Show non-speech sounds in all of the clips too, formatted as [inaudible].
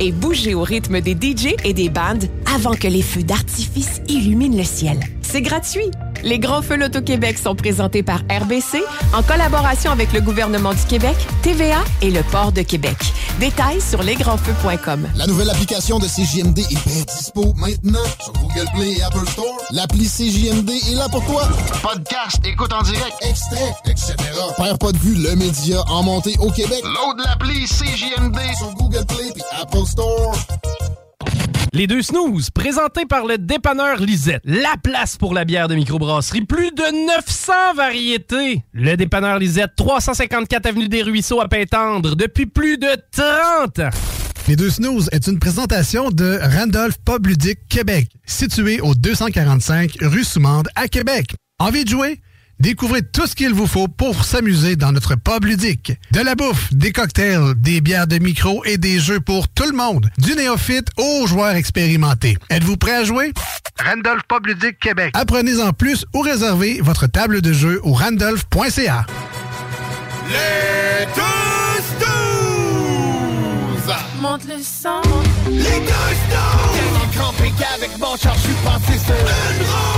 et bouger au rythme des DJ et des bandes avant que les feux d'artifice illuminent le ciel. C'est gratuit. Les Grands Feux Loto-Québec sont présentés par RBC en collaboration avec le gouvernement du Québec, TVA et le Port de Québec. Détails sur lesgrandsfeux.com. La nouvelle application de CJMD est bien dispo maintenant sur Google Play et Apple Store. L'appli CJMD est là pour toi. Podcast, écoute en direct, extrait, etc. Père pas de vue, le média en montée au Québec. Load l'appli CJMD sur Google Play et Apple Store. Les deux snooze, présentés par le dépanneur Lisette. La place pour la bière de microbrasserie. Plus de 900 variétés. Le dépanneur Lisette, 354 Avenue des Ruisseaux à Pintendre, depuis plus de 30 ans. Les deux snooze est une présentation de Randolph Pub Québec, situé au 245 rue Soumande à Québec. Envie de jouer? Découvrez tout ce qu'il vous faut pour s'amuser dans notre pub ludique. De la bouffe, des cocktails, des bières de micro et des jeux pour tout le monde. Du néophyte aux joueurs expérimentés. Êtes-vous prêt à jouer? Randolph Pub Ludique Québec. Apprenez en plus ou réservez votre table de jeu au randolph.ca. Les deux snooze! Monte le sang. Les qu'avec mon char, je suis passé sur une roue.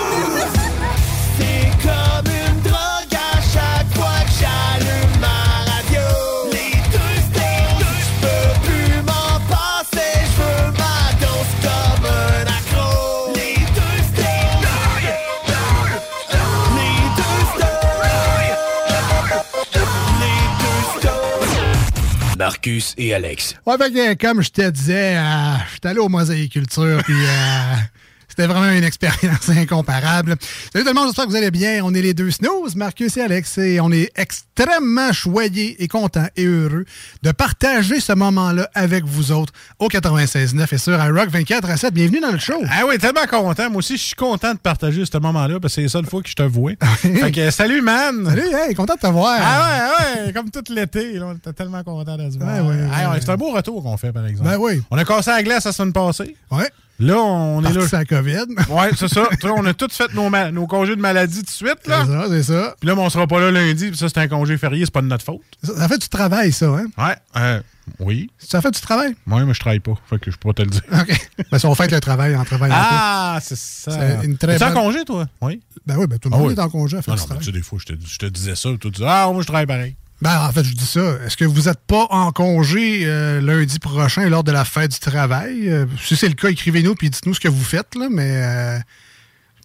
Marcus et Alex. Ouais, fait que, comme je te disais, euh, j'étais allé au mosaïculture, puis euh, [laughs] c'était vraiment une expérience [laughs] incomparable. Salut tout le monde, j'espère que vous allez bien. On est les deux snooze, Marcus et Alex, et on est extrêmement choyés et contents et heureux de partager ce moment-là avec vous autres au 96.9 et sur iRock 24 à 7. Bienvenue dans le show. Ah oui, tellement content. Moi aussi, je suis content de partager ce moment-là parce que c'est la seule fois que je te vois. [laughs] fait que, salut, man! Salut, hey, content de te voir. Ah ouais, ouais, comme tout l'été. On était tellement content de se voir. Ouais, ouais, Ah ouais. ouais, c'est un beau retour qu'on fait, par exemple. Ben oui. On a cassé la glace la semaine passée. Ouais. Là, on est là. sur la COVID. [laughs] Ouais, c'est ça. Vois, on a tous fait nos, congés de maladie tout de suite, là. C'est ça, c'est ça. Puis là, on sera pas là lundi, puis ça, c'est un congé férié, c'est pas de notre faute. Ça, ça fait du travail, ça, hein? Ouais, euh, oui. Ça fait du travail? Moi, mais je travaille pas. Fait que je pourrais te le dire. [laughs] OK. Ben, si on fait le travail en travaillant. Ah, c'est ça. C'est une très Es-tu en congé, toi? Oui. Ben oui, ben tout le Ah monde oui. est en congé à faire Ah non, mais travail. tu sais, des fois, je te, je te disais ça, tu disais, ah, moi, je travaille pareil. Ben, en fait, je dis ça. Est-ce que vous n'êtes pas en congé euh, lundi prochain lors de la fête du travail? Euh, si c'est le cas, écrivez-nous puis dites-nous ce que vous faites, là, mais. Euh,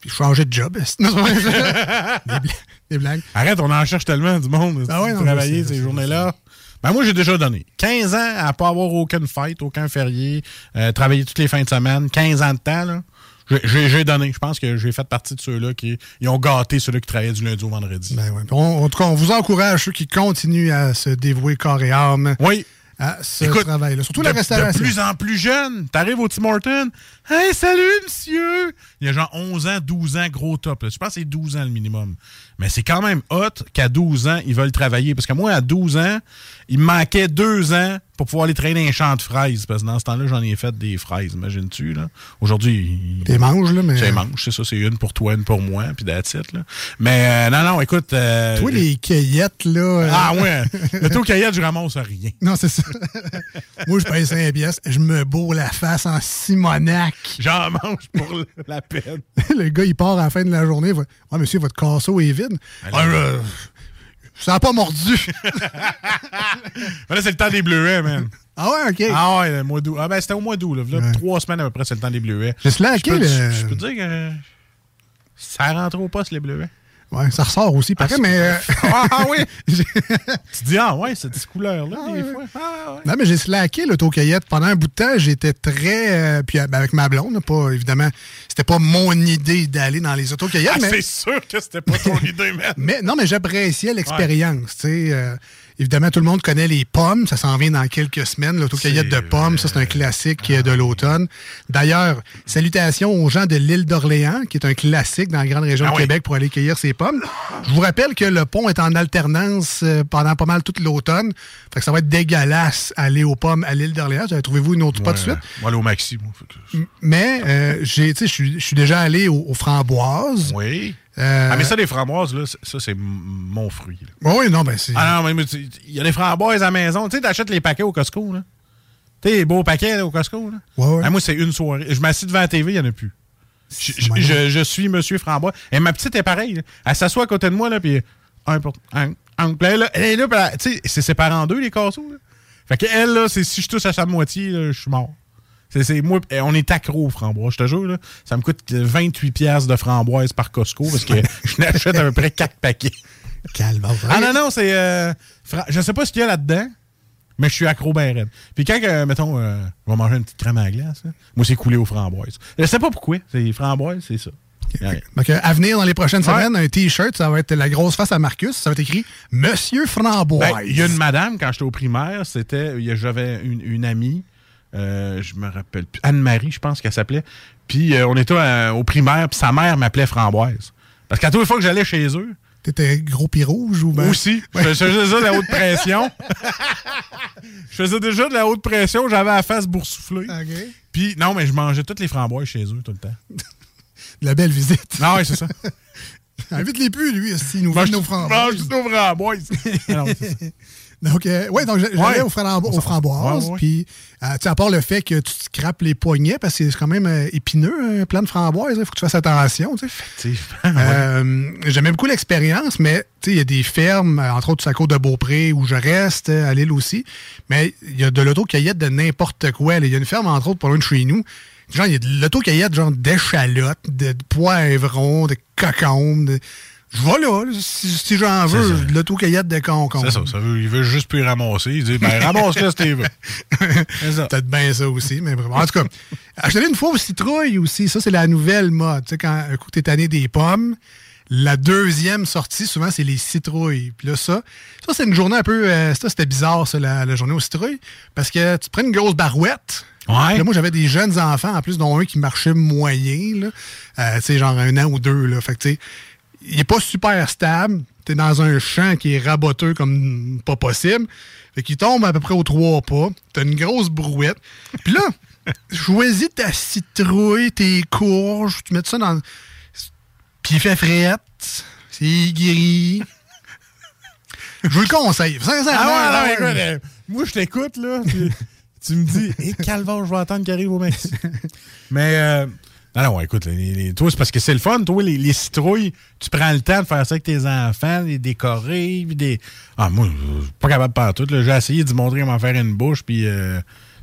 puis changez de job. [laughs] Des, bla- des blagues. Arrête, on en cherche tellement du monde. Ah ouais, non, travailler ces journées-là. Ben moi, j'ai déjà donné. 15 ans à pas avoir aucune fête, aucun férié, travailler toutes les fins de semaine, 15 ans de temps, là. J'ai- donné. Je pense que j'ai fait partie de ceux-là qui ils ont gâté ceux-là qui travaillaient du lundi au vendredi. Ben ouais. On- en tout cas, on vous encourage, ceux qui continuent à se dévouer corps et âme oui. à ce travail-là. Surtout de, la restauration. De plus en plus jeune. T'arrives au Tim Hortons. Hey, salut, monsieur! Il y a genre 11 ans, 12 ans, gros top. là. Je pense que c'est 12 ans le minimum. Mais c'est quand même hot qu'à 12 ans, ils veulent travailler. Parce que moi, à 12 ans, il me manquait deux ans pour pouvoir aller traîner un champ de fraises. Parce que dans ce temps-là, j'en ai fait des fraises, imagines-tu? là? Aujourd'hui, ils- T'es manges, là, mais. j'ai manche, c'est ça. C'est une pour toi, une pour moi, puis that's it, là. Mais euh, non, non, écoute... euh, Toi, les cueillettes, là. euh, Ah ouais! [laughs] Le taux caillette, je ramasse rien. Non, c'est ça. [laughs] Moi, je paye 5 pièces, je me bourre la face en Simonac. J'en mange pour la peine. [laughs] le gars, il part à la fin de la journée. Il va, Ouais, monsieur, votre casseau est vide. Euh, ça n'a pas mordu. [laughs] Là, c'est le temps des bleuets, man. ah ouais, OK. Ah ouais, le mois d'août. Ah ben, c'était au mois d'août, là. Là, Ouais. Trois semaines à peu près, c'est le temps des bleuets. J'ai slacké, Je peux, le- je peux te dire que ça rentre au poste, les bleuets. Ouais, ça ressort aussi. Pareil, Ah, mais. euh, Ah, [laughs] ah oui! [laughs] tu dis, ah ouais, cette couleur-là, des fois. Ah, ouais. Non, mais j'ai slacké l'autocueillette. Pendant un bout de temps, j'étais très. euh, puis euh, ben, avec ma blonde, pas évidemment. C'était pas mon idée d'aller dans les autocueillettes. Ah, mais... c'est sûr que c'était pas ton [laughs] idée, man. Mais non, mais j'appréciais l'expérience. tu sais, euh, évidemment, tout le monde connaît les pommes. Ça s'en vient dans quelques semaines. L'autocueillette de pommes, ça, c'est un classique euh, de l'automne. D'ailleurs, salutations aux gens de l'île d'Orléans, qui est un classique dans la grande région Ah de oui. Québec pour aller cueillir ses pommes. Je vous rappelle que le pont est en alternance euh, pendant pas mal toute l'automne. Fait que ça va être dégueulasse aller aux pommes à l'île d'Orléans. Trouvez-vous une autre spot de suite? Moi, aller au maxi, moi. Mais euh, j'ai, tu sais, je suis suis je suis déjà allé aux, aux framboises. Oui. Euh, Ah, mais ça, les framboises, là, ça, c'est mon fruit. là. oui, non, ben c'est. Ah non, mais- il y a des framboises à la maison. Tu sais, t'achètes les paquets au Costco, là. Tu sais, les beaux paquets là, au Costco, là. Ouais, ouais. Ah, moi, c'est une soirée. Je m'assis devant la TV, il n'y en a plus. Je, je- Ouais. je- je suis Monsieur Framboise. Et ma petite est pareille. là. Elle s'assoit à côté de moi, là, puis un pour un, un. Puis elle, là, elle est là, tu sais, c'est séparé en deux, les casseaux, là. Fait que elle, là, c'est si je touche à sa moitié, je suis mort. C'est, moi, eh, on est accro aux framboises, je te jure. Là, ça me coûte 28 pièces de framboises par Costco parce que [laughs] je n'achète à peu près 4 paquets. Calme. Ah non, non, c'est. Euh, je sais pas ce qu'il y a là-dedans, mais je suis accro ben raide. Puis quand, euh, mettons, euh, on va manger une petite crème à la glace, là, moi, c'est coulé aux framboises. Je sais pas pourquoi. C'est framboises, c'est ça. Donc, à venir dans les prochaines Ouais. semaines, un T-shirt, ça va être la grosse face à Marcus. Ça va être écrit Monsieur Framboise. Ben, Il y a une madame, quand j'étais au primaire, c'était. J'avais une, une amie, euh, je me rappelle plus, Anne-Marie, je pense qu'elle s'appelait. Puis euh, on était euh, au primaire, puis sa mère m'appelait Framboise. Parce qu'à toutes les fois que j'allais chez eux, T'étais gros pis rouge ou ben? aussi, je je faisais déjà de la haute pression. [laughs] je faisais déjà de la haute pression, j'avais la face boursouflée. Puis non, mais je mangeais toutes les framboises chez eux tout le temps. [laughs] De la belle visite. Non, oui, c'est ça. [laughs] Invite-les plus, lui, s'il nous Mange nos mange framboises. toutes nos framboises. Ah ça. Donc, euh, ouais, donc j'allais Ouais. aux, frambo- aux framboises. Puis, euh, à part le fait que tu te scrapes les poignets, parce que c'est quand même euh, épineux, un plant de framboises, il faut que tu fasses attention. Effectivement. Euh, J'aimais beaucoup l'expérience, mais il y a des fermes, entre autres sur la côte de Beaupré, où je reste, à Lille aussi. Mais il y a de l'auto-cueillette de n'importe quoi. Il y a une ferme, entre autres, pas loin de chez nous. Genre, il y a de l'auto-cueillette, genre d'échalotes, de, de poivrons, de cocombes. de- Je vais là, là, si, si j'en veux, l'auto-cueillette de concombre. C'est ça, ça veut, il veut juste plus ramasser. Il dit, ben, ramasse-le si tu veux. Peut-être bien ça aussi, mais vraiment. En tout cas, acheter une fois aux citrouilles aussi, ça, c'est la nouvelle mode. Tu sais, quand un coup, t'es tanné des pommes, la deuxième sortie, souvent, c'est les citrouilles. Puis là, ça, ça c'est une journée un peu. euh, ça, c'était bizarre, ça, la, la journée aux citrouilles. Parce que tu prends une grosse barouette. Ouais. Là, moi, j'avais des jeunes enfants, en plus, dont un qui marchait moyen, là. Euh, tu sais, genre un an ou deux, là. Fait que, tu sais, il est pas super stable. T'es dans un champ qui est raboteux comme pas possible. Fait qu'il tombe à peu près aux trois pas. T'as une grosse brouette. Puis là, [laughs] choisis ta citrouille, tes courges, tu mets ça dans. Puis il fait frette. C'est gris. Je vous le conseille. Sincèrement, Ah ouais, non, écoute, euh, moi, je t'écoute, là. puis tu me dis, hé, calvaire, je vais attendre qu'il arrive au Mexique. [laughs] Mais, euh, non, non, écoute, les- les- toi, c'est parce que c'est le fun. Toi, les, les citrouilles, tu prends le temps de faire ça avec tes enfants, les décorer, puis des. Ah, moi, je suis pas capable de faire tout. J'ai essayé d'y montrer comment faire une bouche, puis euh,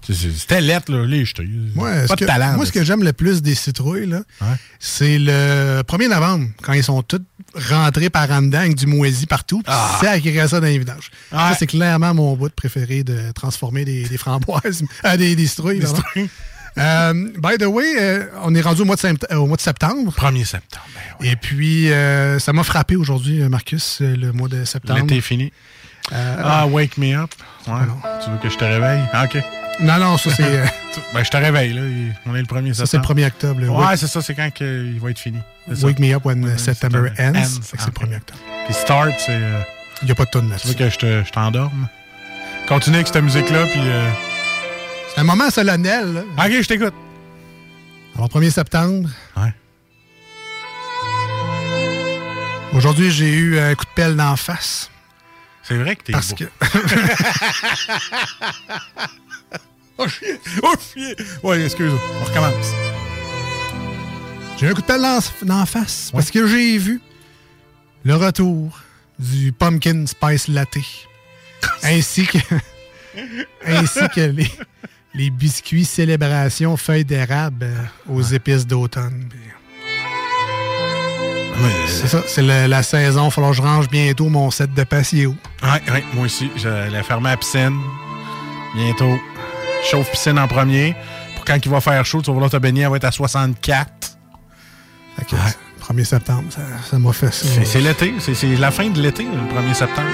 c'était lettre, là, les jetés. Moi, pas de que, talent. moi, ce que j'aime le plus des citrouilles, là, Ouais. c'est le 1er novembre, quand ils sont tous rentrés par en dedans avec du moisi partout, puis Ah. c'est acquérir ça dans les vidanges. Ouais. Ça, c'est clairement mon bout préféré de transformer des, des framboises, [laughs] euh, des, des citrouilles. Des pardon. citrouilles. Euh, by the way, euh, on est rendu au mois de, sept- euh, au mois de septembre. 1er septembre. ben ouais. Et puis, euh, ça m'a frappé aujourd'hui, Marcus, le mois de septembre. L'été est fini. Ah, wake me up. Ouais. Tu veux que je te réveille? Ah, OK. Non, non, ça, c'est [laughs] Ben, je te réveille, là. On est le 1er ça, c'est le septembre. 1er octobre. là. Ouais, Wake, c'est ça, c'est quand il va être fini. Wake me up when Ouais, September ends. c'est le Ah, 1er octobre. Puis start, c'est. Il n'y a pas de tonne tu veux que je te- je t'endorme? Continue avec cette musique-là, puis. C'est un moment solennel. là. Ok, je t'écoute. Alors, 1er septembre. Ouais. Aujourd'hui, j'ai eu un coup de pelle d'en face. C'est vrai que t'es Parce beau. que. Oh, chier! Oh, chier! Ouais, excuse, on recommence. J'ai eu un coup de pelle d'en d'en face. Parce que j'ai vu le retour du Pumpkin Spice Latte. [laughs] ainsi que. [laughs] ainsi que les, les biscuits célébration feuilles d'érable euh, aux épices d'automne. Puis, C'est ça, c'est la saison. Falloir que je range bientôt mon set de patio. Ouais, ouais, moi aussi. J'allais fermer la piscine. Bientôt. Chauffe piscine en premier. Pour quand il va faire chaud, tu vas vouloir te baigner, elle va être à 64. Fait que, 1er septembre, ça m'a fait ça. C'est l'été. C'est la fin de l'été, le 1er septembre.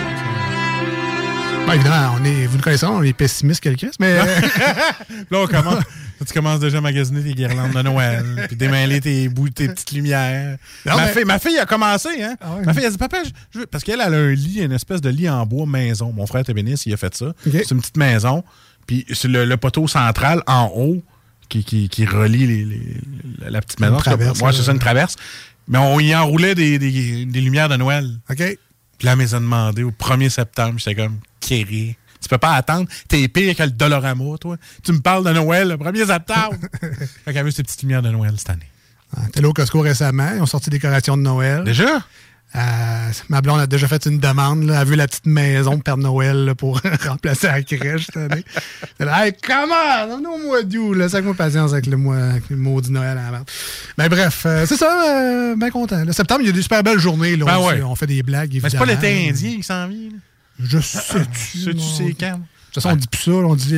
Évidemment, on est, vous le connaissez, on est pessimiste quelqu'un, mais euh, [laughs] Là, on commence. Tu commences déjà à magasiner tes guirlandes de Noël, puis démêler tes bouts, tes petites lumières. Non, ma, mais- fille, ma fille a commencé, hein? Ah? Ma fille a dit, papa, je- veux- parce qu'elle elle a un lit, une espèce de lit en bois maison. Mon frère Tébénis, il a fait ça. C'est une petite maison, puis c'est le, le poteau central en haut qui, qui, qui relie les, les- la petite maison. Traverse, Moi, c'est là. ça, une traverse. Mais on y enroulait des, des, des lumières de Noël. OK. Puis là, elle me les a demandé au 1er septembre. J'étais comme, Kéry, tu peux pas attendre. T'es pire que le Dolorama, toi. Tu me parles de Noël le 1er septembre. [laughs] fait qu'elle veut ces petites lumières de Noël cette année. Ah, T'es là au Costco récemment. Ils ont sorti des décorations de Noël. Déjà? Euh, ma blonde a déjà fait une demande. Là. Elle a vu la petite maison de Père Noël là, pour [laughs] remplacer la crèche cette année. Elle a dit, hey, comment? On est au mois d'août. là. Sac-moi patience avec le, mois, avec le maudit Noël à la. Mais bref, euh, c'est ça. Euh, bien content. Le septembre, il y a des super belles journées. Là, Ben on, ouais. fait- on fait des blagues. Mais c'est pas évidemment. l'été indien qui s'en vient. Je sais-tu. Sais-tu non. c'est quand? De toute façon, on dit plus ça, on dit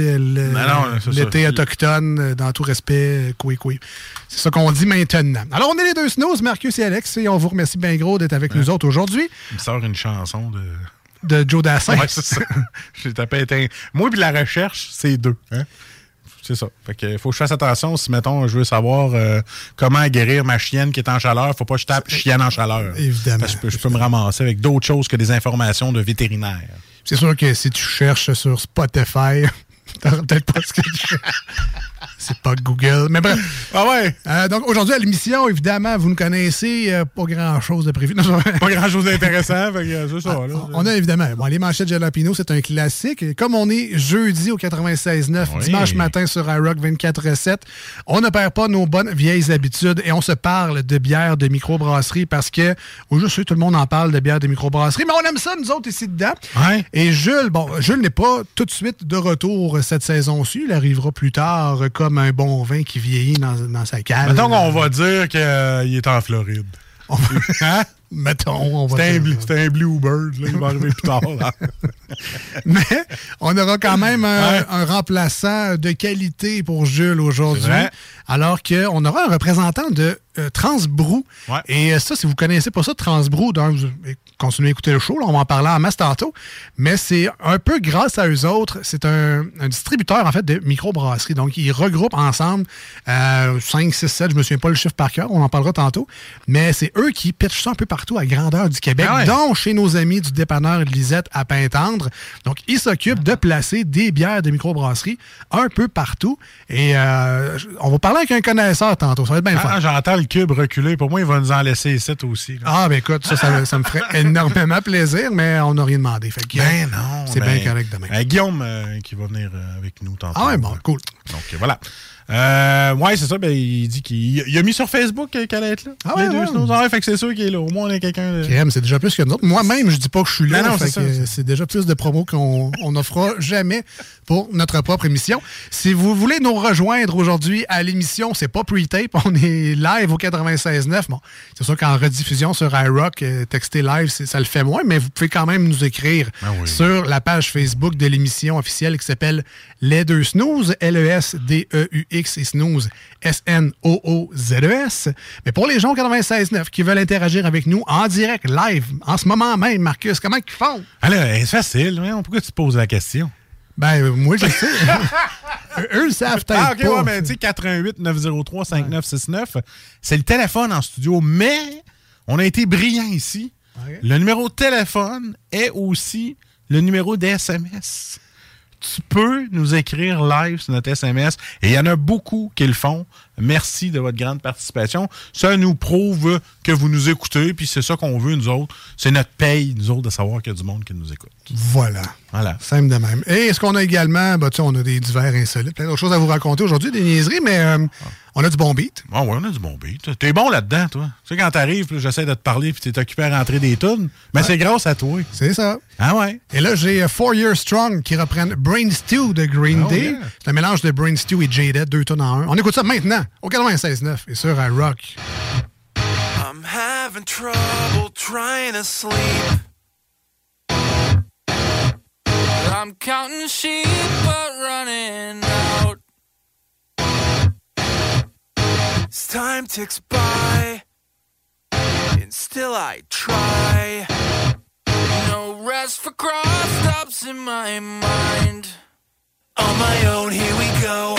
l'été autochtone, euh, dans tout respect, euh, coué, coué. C'est ça qu'on dit maintenant. Alors, on est les deux snows, Marcus et Alex, et on vous remercie bien gros d'être avec nous autres aujourd'hui, Il me sort une chanson de. de Joe Dassin. Ouais, c'est ça. [laughs] J'ai tapé éteint. Moi, puis la recherche, c'est deux. Hein? C'est ça. Fait que faut que je fasse attention si, mettons, je veux savoir euh, comment guérir ma chienne qui est en chaleur. Faut pas que je tape chienne en chaleur. Évidemment, Parce que je peux, je peux me ramasser avec d'autres choses que des informations de vétérinaire. C'est sûr que si tu cherches sur Spotify, [laughs] t'auras peut-être pas ce que tu cherches. C'est pas Google. Mais bref. Ah ouais? Euh, donc, aujourd'hui, à l'émission, évidemment, vous nous connaissez, euh, pas grand-chose de prévu. Non, Pas d'intéressant. c'est ça. là. Ah, On a évidemment, bon, les manchettes Jalapino, c'est un classique. Et Comme on est jeudi au 96.9, Oui. dimanche matin sur iRock 24.7, on ne perd pas nos bonnes vieilles habitudes et on se parle de bière de microbrasserie parce que, sais, tout le monde en parle de bière de microbrasserie, mais on aime ça, nous autres, ici dedans. Ouais. Et Jules, bon, Jules n'est pas tout de suite de retour cette saison-ci. Il arrivera plus tard euh, comme un bon vin qui vieillit dans, dans sa cale. Mettons qu'on va dire qu'il est en Floride. On va- [laughs] Hein? Mettons, on va C'est un, dire- Blue- un Bluebird. Là, il va arriver plus tard. là. [laughs] Mais on aura quand même un, Ouais. un remplaçant de qualité pour Jules aujourd'hui. Alors qu'on aura un représentant de euh, Transbrou. Ouais. Et euh, ça, si vous connaissez pas ça, Transbrou, euh, continuez à écouter le show, là, on va en parler en masse tantôt. Mais c'est un peu grâce à eux autres. C'est un, un distributeur, en fait, de microbrasseries. Donc, ils regroupent ensemble euh, 5, 6, 7, je me souviens pas le chiffre par cœur, on en parlera tantôt. Mais c'est eux qui pitchent ça un peu partout à grandeur du Québec, Ah ouais. dont chez nos amis du dépanneur Lisette à Pintendre. Donc, ils s'occupent de placer des bières de microbrasserie un peu partout. Et euh, on va parler avec un connaisseur tantôt. Ça va être bien fun. Ah, J'entends le cube reculer. Pour moi, il va nous en laisser 7 aussi. là. Ah, ben écoute, ça, ça, me- ça me ferait énormément plaisir, mais on n'a rien demandé. Fait que, Ben non. C'est ben, bien correct demain. euh, Guillaume euh, qui va venir euh, avec nous tantôt. Ah, ouais, bon, cool. Donc euh, voilà. Euh, ouais, c'est ça. Ben, il dit qu'il il a mis sur Facebook euh, qu'elle allait être là. Ah ouais, Les deux ouais. Ah ouais, fait que c'est sûr qu'il est là. Au moins, on a quelqu'un. de- c'est déjà plus que nous autres. Moi-même, je dis pas que je suis là. Non, c'est déjà plus de promos qu'on on n'offrera jamais pour notre propre émission. Si vous voulez nous rejoindre aujourd'hui à l'émission, c'est pas pre-tape, on est live au 96.9. Bon, c'est sûr qu'en rediffusion sur iRock, euh, texter live, ça le fait moins, mais vous pouvez quand même nous écrire Ah oui. sur la page Facebook de l'émission officielle qui s'appelle Les Deux Snooze, L-E-S-D-E-U-X et Snooze, S-N-O-O-Z-E-S. E Mais pour les gens au 96.9 qui veulent interagir avec nous en direct, live, en ce moment même, Marcus, comment ils font? Ah c'est facile. Pourquoi tu te poses la question? Ben, moi, je sais. [laughs] Eux, le savent peut-être Ah, ok, pas. ouais, mais tu sais, 88 903 5969, c'est le téléphone en studio, mais on a été brillants ici. Le numéro de téléphone est aussi le numéro d'SMS. Tu peux nous écrire live sur notre SMS et il y en a beaucoup qui le font. Merci de votre grande participation. Ça nous prouve que vous nous écoutez, puis c'est ça qu'on veut, nous autres. C'est notre paye, nous autres, de savoir qu'il y a du monde qui nous écoute. Voilà. Voilà. Simple de même. Et est-ce qu'on a également, tu sais, on a des divers insolites, plein d'autres choses à vous raconter aujourd'hui, des niaiseries, mais euh, on a du bon beat. Ah ouais, on a du bon beat. T'es bon là-dedans, toi. Tu sais, quand t'arrives, j'essaie de te parler, puis t'es occupé à rentrer des tunes, mais c'est grâce à toi. C'est ça. Ah ouais? Et là, j'ai euh, Four Years Strong qui reprennent Brain Stew de Green Oh, Day. yeah. C'est un mélange de Brain Stew et Jaded, deux tonnes en un. On écoute ça maintenant, au 96.9 et sur iRock. I'm having trouble trying to sleep. I'm counting sheep but running out. As time ticks by, and still I try. No rest for cross stops in my mind. On my own, here we go.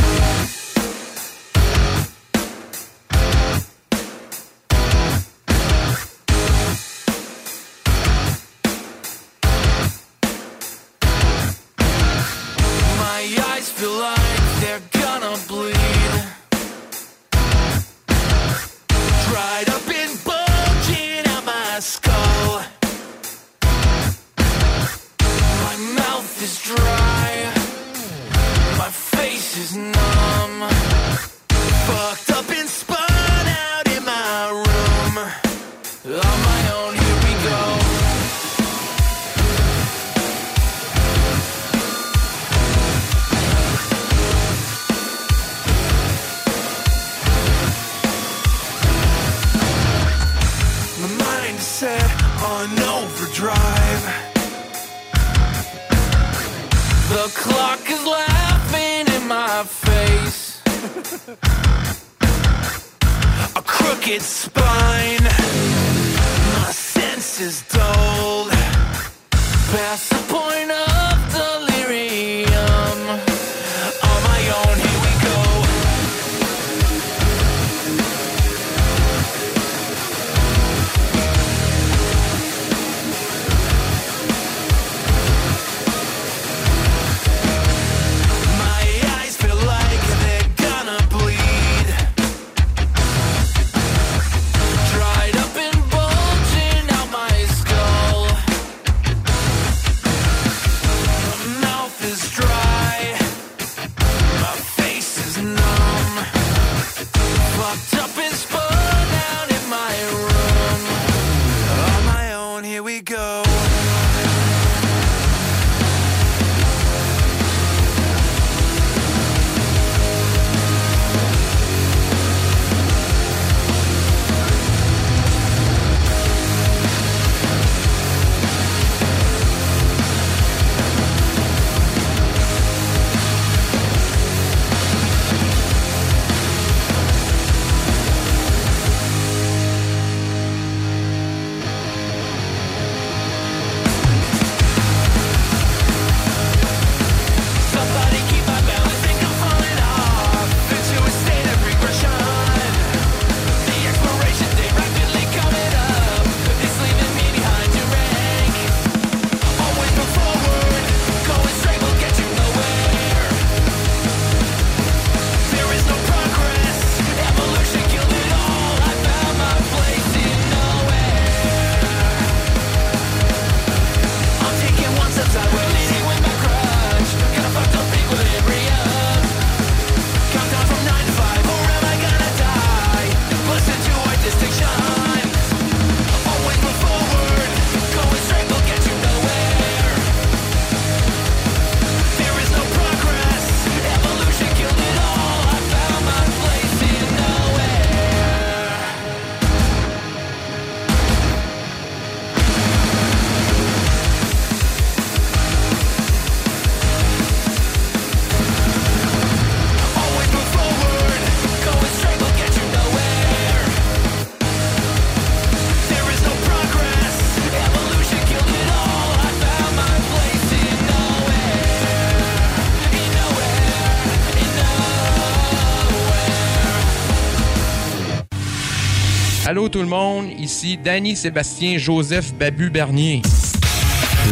Allô tout le monde, ici Danny Sébastien Joseph Babu Bernier.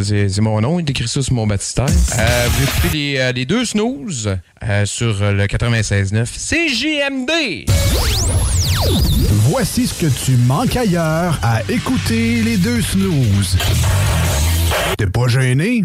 C'est mon nom, il écrit ça sur mon baptistère. Euh, vous écoutez les, euh, les deux snooze euh, sur le 96.9 CJMD. Voici ce que tu manques ailleurs à écouter les deux snooze. T'es pas gêné?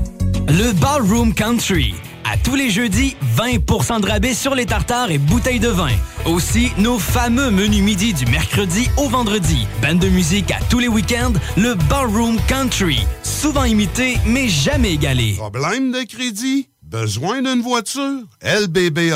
Le Ballroom Country, À tous les jeudis, 20% de rabais sur les tartares et bouteilles de vin. Aussi, nos fameux menus midi du mercredi au vendredi. Bande de musique à tous les week-ends, le Ballroom Country. Souvent imité, mais jamais égalé. Problème de crédit? Besoin d'une voiture? LBB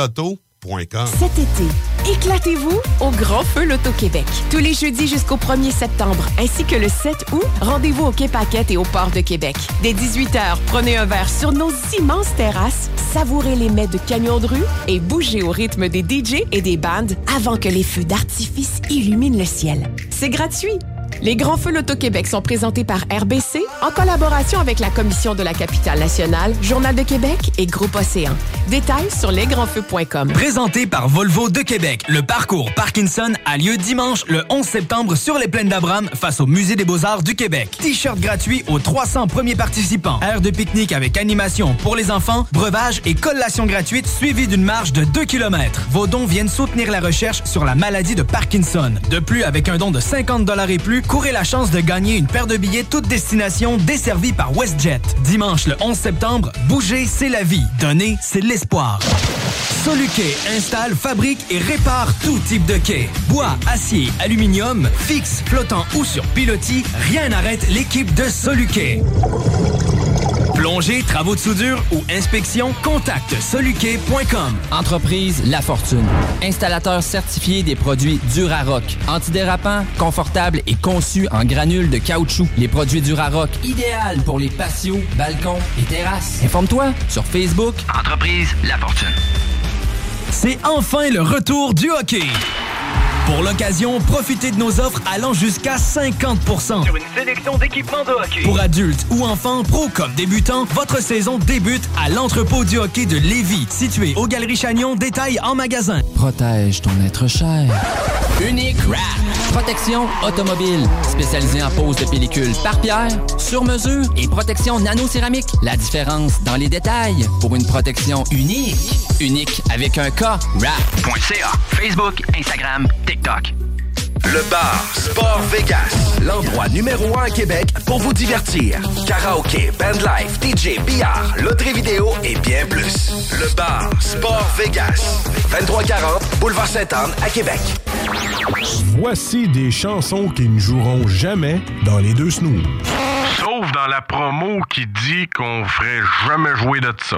cet été, éclatez-vous au Grand Feu Loto-Québec. Tous les jeudis jusqu'au 1er septembre, ainsi que le 7 août, rendez-vous au Quai Paquette et au Port de Québec. Dès 18h, prenez un verre sur nos immenses terrasses, savourez les mets de camions de rue et bougez au rythme des DJ et des bandes avant que les feux d'artifice illuminent le ciel. C'est gratuit. Les Grands Feux Loto-Québec sont présentés par RBC en collaboration avec la Commission de la capitale nationale, Journal de Québec et Groupe Océan. Détails sur lesgrandsfeux.com. Présenté par Volvo de Québec, le parcours Parkinson a lieu dimanche le 11 septembre sur les plaines d'Abraham face au Musée des Beaux-Arts du Québec. T-shirt gratuit aux 300 premiers participants. Aire de pique-nique avec animation pour les enfants, breuvage et collation gratuite suivie d'une marche de 2 km. Vos dons viennent soutenir la recherche sur la maladie de Parkinson. De plus, avec un don de 50 et plus, courez la chance de gagner une paire de billets toute destination desservie par WestJet. Dimanche le 11 septembre, bouger, c'est la vie. Donner, c'est l'espoir. Soluquet installe, fabrique et répare tout type de quai. Bois, acier, aluminium, fixe, flottant ou sur pilotis, rien n'arrête l'équipe de Soluquet. Plongée, travaux de soudure ou inspection, contacte soluquet.com. Entreprise La Fortune. Installateur certifié des produits Durarock. Antidérapant, confortable et conçu en granules de caoutchouc. Les produits Durarock, idéal pour les patios, balcons et terrasses. Informe-toi sur Facebook. Entreprise La Fortune. C'est enfin le retour du hockey. Pour l'occasion, profitez de nos offres allant jusqu'à 50% sur une sélection d'équipements de hockey. Pour adultes ou enfants, pro comme débutants, votre saison débute à l'entrepôt du hockey de Lévis, situé aux Galeries Chagnon, détail en magasin. Protège ton être cher. Unique Wrap. Protection automobile. Spécialisée en pose de pellicule par pierre, sur mesure et protection nano-céramique. La différence dans les détails pour une protection unique. Unique avec un K. Wrap.ca. Facebook, Instagram, TikTok. Le bar Sport Vegas, l'endroit numéro un à Québec pour vous divertir. Karaoke, bandlife, DJ, billard, loterie vidéo et bien plus. Le bar Sport Vegas, 2340 Boulevard Sainte-Anne à Québec. Voici des chansons qui ne joueront jamais dans les deux snooze. Sauf dans la promo qui dit qu'on ferait jamais jouer de ça.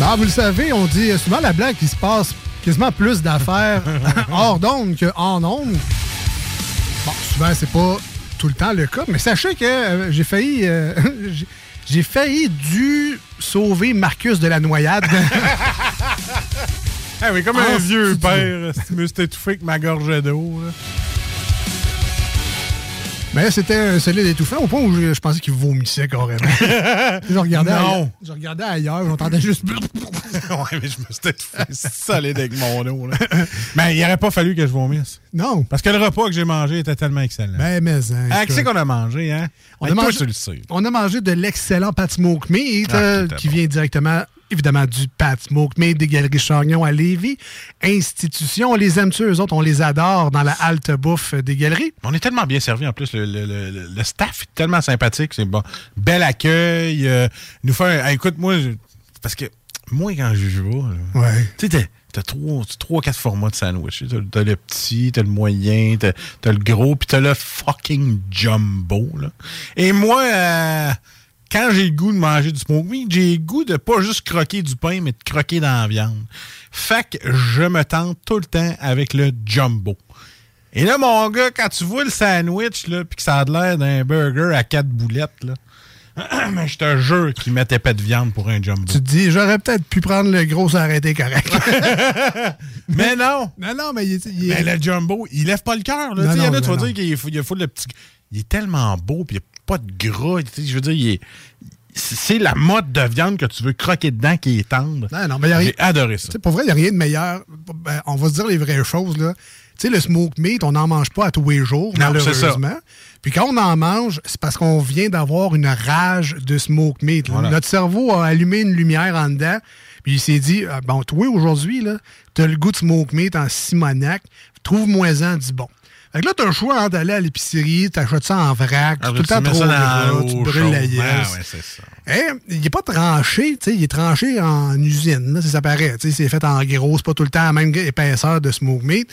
Non, [laughs] vous le savez, on dit souvent la blague qu'il se passe quasiment plus d'affaires [laughs] hors d'onde qu'en onde. Bon, souvent, c'est pas tout le temps le cas, mais sachez que euh, j'ai failli. euh, [laughs] j'ai- failli dû sauver Marcus de la noyade. Ah oui, comme En un vieux père, si tu me suis étouffé avec ma gorge d'eau. Mais c'était un solide étouffant au point où je, je pensais qu'il vomissait carrément. [laughs] je regardais Non. ailleurs. Je regardais ailleurs, j'entendais juste. [laughs] [laughs] [laughs] ouais, mais je me suis peut-être fait solide avec mon eau. Là. [laughs] mais il n'aurait pas fallu que je vomisse. Non. Parce que le repas que j'ai mangé était tellement excellent. Ben, mais. hein, Ah, qu'est-ce qu'on a mangé, hein? On Ben, a, toi, mangé, tu le sais. on a mangé de l'excellent Pat Smoke Meat Ah, euh, qui qui vient directement, évidemment, du Pat Smoke Meat des Galeries Chagnon à Lévis. Institution, on les aime-tu, eux autres, on les adore dans la halte bouffe des galeries. On est tellement bien servi en plus. Le, le- le- le- staff est tellement sympathique. C'est bon. Bel accueil. euh, nous fait un- ah, écoute, moi, parce que moi, quand je joue, là, Ouais. tu sais, t'as- trois, trois, quatre formats de sandwich. T'as le petit, t'as le moyen, t'as le gros, puis t'as le fucking jumbo. Là. Et moi, euh, quand j'ai le goût de manger du smoke meat, j'ai le goût de pas juste croquer du pain, mais de croquer dans la viande. Fait que je me tente tout le temps avec le jumbo. Et là, mon gars, quand tu vois le sandwich, là, puis que ça a l'air d'un burger à quatre boulettes, là, mais je te jure qu'ils mettaient pas de viande pour un jumbo. Tu te dis, j'aurais peut-être pu prendre le gros sans arrêter correct. [laughs] mais non! Non, non, mais il, est- il est- Mais le jumbo, il lève pas le cœur. Il y en a, tu vas dire qu'il est fou- de petits. Il est tellement beau, puis il n'y a pas de gras. Je veux dire, il est. C'est la mode de viande que tu veux croquer dedans qui est tendre. Non, non, mais il y a rien- J'ai adoré ça. Pour vrai, il n'y a rien de meilleur. Ben, on va se dire les vraies choses. Là. Tu sais, le smoke meat, on n'en mange pas à tous les jours, Non, malheureusement. Puis quand on en mange, c'est parce qu'on vient d'avoir une rage de smoke meat. Voilà. Notre cerveau a allumé une lumière en dedans, puis il s'est dit ah, Bon, toi, aujourd'hui, tu as le goût de smoke meat en Simonac, trouve-moi-en du bon. Fait que là, tu as le choix hein, d'aller à l'épicerie, t'achètes ça en vrac, Ah, tout le temps trop gras, tu brûles la yes. Ah, ouais, c'est ça. Eh, il n'est pas tranché, tu sais, il est tranché en usine, là, ça, ça paraît. tu sais, C'est fait en gros, c'est pas tout le temps la même épaisseur de smoke meat.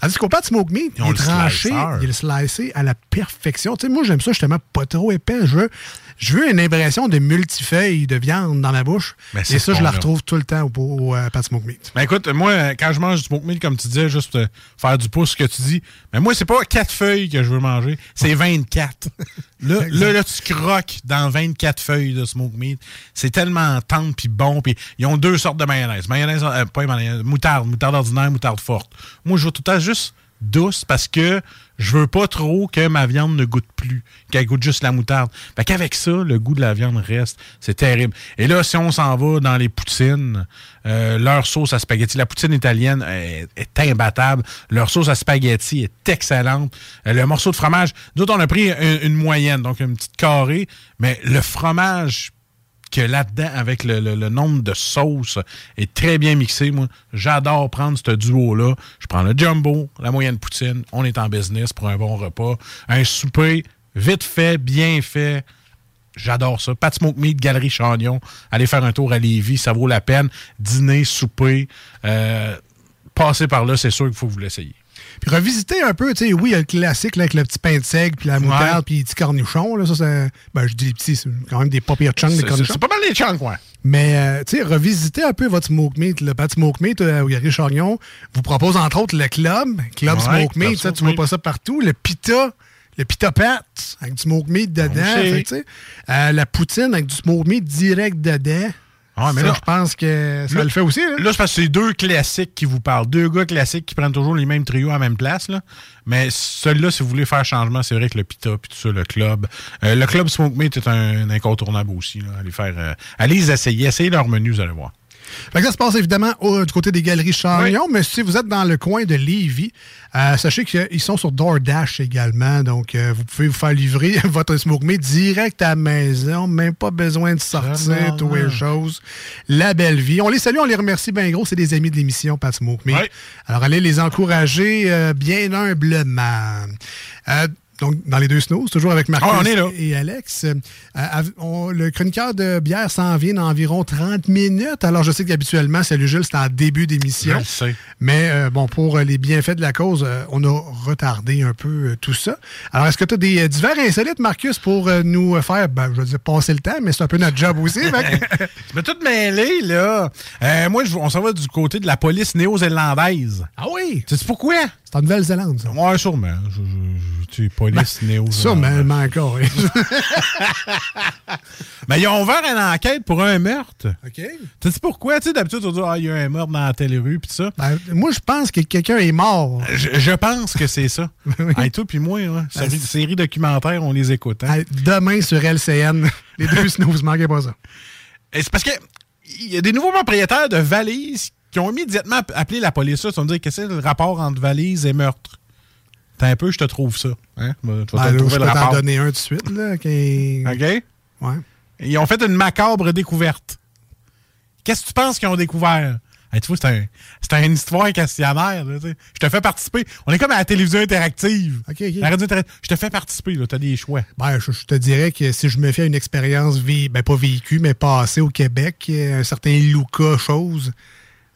Tandis qu'au de smoke meat, il est le tranché, il est slicé à la perfection. Tu sais, moi, j'aime ça justement pas trop épais. Je veux, je veux une impression de multifeuille de viande dans ma bouche. Mais Et ça, je la retrouve tout le temps au, au, euh, smoke meat. Ben écoute, moi, quand je mange du smoke meat, comme tu disais, juste euh, faire du pouce, ce que tu dis, mais moi, c'est pas quatre feuilles que je veux manger, c'est 24. [laughs] là, là, là, tu croques dans 24 feuilles de smoke meat. C'est tellement tendre puis bon. Puis ils ont deux sortes de mayonnaise. Mayonnaise, euh, pas mayonnaise, moutarde, moutarde ordinaire, moutarde forte. Moi, je veux tout le temps juste douce parce que je veux pas trop que ma viande ne goûte plus, qu'elle goûte juste la moutarde. Fait qu'avec ça, le goût de la viande reste. C'est terrible. Et là, si on s'en va dans les poutines, euh, leur sauce à spaghetti, la poutine italienne est, imbattable. Leur sauce à spaghetti est excellente. Euh, le morceau de fromage, nous autres, on a pris une, une moyenne, donc une petite carrée, mais le fromage que là-dedans, avec le, le- nombre de sauces, est très bien mixé. Moi, j'adore prendre ce duo-là. Je prends le jumbo, la moyenne poutine. On est en business pour un bon repas. Un souper vite fait, bien fait. J'adore ça. Pat Smoke Meat, Galerie Chagnon. Allez faire un tour à Lévis, ça vaut la peine. Dîner, souper. Euh, passez par là, c'est sûr qu'il faut que vous l'essayiez. Puis revisiter un peu, tu sais, oui, il y a le classique là, avec le petit pain de seigle, puis la moutarde, puis les petits cornichons. Là, ça, c'est- ben, je dis les petits, c'est quand même des pas pires chunks, C'est cornichons. c'est pas mal les chunks, ouais. Mais, euh, tu sais, revisitez un peu votre smoke meat. Le Pat Smoke Meat euh, au Galerie Chagnon vous propose entre autres le club, Club Ouais, Smoke Club Meat. ça, Smoke tu vois Meat. pas ça partout. Le pita, le pita pat avec du smoke meat dedans. Fait que, tu sais, euh, la poutine avec du smoke meat direct dedans. Ah, mais Ça, là- je pense que ça Là- le fait aussi. Là. Là, c'est parce que c'est deux classiques qui vous parlent. Deux gars classiques qui prennent toujours les mêmes trios à la même place. Là. Mais celui-là, si vous voulez faire changement, c'est vrai que le Pita puis tout ça, le club. euh, le club Smoke Meat est un, incontournable aussi. Allez, faire, euh, allez les essayer. Essayez leur menu, vous allez voir. Fait que ça se passe évidemment au- du côté des galeries Chagnon, mais si vous êtes dans le coin de Lévis, euh, sachez qu'ils sont sur DoorDash également. Donc, euh, vous pouvez vous faire livrer [laughs] votre smoke meat direct à la maison, même pas besoin de sortir, toutes les choses. La belle vie. On les salue, on les remercie bien gros. C'est des amis de l'émission, Pat Smoke Meat. Alors, allez les encourager euh, bien humblement. Donc, dans les deux snows, toujours avec Marcus Ah, on est là. et Alex. Euh, on- le chroniqueur de bière s'en vient dans environ 30 minutes. Alors, je sais qu'habituellement, Salut Jules, c'est en début d'émission. Mais euh, bon, pour euh, les bienfaits de la cause, euh, on a retardé un peu tout ça. Alors, est-ce que tu as des divers insolites, Marcus, pour nous faire, ben, je veux dire, passer le temps, mais c'est un peu notre job aussi. fait [laughs] Tu m'as tout mêlé, là. Moi, on s'en va du côté de la police néo-zélandaise. ah oui! Tu sais pourquoi? C'est en Nouvelle-Zélande, ça. Ouais, sûrement. Je, je- je- tu sais, police. Sûrement, mais encore. oui. [laughs] Mais ils ont ouvert une enquête pour un meurtre. OK. Tu sais pourquoi? Tu sais, d'habitude, on dit, ah, il y a un meurtre dans telle rue, puis ça. Ben, moi, je pense que quelqu'un est mort. Je, je pense que c'est ça. [laughs] Et toi puis moi, hein, série, série documentaire, on les écoute. hein. Hey, Demain sur LCN, les deux [laughs] snows, manquez pas ça. C'est parce que il y a des nouveaux propriétaires de valises qui ont immédiatement appelé la police. Ils se sont dit Qu'est-ce que c'est le rapport entre valise et meurtre T'as un peu, je te trouve ça. Hein? Tu vas Ben, te là, trouver je le peux t'en donner un tout de suite. Là, qui- OK? Ouais. Ils ont fait une macabre découverte. Qu'est-ce que tu penses qu'ils ont découvert? Hey, tu vois, c'est un, c'est une histoire questionnaire. là, je te fais participer. On est comme à la télévision interactive. La radio interactive. Je te fais participer. Tu as des choix. Ben, je, je te dirais que si je me fais une expérience, vé- ben, pas vécue, mais passée au Québec, euh, un certain Luca chose,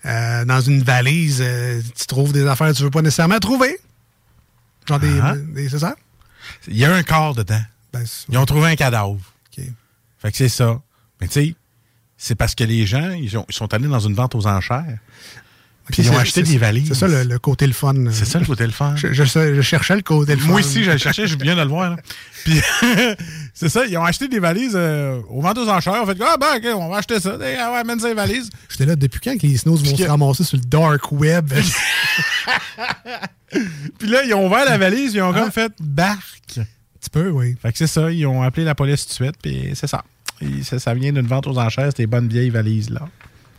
euh, dans une valise, euh, tu trouves des affaires que tu veux pas nécessairement trouver. Genre des. Ah. des- c'est ça? Il y a un corps dedans. Ben, Ils ont trouvé un cadavre. Fait que c'est ça. Mais tu sais, c'est parce que les gens, ils, ont- ils sont allés dans une vente aux enchères. Puis ils ont acheté des valises. C'est ça le, le côté le fun. C'est ça le côté le fun. Je, je- je cherchais le côté le fun. Moi aussi, je le cherchais, je viens de le voir. là. [laughs] Puis, [laughs] c'est ça, ils ont acheté des valises euh, aux ventes aux enchères. On fait Ah, ben, OK, on va acheter ça. Eh, ah ouais, amène ça les valises. J'étais là depuis quand que les snows vont se ramasser sur le dark web? [laughs] Puis là, ils ont ouvert la valise, ils ont comme fait barque. Tu peux, oui. Fait que c'est ça, ils ont appelé la police tout de suite, puis c'est ça. Et ça. ça vient d'une vente aux enchères, ces bonnes vieilles valises-là.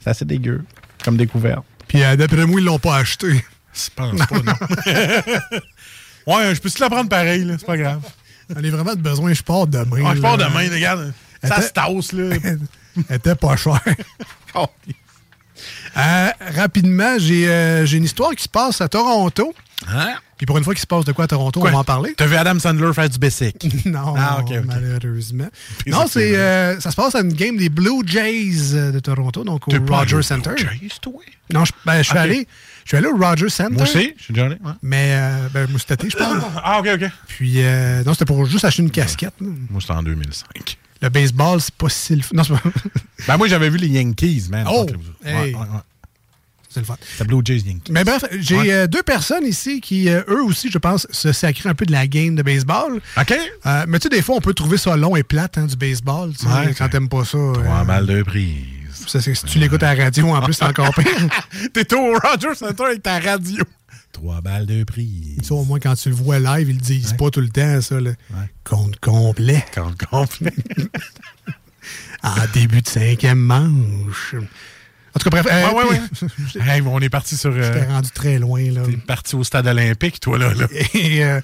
C'est assez dégueu, comme découverte. Puis euh, d'après moi, ils l'ont pas acheté. [laughs] Je pense pas, non. [laughs] ouais, je peux-tu la prendre pareil, là, c'est pas grave. On a vraiment de besoin, je pars demain. Ouais, je pars demain, regarde. Ça Était- se tasse, là. Elle [laughs] était pas chère. Euh, rapidement, j'ai euh, j'ai une histoire qui se passe à Toronto. Hein? Puis pour une fois qu'il se passe de quoi à Toronto, Quoi? on va en parler. T'as vu Adam Sandler faire du basic? [laughs] non, Ah, malheureusement. Non, ça, c'est euh, ça se passe à une game des Blue Jays euh, de Toronto, donc au Rogers Center. Blue Jays, toi? Non, je, ben, je suis allé. Je suis allé au Rogers Center. Moi aussi, je suis déjà allé. ouais. Mais euh, ben, moi, je parle. [coughs] Ah, ok, ok. Puis, euh, non, c'était pour juste acheter une casquette. Moi, c'était en 2005. Le baseball, c'est pas si Non, c'est pas. Ben, moi, j'avais vu les Yankees, man. Oh! Hey. ouais. C'est le fun. C'était Blue Jays Yankees. Mais bref, j'ai Ouais. euh, deux personnes ici qui, euh, eux aussi, je pense, se sacrent un peu de la game de baseball. OK. Euh, mais tu sais, des fois, on peut trouver ça long et plate, hein, du baseball. tu sais, Ouais, quand t'aimes pas ça. Trois balles de prise. ça, si tu l'écoutes à la radio, en plus, c'est encore [laughs] pire. T'es au Rogers Center avec ta radio. Trois balles de prise. Tu sais, au moins, quand tu le vois live, ils le disent pas tout le temps, ça. Le compte complet. Compte complet. [laughs] en début de cinquième manche. En tout cas, bref. euh, Ouais, ouais, puis- ouais. [laughs] Hey, on est parti sur. euh, J'étais rendu très loin, là. T'es parti au stade olympique, toi, là. là. Et, euh,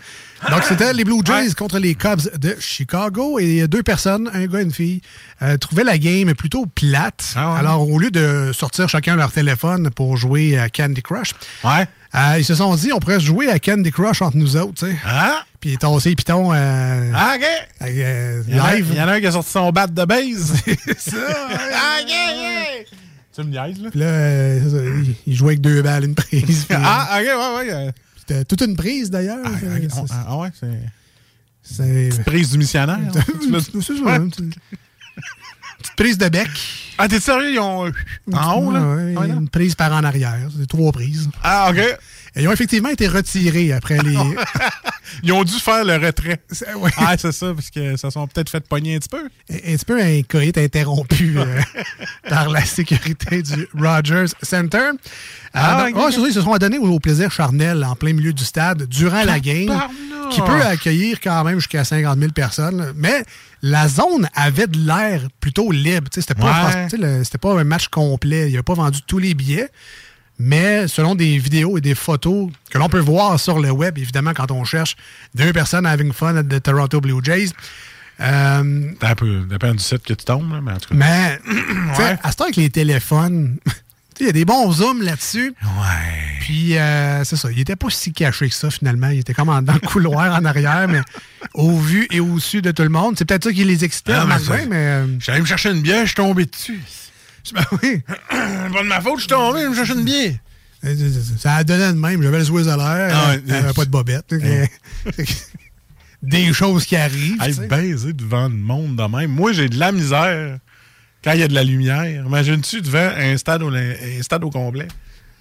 donc, c'était les Blue Jays contre les Cubs de Chicago. Et deux personnes, un gars et une fille, euh, trouvaient la game plutôt plate. Ah ouais? Alors, au lieu de sortir chacun leur téléphone pour jouer à Candy Crush, Ouais. euh, ils se sont dit on pourrait jouer à Candy Crush entre nous autres. tu sais. Ah? Puis tasser pitons euh, Ah, OK. euh, Il y, en a, live. il y en a un qui a sorti son bat de base. [laughs] ça, ah, OK, OK. Tu me niaises, là? Puis là, euh, il- jouait avec deux balles, une prise. [laughs] puis, Ah, OK, ouais, ouais. euh, C'était toute une prise d'ailleurs. Ah, C'est- ok, ah, ah, ouais, c'est. c'est- Petite prise du missionnaire. hein? [laughs] Petite prise de bec. Ah, t'es sérieux? Ils ont. En haut, là? Ouais, Ah, une prise par en arrière. C'est trois prises. Ah, OK. Ils ont effectivement été retirés après les. [laughs] Ils ont dû faire le retrait. Ouais. Ah, c'est ça, parce que ça sont peut-être fait pogner un petit peu. un petit peu un coït interrompu [laughs] euh, par la sécurité du Rogers Center. Ah, Euh, c'est ça, ils se sont adonnés au, plaisir charnel en plein milieu du stade durant la game, qui peut accueillir quand même jusqu'à 50 000 personnes. Mais la zone avait de l'air plutôt libre. C'était pas, Ouais. pas un match complet. Il n'a pas vendu tous les billets. Mais selon des vidéos et des photos que l'on peut voir sur le web, évidemment, quand on cherche deux personnes having fun at the Toronto Blue Jays, euh, T'as un peu, dépend du site que tu tombes, là, mais en tout cas. mais, [clears throat] tu sais, Ouais. à ce temps avec les téléphones, [laughs] il y a des bons zooms là-dessus. Ouais. Puis, euh, c'est ça, il était pas si caché que ça, finalement. Il était comme en- dans le couloir en arrière, mais au vu et au su de tout le monde. C'est peut-être ça qui les excitait, Ah, mais mais... euh, J'allais me chercher une bière, je suis tombé dessus. Ben oui, Pas de ma faute, je suis tombé, je me chercher une bière. Ça a donné de même. J'avais le souhait à l'air, Ah ouais. il n'y avait pas de bobette. [laughs] Des choses qui arrivent, Hey, baiser devant le monde de même. Moi, j'ai de la misère quand il y a de la lumière. Imagine-tu devant un stade au, un stade au complet?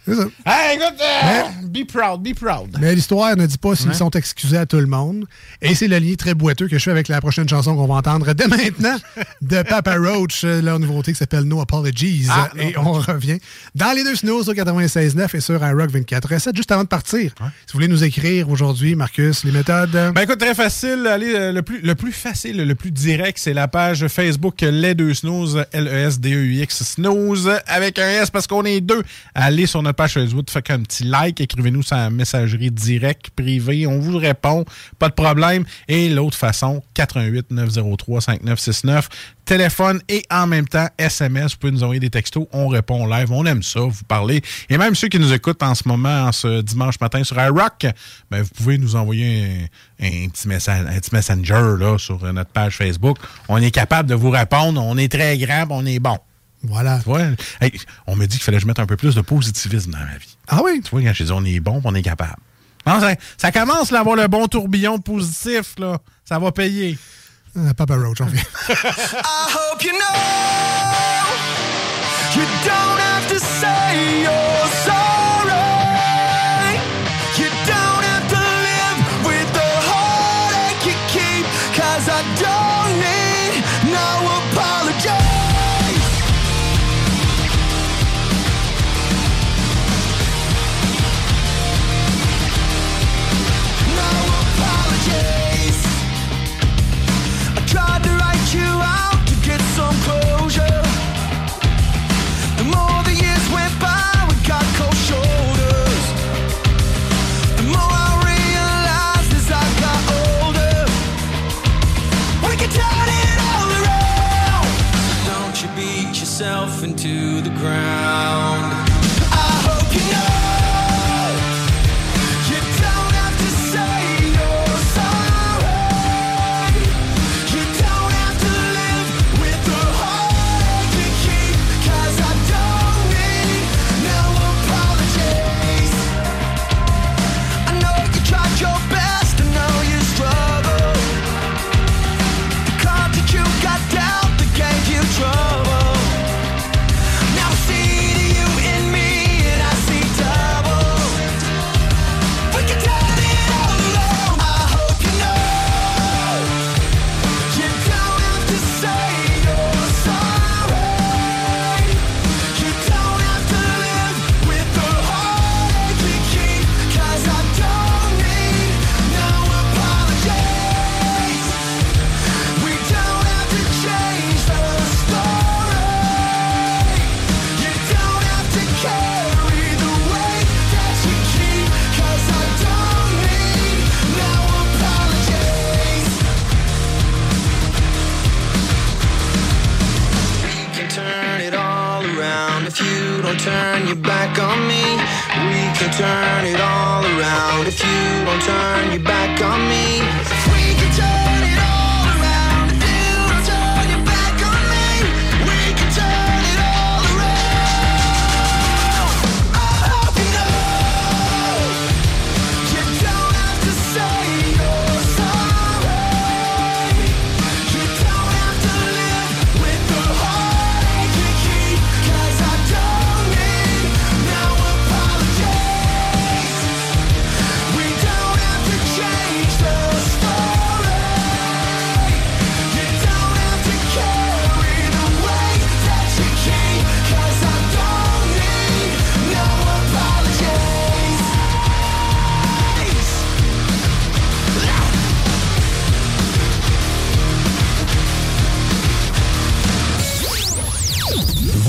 C'est ça. Hey, écoute, euh, be proud, be proud. Mais l'histoire ne dit pas s'ils Ouais. sont excusés à tout le monde. Et c'est le lien très boiteux que je fais avec la prochaine chanson qu'on va entendre dès maintenant de Papa Roach, euh, leur nouveauté qui s'appelle No Apologies. Ah, et non. on revient dans les deux snows au 96.9 et sur iRock 24.7. Juste avant de partir, si vous voulez nous écrire aujourd'hui, Marcus, les méthodes... Ben écoute, très facile. Allez, euh, le plus, le plus facile, le plus direct, c'est la page Facebook Les Deux Snooze, L-E-S-D-E-U-X Snooze, avec un S parce qu'on est deux. Allez sur notre page Facebook, faites un petit like, écrivez-nous sur la messagerie directe, privée, on vous répond, pas de problème. Et l'autre façon, 88 903 5969, téléphone et en même temps SMS, vous pouvez nous envoyer des textos, on répond live, on aime ça, vous parlez. Et même ceux qui nous écoutent en ce moment, en ce dimanche matin sur iRock, ben, vous pouvez nous envoyer un, petit message, un petit messenger là, sur notre page Facebook. On est capable de vous répondre, on est très puis on est bon. Voilà. Tu vois, hey, on me dit qu'il fallait que je mette un peu plus de positivisme dans ma vie. Ah oui? Tu vois, quand je dis on est bon, on est capable. Non, ça, ça commence là, à avoir le bon tourbillon positif, là. Ça va payer. Euh, Papa Roach, on vient. [laughs] I hope you know you don't have to say turn your back on me. We can turn it all around if you don't turn your back on me.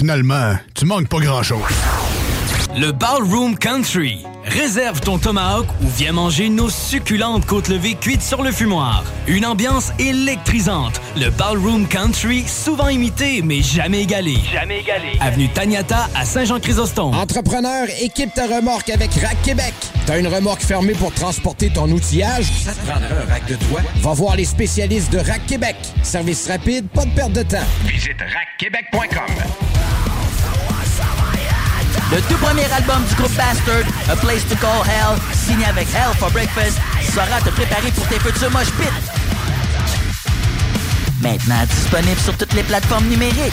Finalement, tu manques pas grand-chose. Le Ballroom Country. Réserve ton tomahawk ou viens manger nos succulentes côtes levées cuites sur le fumoir. Une ambiance électrisante. Le Ballroom Country, souvent imité mais jamais égalé. Jamais égalé. Avenue Taniata à Saint-Jean-Chrysostome. Entrepreneur, équipe ta remorque avec Rack Québec. T'as une remorque fermée pour transporter ton outillage? Ça te prendra un rack de toit? Va voir les spécialistes de Rack Québec. Service rapide, pas de perte de temps. Visite rackquebec.com. Le tout premier album du groupe Bastard, A Place to Call Hell, signé avec Hell for Breakfast, sera te préparer pour tes futurs mosh pits. Maintenant disponible sur toutes les plateformes numériques.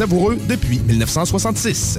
savoureux depuis 1966.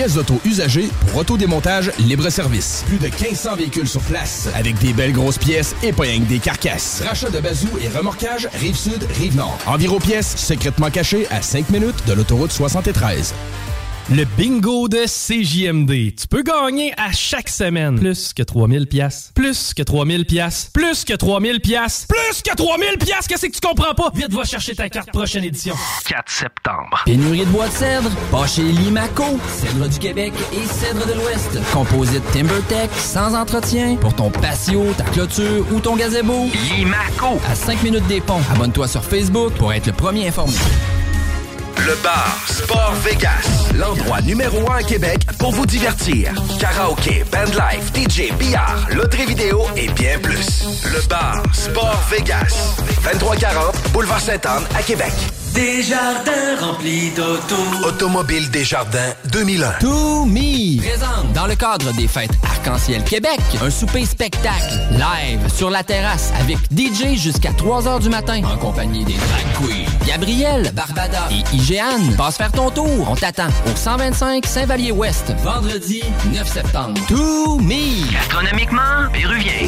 d'auto usagées pour autodémontage libre-service. Plus de 1500 véhicules sur place avec des belles grosses pièces et pas rien des carcasses. Rachat de bazou et remorquage Rive-Sud, Rive-Nord. Environ pièces secrètement cachées à 5 minutes de l'autoroute 73. Le bingo de CJMD. Tu peux gagner à chaque semaine plus que 3000 pièces, plus que 3000 pièces, plus que 3000 pièces, plus que 3000 pièces. Qu'est-ce que tu comprends pas? Vite va chercher ta carte prochaine édition. 4 septembre. Pénurie de bois de cèdre? Pas chez Limaco. Cèdre du Québec et cèdre de l'Ouest. Composite TimberTech, sans entretien. Pour ton patio, ta clôture ou ton gazebo. Limaco. À 5 minutes des ponts. Abonne-toi sur Facebook pour être le premier informé. Le bar Sport Vegas, l'endroit numéro un à Québec pour vous divertir. Karaoke, bandlife, DJ, billard, loterie vidéo et bien plus. Le bar Sport Vegas, 2340 Boulevard Sainte-Anne à Québec. Des jardins remplis d'auto. Automobile Desjardins 2001. To Me présente dans le cadre des fêtes Arc-en-Ciel Québec un souper spectacle live sur la terrasse avec DJ jusqu'à 3 heures du matin en compagnie des drag queens Gabriel, Barbada et IGN. Passe faire ton tour, on t'attend au 125 Saint-Vallier-Ouest vendredi 9 septembre. To Me Gastronomiquement, péruvien.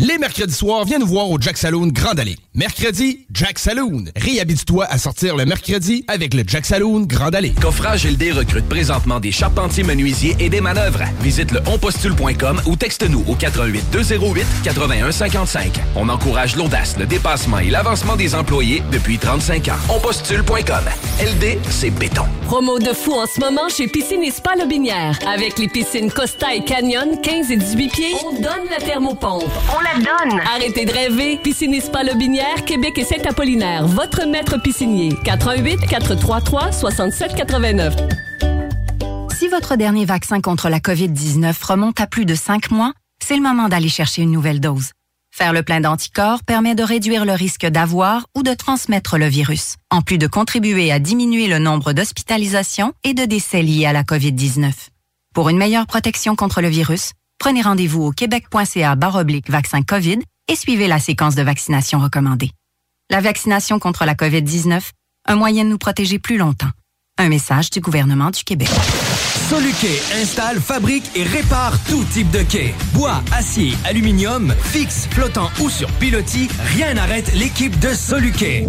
Les mercredis soirs, viens nous voir au Jack Saloon Grande Allée. Mercredi, Jack Saloon. Réhabite-toi à sortir le mercredi avec le Jack Saloon Grande Allée. Coffrage LD recrute présentement des charpentiers menuisiers et des manœuvres. Visite le onpostule.com ou texte-nous au 88 208 81 55. On encourage l'audace, le dépassement et l'avancement des employés depuis 35 ans. Onpostule.com. LD, c'est béton. Promo de fou en ce moment chez Piscine et Spa Lobinière. Avec les piscines Costa et Canyon, 15 et 18 pieds, on donne la thermopompe. On la donne! Arrêtez de rêver. Piscine et Spa Lobinière, Québec et Saint-Apollinaire. Votre maître piscinier. 88 433 67 89. Si votre dernier vaccin contre la COVID-19 remonte à plus de cinq mois, c'est le moment d'aller chercher une nouvelle dose. Faire le plein d'anticorps permet de réduire le risque d'avoir ou de transmettre le virus, en plus de contribuer à diminuer le nombre d'hospitalisations et de décès liés à la COVID-19. Pour une meilleure protection contre le virus, prenez rendez-vous au québec.ca baroblique vaccin COVID et suivez la séquence de vaccination recommandée. La vaccination contre la COVID-19, un moyen de nous protéger plus longtemps. Un message du gouvernement du Québec. Soluquet installe, fabrique et répare tout type de quai. Bois, acier, aluminium, fixe, flottant ou sur pilotis, rien n'arrête l'équipe de Soluquet.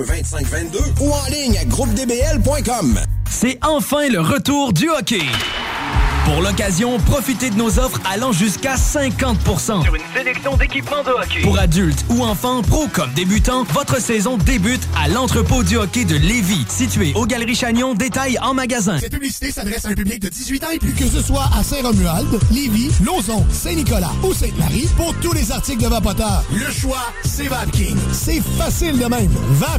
2522 ou en ligne à groupedbl.com. C'est enfin le retour du hockey. Pour l'occasion, profitez de nos offres allant jusqu'à 50% Sur une sélection d'équipements de hockey. Pour adultes ou enfants, pro comme débutants, votre saison débute à l'entrepôt du hockey de Lévis, situé aux Galeries Chagnon, détail en magasin. Cette publicité s'adresse à un public de 18 ans et plus. Que ce soit à Saint-Romuald, Lévis, Lauson, Saint-Nicolas ou Sainte-Marie, pour tous les articles de Vapoteur, le choix, c'est VapKing. C'est facile de même.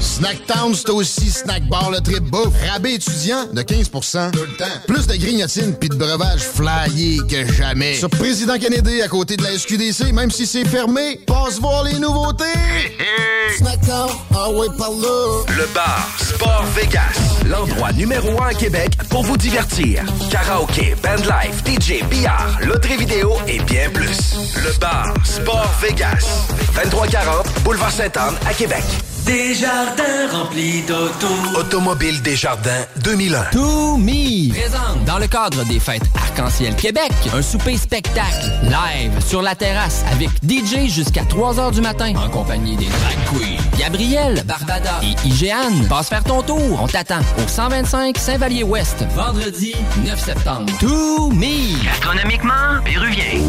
Snacktown, c'est aussi Snack Bar le trip bouffe. Rabais étudiant de 15% Tout le temps. Plus de grignotines puis de breuvages flyés que jamais. Sur Président Kennedy, à côté de la SQDC, même si c'est fermé, passe voir les nouveautés. Snacktown, ah ouais, par là. Le bar Sport Vegas, l'endroit numéro un à Québec pour vous divertir. Karaoke, bandlife, DJ, billard, loterie vidéo et bien plus. Le bar Sport Vegas, 2340 Boulevard Sainte-Anne à Québec. Des jardins remplis d'auto. Automobile Desjardins 2001. To Me présente dans le cadre des fêtes Arc-en-Ciel Québec un souper spectacle live sur la terrasse avec DJ jusqu'à 3 h du matin en compagnie des drag queens Gabriel, Barbada et IGN. Passe faire ton tour, on t'attend au 125 Saint-Vallier-Ouest vendredi 9 septembre. To Me Gastronomiquement péruvien.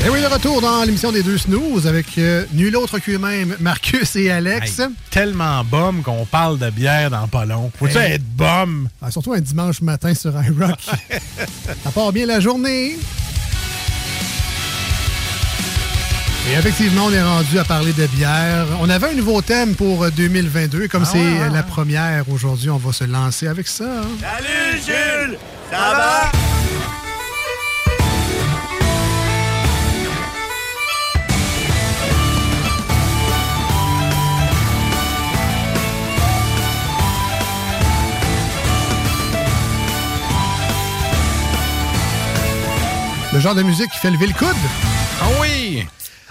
Et Eh oui, le retour dans l'émission des deux snooze avec euh, nul autre qu'eux-mêmes, Marcus et Alex. Hey, tellement bum qu'on parle de bière dans pas long. Faut-tu Hey. être bum? Ah, surtout un dimanche matin sur iRock. [laughs] Ça part bien la journée. Et effectivement, on est rendu à parler de bière. On avait un nouveau thème pour euh, 2022. Et comme Ah c'est ouais, ouais, euh, la première aujourd'hui, on va se lancer avec ça. hein. Salut Jules, ça va? Le genre de musique qui fait lever le coude. Ah oui!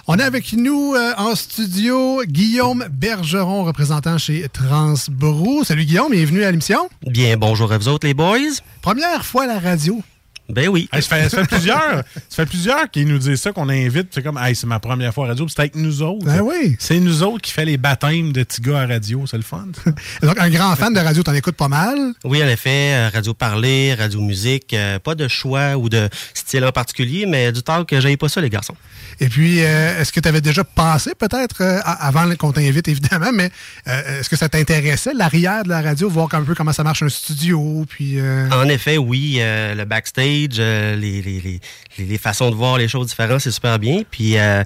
On est avec nous euh, en studio Guillaume Bergeron, représentant chez Transbrou. Salut Guillaume, bienvenue à l'émission. Bien, bonjour à vous autres, les boys. Première fois à la radio. Ben oui. Hey, ça, fait, ça fait plusieurs, ça fait plusieurs qui nous disent ça, qu'on invite. C'est comme, hey, c'est ma première fois à radio, puis c'est avec nous autres. Ben oui. C'est nous autres qui fait les baptêmes de petits gars à radio. C'est le fun. [laughs] Donc, un grand fan de radio, t'en écoutes pas mal? Oui, en effet, euh, radio parler, radio musique, euh, pas de choix ou de style en particulier, mais du talk, que j'aille pas ça, les garçons. Et puis, euh, est-ce que tu avais déjà pensé, peut-être, euh, avant qu'on t'invite, évidemment, mais euh, est-ce que ça t'intéressait, l'arrière de la radio, voir un peu comment ça marche un studio, puis... euh, En effet, oui, euh, le backstage, stage, euh, les, les, les, les façons de voir les choses différentes, c'est super bien. Puis euh,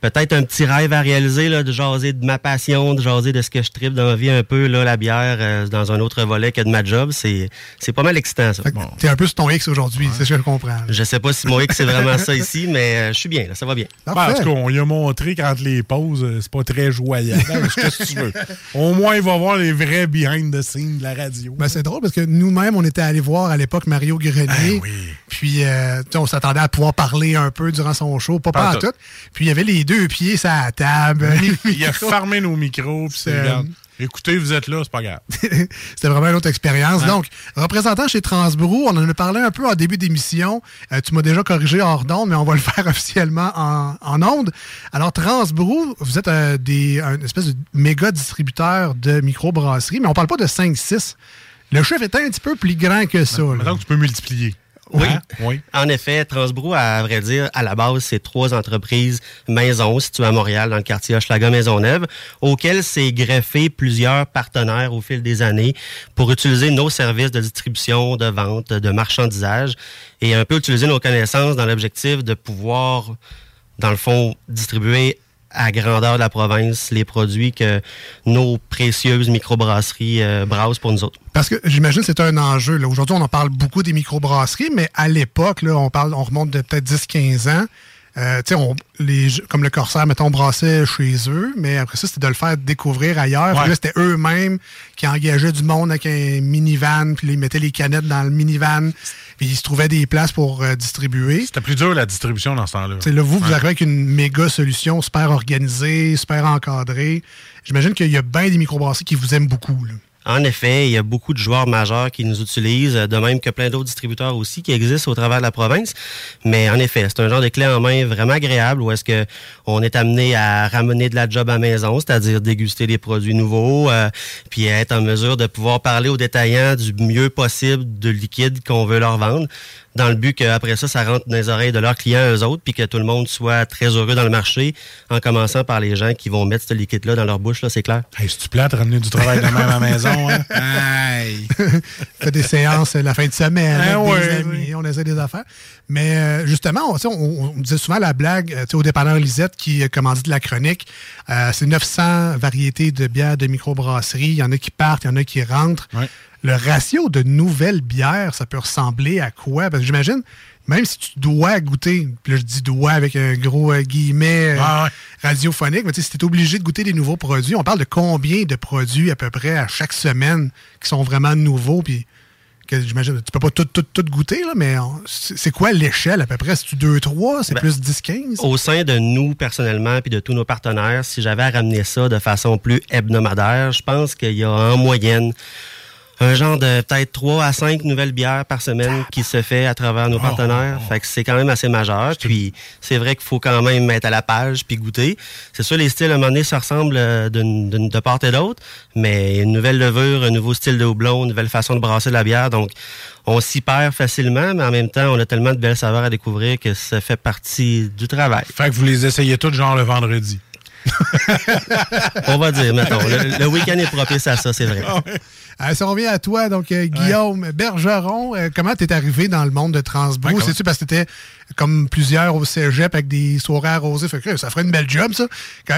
peut-être un petit rêve à réaliser, là, de jaser de ma passion, de jaser de ce que je tripe dans la vie un peu, là, la bière, euh, dans un autre volet que de ma job. C'est, c'est pas mal excitant, ça. T'es un peu sur ton X aujourd'hui, c'est ce que je comprends. Je sais pas si mon X c'est vraiment ça ici, [laughs] mais euh, je suis bien, là, ça va bien. Ben, en tout cas, on lui a montré qu'entre les pauses, euh, c'est pas très joyeux. [laughs] Qu'est-ce que tu veux? Au moins, il va voir les vrais behind the scenes de la radio. Ben, c'est drôle parce que nous-mêmes, on était allés voir à l'époque Mario Grenier. Puis, euh, tu sais, on s'attendait à pouvoir parler un peu durant son show. Pas, Pas pas en en tout. tout. Puis, il y avait les deux pieds sur la table. [laughs] il a fermé nos micros, Euh. Écoutez, vous êtes là, c'est pas grave. [laughs] C'était vraiment une autre expérience. Donc, représentant chez Transbrou, on en a parlé un peu en début d'émission. Euh, tu m'as déjà corrigé hors d'onde, mais on va le [laughs] faire officiellement en, en onde. Alors, Transbrou, vous êtes euh, des, un espèce de méga distributeur de microbrasserie, mais on parle pas de 5-6. Le chiffre est un petit peu plus grand que ça. que tu peux multiplier. Oui. Hein? Oui. En effet, Transbrou, à vrai dire, à la base, c'est trois entreprises maison situées à Montréal, dans le quartier Hochelaga-Maisonneuve, auxquelles s'est greffé plusieurs partenaires au fil des années pour utiliser nos services de distribution, de vente, de marchandisage et un peu utiliser nos connaissances dans l'objectif de pouvoir, dans le fond, distribuer à grandeur de la province les produits que nos précieuses microbrasseries euh, brassent pour nous autres. Parce que j'imagine que c'est un enjeu. là. Aujourd'hui, on en parle beaucoup des microbrasseries, mais à l'époque, là, on parle, on remonte de peut-être 10-15 ans. Euh, tu sais, on- les, comme le Corsaire, mettons, brassait chez eux, mais après ça, c'était de le faire découvrir ailleurs. Puis Ouais. là, c'était eux-mêmes qui engageaient du monde avec un minivan, puis là, ils mettaient les canettes dans le minivan, puis ils se trouvaient des places pour euh, distribuer. C'était plus dur la distribution dans ce temps-là. Sais, là, vous, vous arrivez avec une méga solution super organisée, super encadrée. J'imagine qu'il y a bien des microbrasseries qui vous aiment beaucoup. là. En effet, il y a beaucoup de joueurs majeurs qui nous utilisent, de même que plein d'autres distributeurs aussi qui existent au travers de la province. Mais en effet, c'est un genre de clé en main vraiment agréable où est-ce que on est amené à ramener de la job à maison, c'est-à-dire déguster des produits nouveaux, euh, puis être en mesure de pouvoir parler aux détaillants du mieux possible de liquide qu'on veut leur vendre, dans le but qu'après ça, ça rentre dans les oreilles de leurs clients eux autres, puis que tout le monde soit très heureux dans le marché, en commençant par les gens qui vont mettre ce liquide-là dans leur bouche, là, c'est clair. Hey, c'est-tu de ramener du travail de même à la maison, hein? [laughs] Hey! [laughs] fait des séances euh, la fin de semaine Ah avec ouais, des amis, on essaie des affaires. Mais euh, justement, on, disait souvent la blague euh, tu sais, au dépanneur Lisette qui commandit de la chronique. euh, c'est 900 variétés de bières de microbrasserie. Il y en a qui partent, il y en a qui rentrent. Le ratio de nouvelles bières, ça peut ressembler à quoi? Parce que j'imagine, même si tu dois goûter, puis là je dis dois avec un gros euh, guillemet euh, Ah ouais. radiophonique, mais si tu es obligé de goûter des nouveaux produits, on parle de combien de produits à peu près à chaque semaine qui sont vraiment nouveaux, puis que j'imagine, tu peux pas tout, tout, tout goûter, là, mais c'est quoi l'échelle à peu près? C'est-tu 2, 3? C'est Ben, plus 10, 15? Au sein de nous, personnellement, puis de tous nos partenaires, si j'avais à ramener ça de façon plus hebdomadaire, je pense qu'il y a en moyenne un genre de peut-être 3 à 5 nouvelles bières par semaine qui se fait à travers nos partenaires. Fait que c'est quand même assez majeur. Puis c'est vrai qu'il faut quand même être à la page puis goûter. C'est sûr, les styles, à un moment donné, ça ressemble euh, d'une- d'une- de part et d'autre, mais une nouvelle levure, un nouveau style de houblon, une nouvelle façon de brasser de la bière. Donc, on s'y perd facilement, mais en même temps, on a tellement de belles saveurs à découvrir que ça fait partie du travail. Fait que vous les essayez tous genre le vendredi. [laughs] On va dire, mettons. Le, le week-end est propice à ça, c'est vrai. Euh, si on revient à toi, donc euh, Guillaume Bergeron, euh, comment t'es arrivé dans le monde de? Ouais, comment- C'est-tu parce que t'étais comme plusieurs au cégep avec des soirées arrosées? Ça ferait une belle job, ça.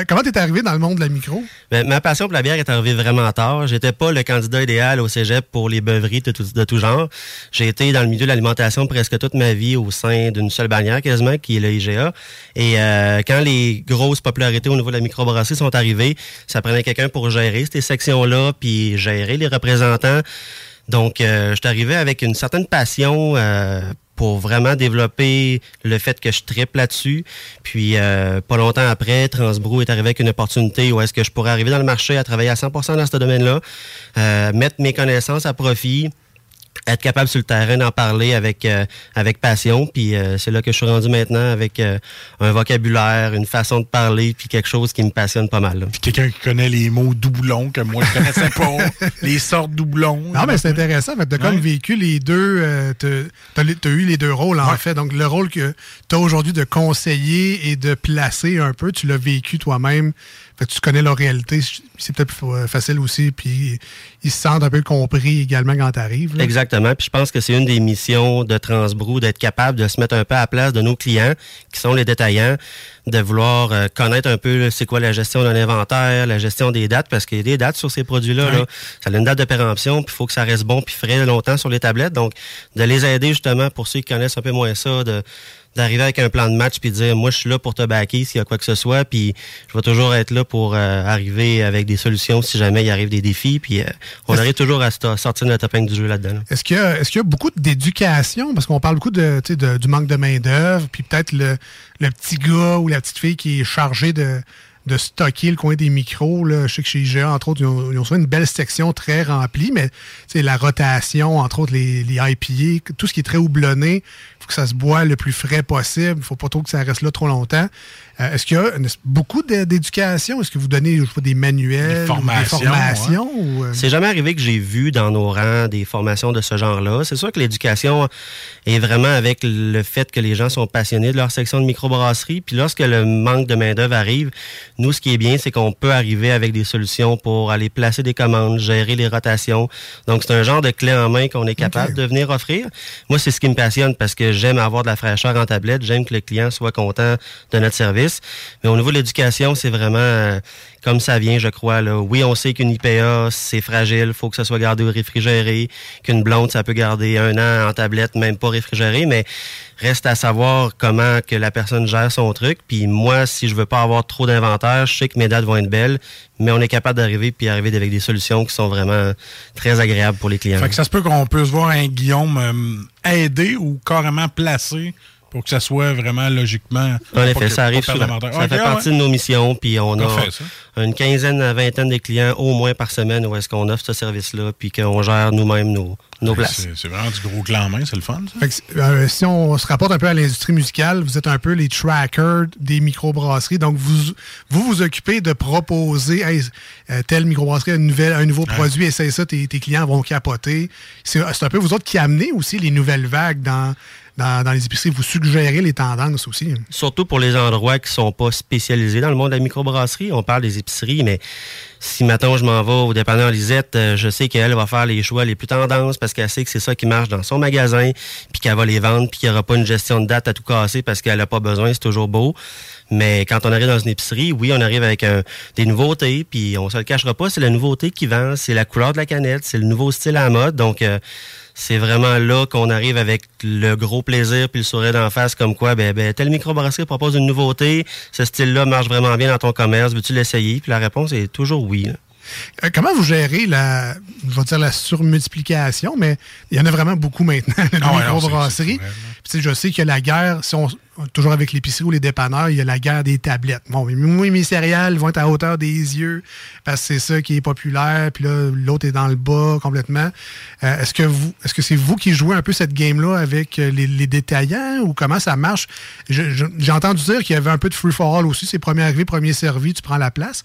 Comment t'es arrivé dans le monde de la micro? Ben, ma passion pour la bière est arrivée vraiment tard. J'étais pas le candidat idéal au cégep pour les beuveries de tout, de tout genre. J'ai été dans le milieu de l'alimentation presque toute ma vie au sein d'une seule bannière quasiment, qui est le IGA. Et euh, quand les grosses popularités au niveau de la microbrasserie sont arrivées, ça prenait quelqu'un pour gérer ces sections-là, puis gérer les représentants. Donc, euh, je suis arrivé avec une certaine passion euh, pour vraiment développer le fait que je triple là-dessus. Puis, euh, pas longtemps après, Transbrou est arrivé avec une opportunité où est-ce que je pourrais arriver dans le marché à travailler à 100% dans ce domaine-là, euh, mettre mes connaissances à profit, être capable sur le terrain d'en parler avec euh, avec passion puis euh, c'est là que je suis rendu maintenant avec euh, un vocabulaire une façon de parler puis quelque chose qui me passionne pas mal là. Quelqu'un qui connaît les mots doublons que moi je connaissais pas. [laughs] les sortes doublons. Non, mais c'est intéressant. Tu as comme Ouais. vécu les deux. euh, t'as as, eu les deux rôles, en Ouais. fait. Donc, le rôle que tu as aujourd'hui de conseiller et de placer un peu, tu l'as vécu toi-même Fait que tu connais leur réalité, c'est peut-être plus facile aussi, puis ils se sentent un peu compris également quand tu arrives. Exactement. Puis je pense que c'est une des missions de Transbrou d'être capable de se mettre un peu à la place de nos clients, qui sont les détaillants, de vouloir euh, connaître un peu c'est quoi la gestion d'un inventaire, la gestion des dates, parce qu'il y a des dates sur ces produits-là. Là. Ça a une date de péremption, puis il faut que ça reste bon puis frais longtemps sur les tablettes. Donc, de les aider justement pour ceux qui connaissent un peu moins ça, de d'arriver avec un plan de match puis de dire moi je suis là pour te backer s'il y a quoi que ce soit puis je vais toujours être là pour euh, arriver avec des solutions si jamais il arrive des défis puis euh, on arrive toujours à sortir de notre épingle du jeu là-dedans. là. Est-ce qu'il y, a- est-ce qu'il y a beaucoup d'éducation? Parce qu'on parle beaucoup de, du manque de main-d'œuvre, puis peut-être le, le petit gars ou la petite fille qui est chargé de, de stocker le coin des micros. Là. Je sais que chez IGA, entre autres, ils ont, une belle section très remplie, mais la rotation, entre autres les, les IPA, tout ce qui est très houblonné, il faut que ça se boit le plus frais possible. Il faut pas trop que ça reste là trop longtemps. Euh, Est-ce qu'il y a beaucoup d'éducation? Est-ce que vous donnez je sais pas, des manuels, des formations? ou, euh, C'est jamais arrivé que j'ai vu dans nos rangs des formations de ce genre-là. C'est sûr que l'éducation est vraiment avec le fait que les gens sont passionnés de leur section de microbrasserie. Puis lorsque le manque de main-d'œuvre arrive, nous, ce qui est bien, c'est qu'on peut arriver avec des solutions pour aller placer des commandes, gérer les rotations. Donc, c'est un genre de clé en main qu'on est capable de venir offrir. Moi, c'est ce qui me passionne parce que j'aime avoir de la fraîcheur en tablette. J'aime que le client soit content de notre service. Mais au niveau de l'éducation, c'est vraiment euh, comme ça vient, je crois. Oui, on sait qu'une IPA, c'est fragile, faut que ça soit gardé au réfrigéré, qu'une blonde, ça peut garder un an en tablette, même pas réfrigéré, mais reste à savoir comment que la personne gère son truc. Puis moi, si je veux pas avoir trop d'inventaire, je sais que mes dates vont être belles, mais on est capable d'arriver puis arriver avec des solutions qui sont vraiment très agréables pour les clients. Fait que ça se peut qu'on puisse voir un Guillaume euh, aider ou carrément placé pour que ça soit vraiment logiquement. En effet, que- ça arrive pas souvent. Ça fait partie ouais. de nos missions, puis on Parfait, a ça. une quinzaine à vingtaine de clients au moins par semaine où est-ce qu'on offre ce service-là, puis qu'on gère nous-mêmes nos, nos places. C'est vraiment du gros clan en main, c'est le fun. ça. Fait que, euh, si on se rapporte un peu à l'industrie musicale, vous êtes un peu les trackers des microbrasseries. Donc, vous vous, vous occupez de proposer hey, euh, telle microbrasserie a une nouvelle, un nouveau produit, essaye ça, tes, tes clients vont capoter. C'est un peu vous autres qui amenez aussi les nouvelles vagues dans, dans, les épiceries. Vous suggérez les tendances aussi. Surtout pour les endroits qui sont pas spécialisés dans le monde de la microbrasserie. On parle des épiceries, mais si maintenant je m'en vais au dépanneur Lisette, euh, je sais qu'elle va faire les choix les plus tendances parce qu'elle sait que c'est ça qui marche dans son magasin, puis qu'elle va les vendre, puis qu'il n'y aura pas une gestion de date à tout casser parce qu'elle n'a pas besoin, c'est toujours beau. Mais quand on arrive dans une épicerie, oui, on arrive avec des nouveautés, puis on se le cachera pas, c'est la nouveauté qui vend, c'est la couleur de la canette, c'est le nouveau style à la mode, donc euh, c'est vraiment là qu'on arrive avec le gros plaisir puis le sourire d'en face comme quoi ben, ben telle microbrasserie propose une nouveauté, ce style-là marche vraiment bien dans ton commerce, veux-tu l'essayer? Puis la réponse est toujours oui. Euh, comment vous gérez la, je vais dire la surmultiplication, mais il y en a vraiment beaucoup maintenant, [laughs] de Ah ouais, microbrasseries. Puis, je sais qu'il y a la guerre, si on, toujours avec l'épicerie ou les dépanneurs, il y a la guerre des tablettes. Bon, moi, mes céréales vont être à hauteur des yeux parce que c'est ça qui est populaire, puis là, l'autre est dans le bas complètement. Euh, est-ce que vous, est-ce que c'est vous qui jouez un peu cette game-là avec euh, les, les détaillants ou comment ça marche? J'ai entendu dire qu'il y avait un peu de free for all aussi, c'est premier arrivé, premier servi, tu prends la place.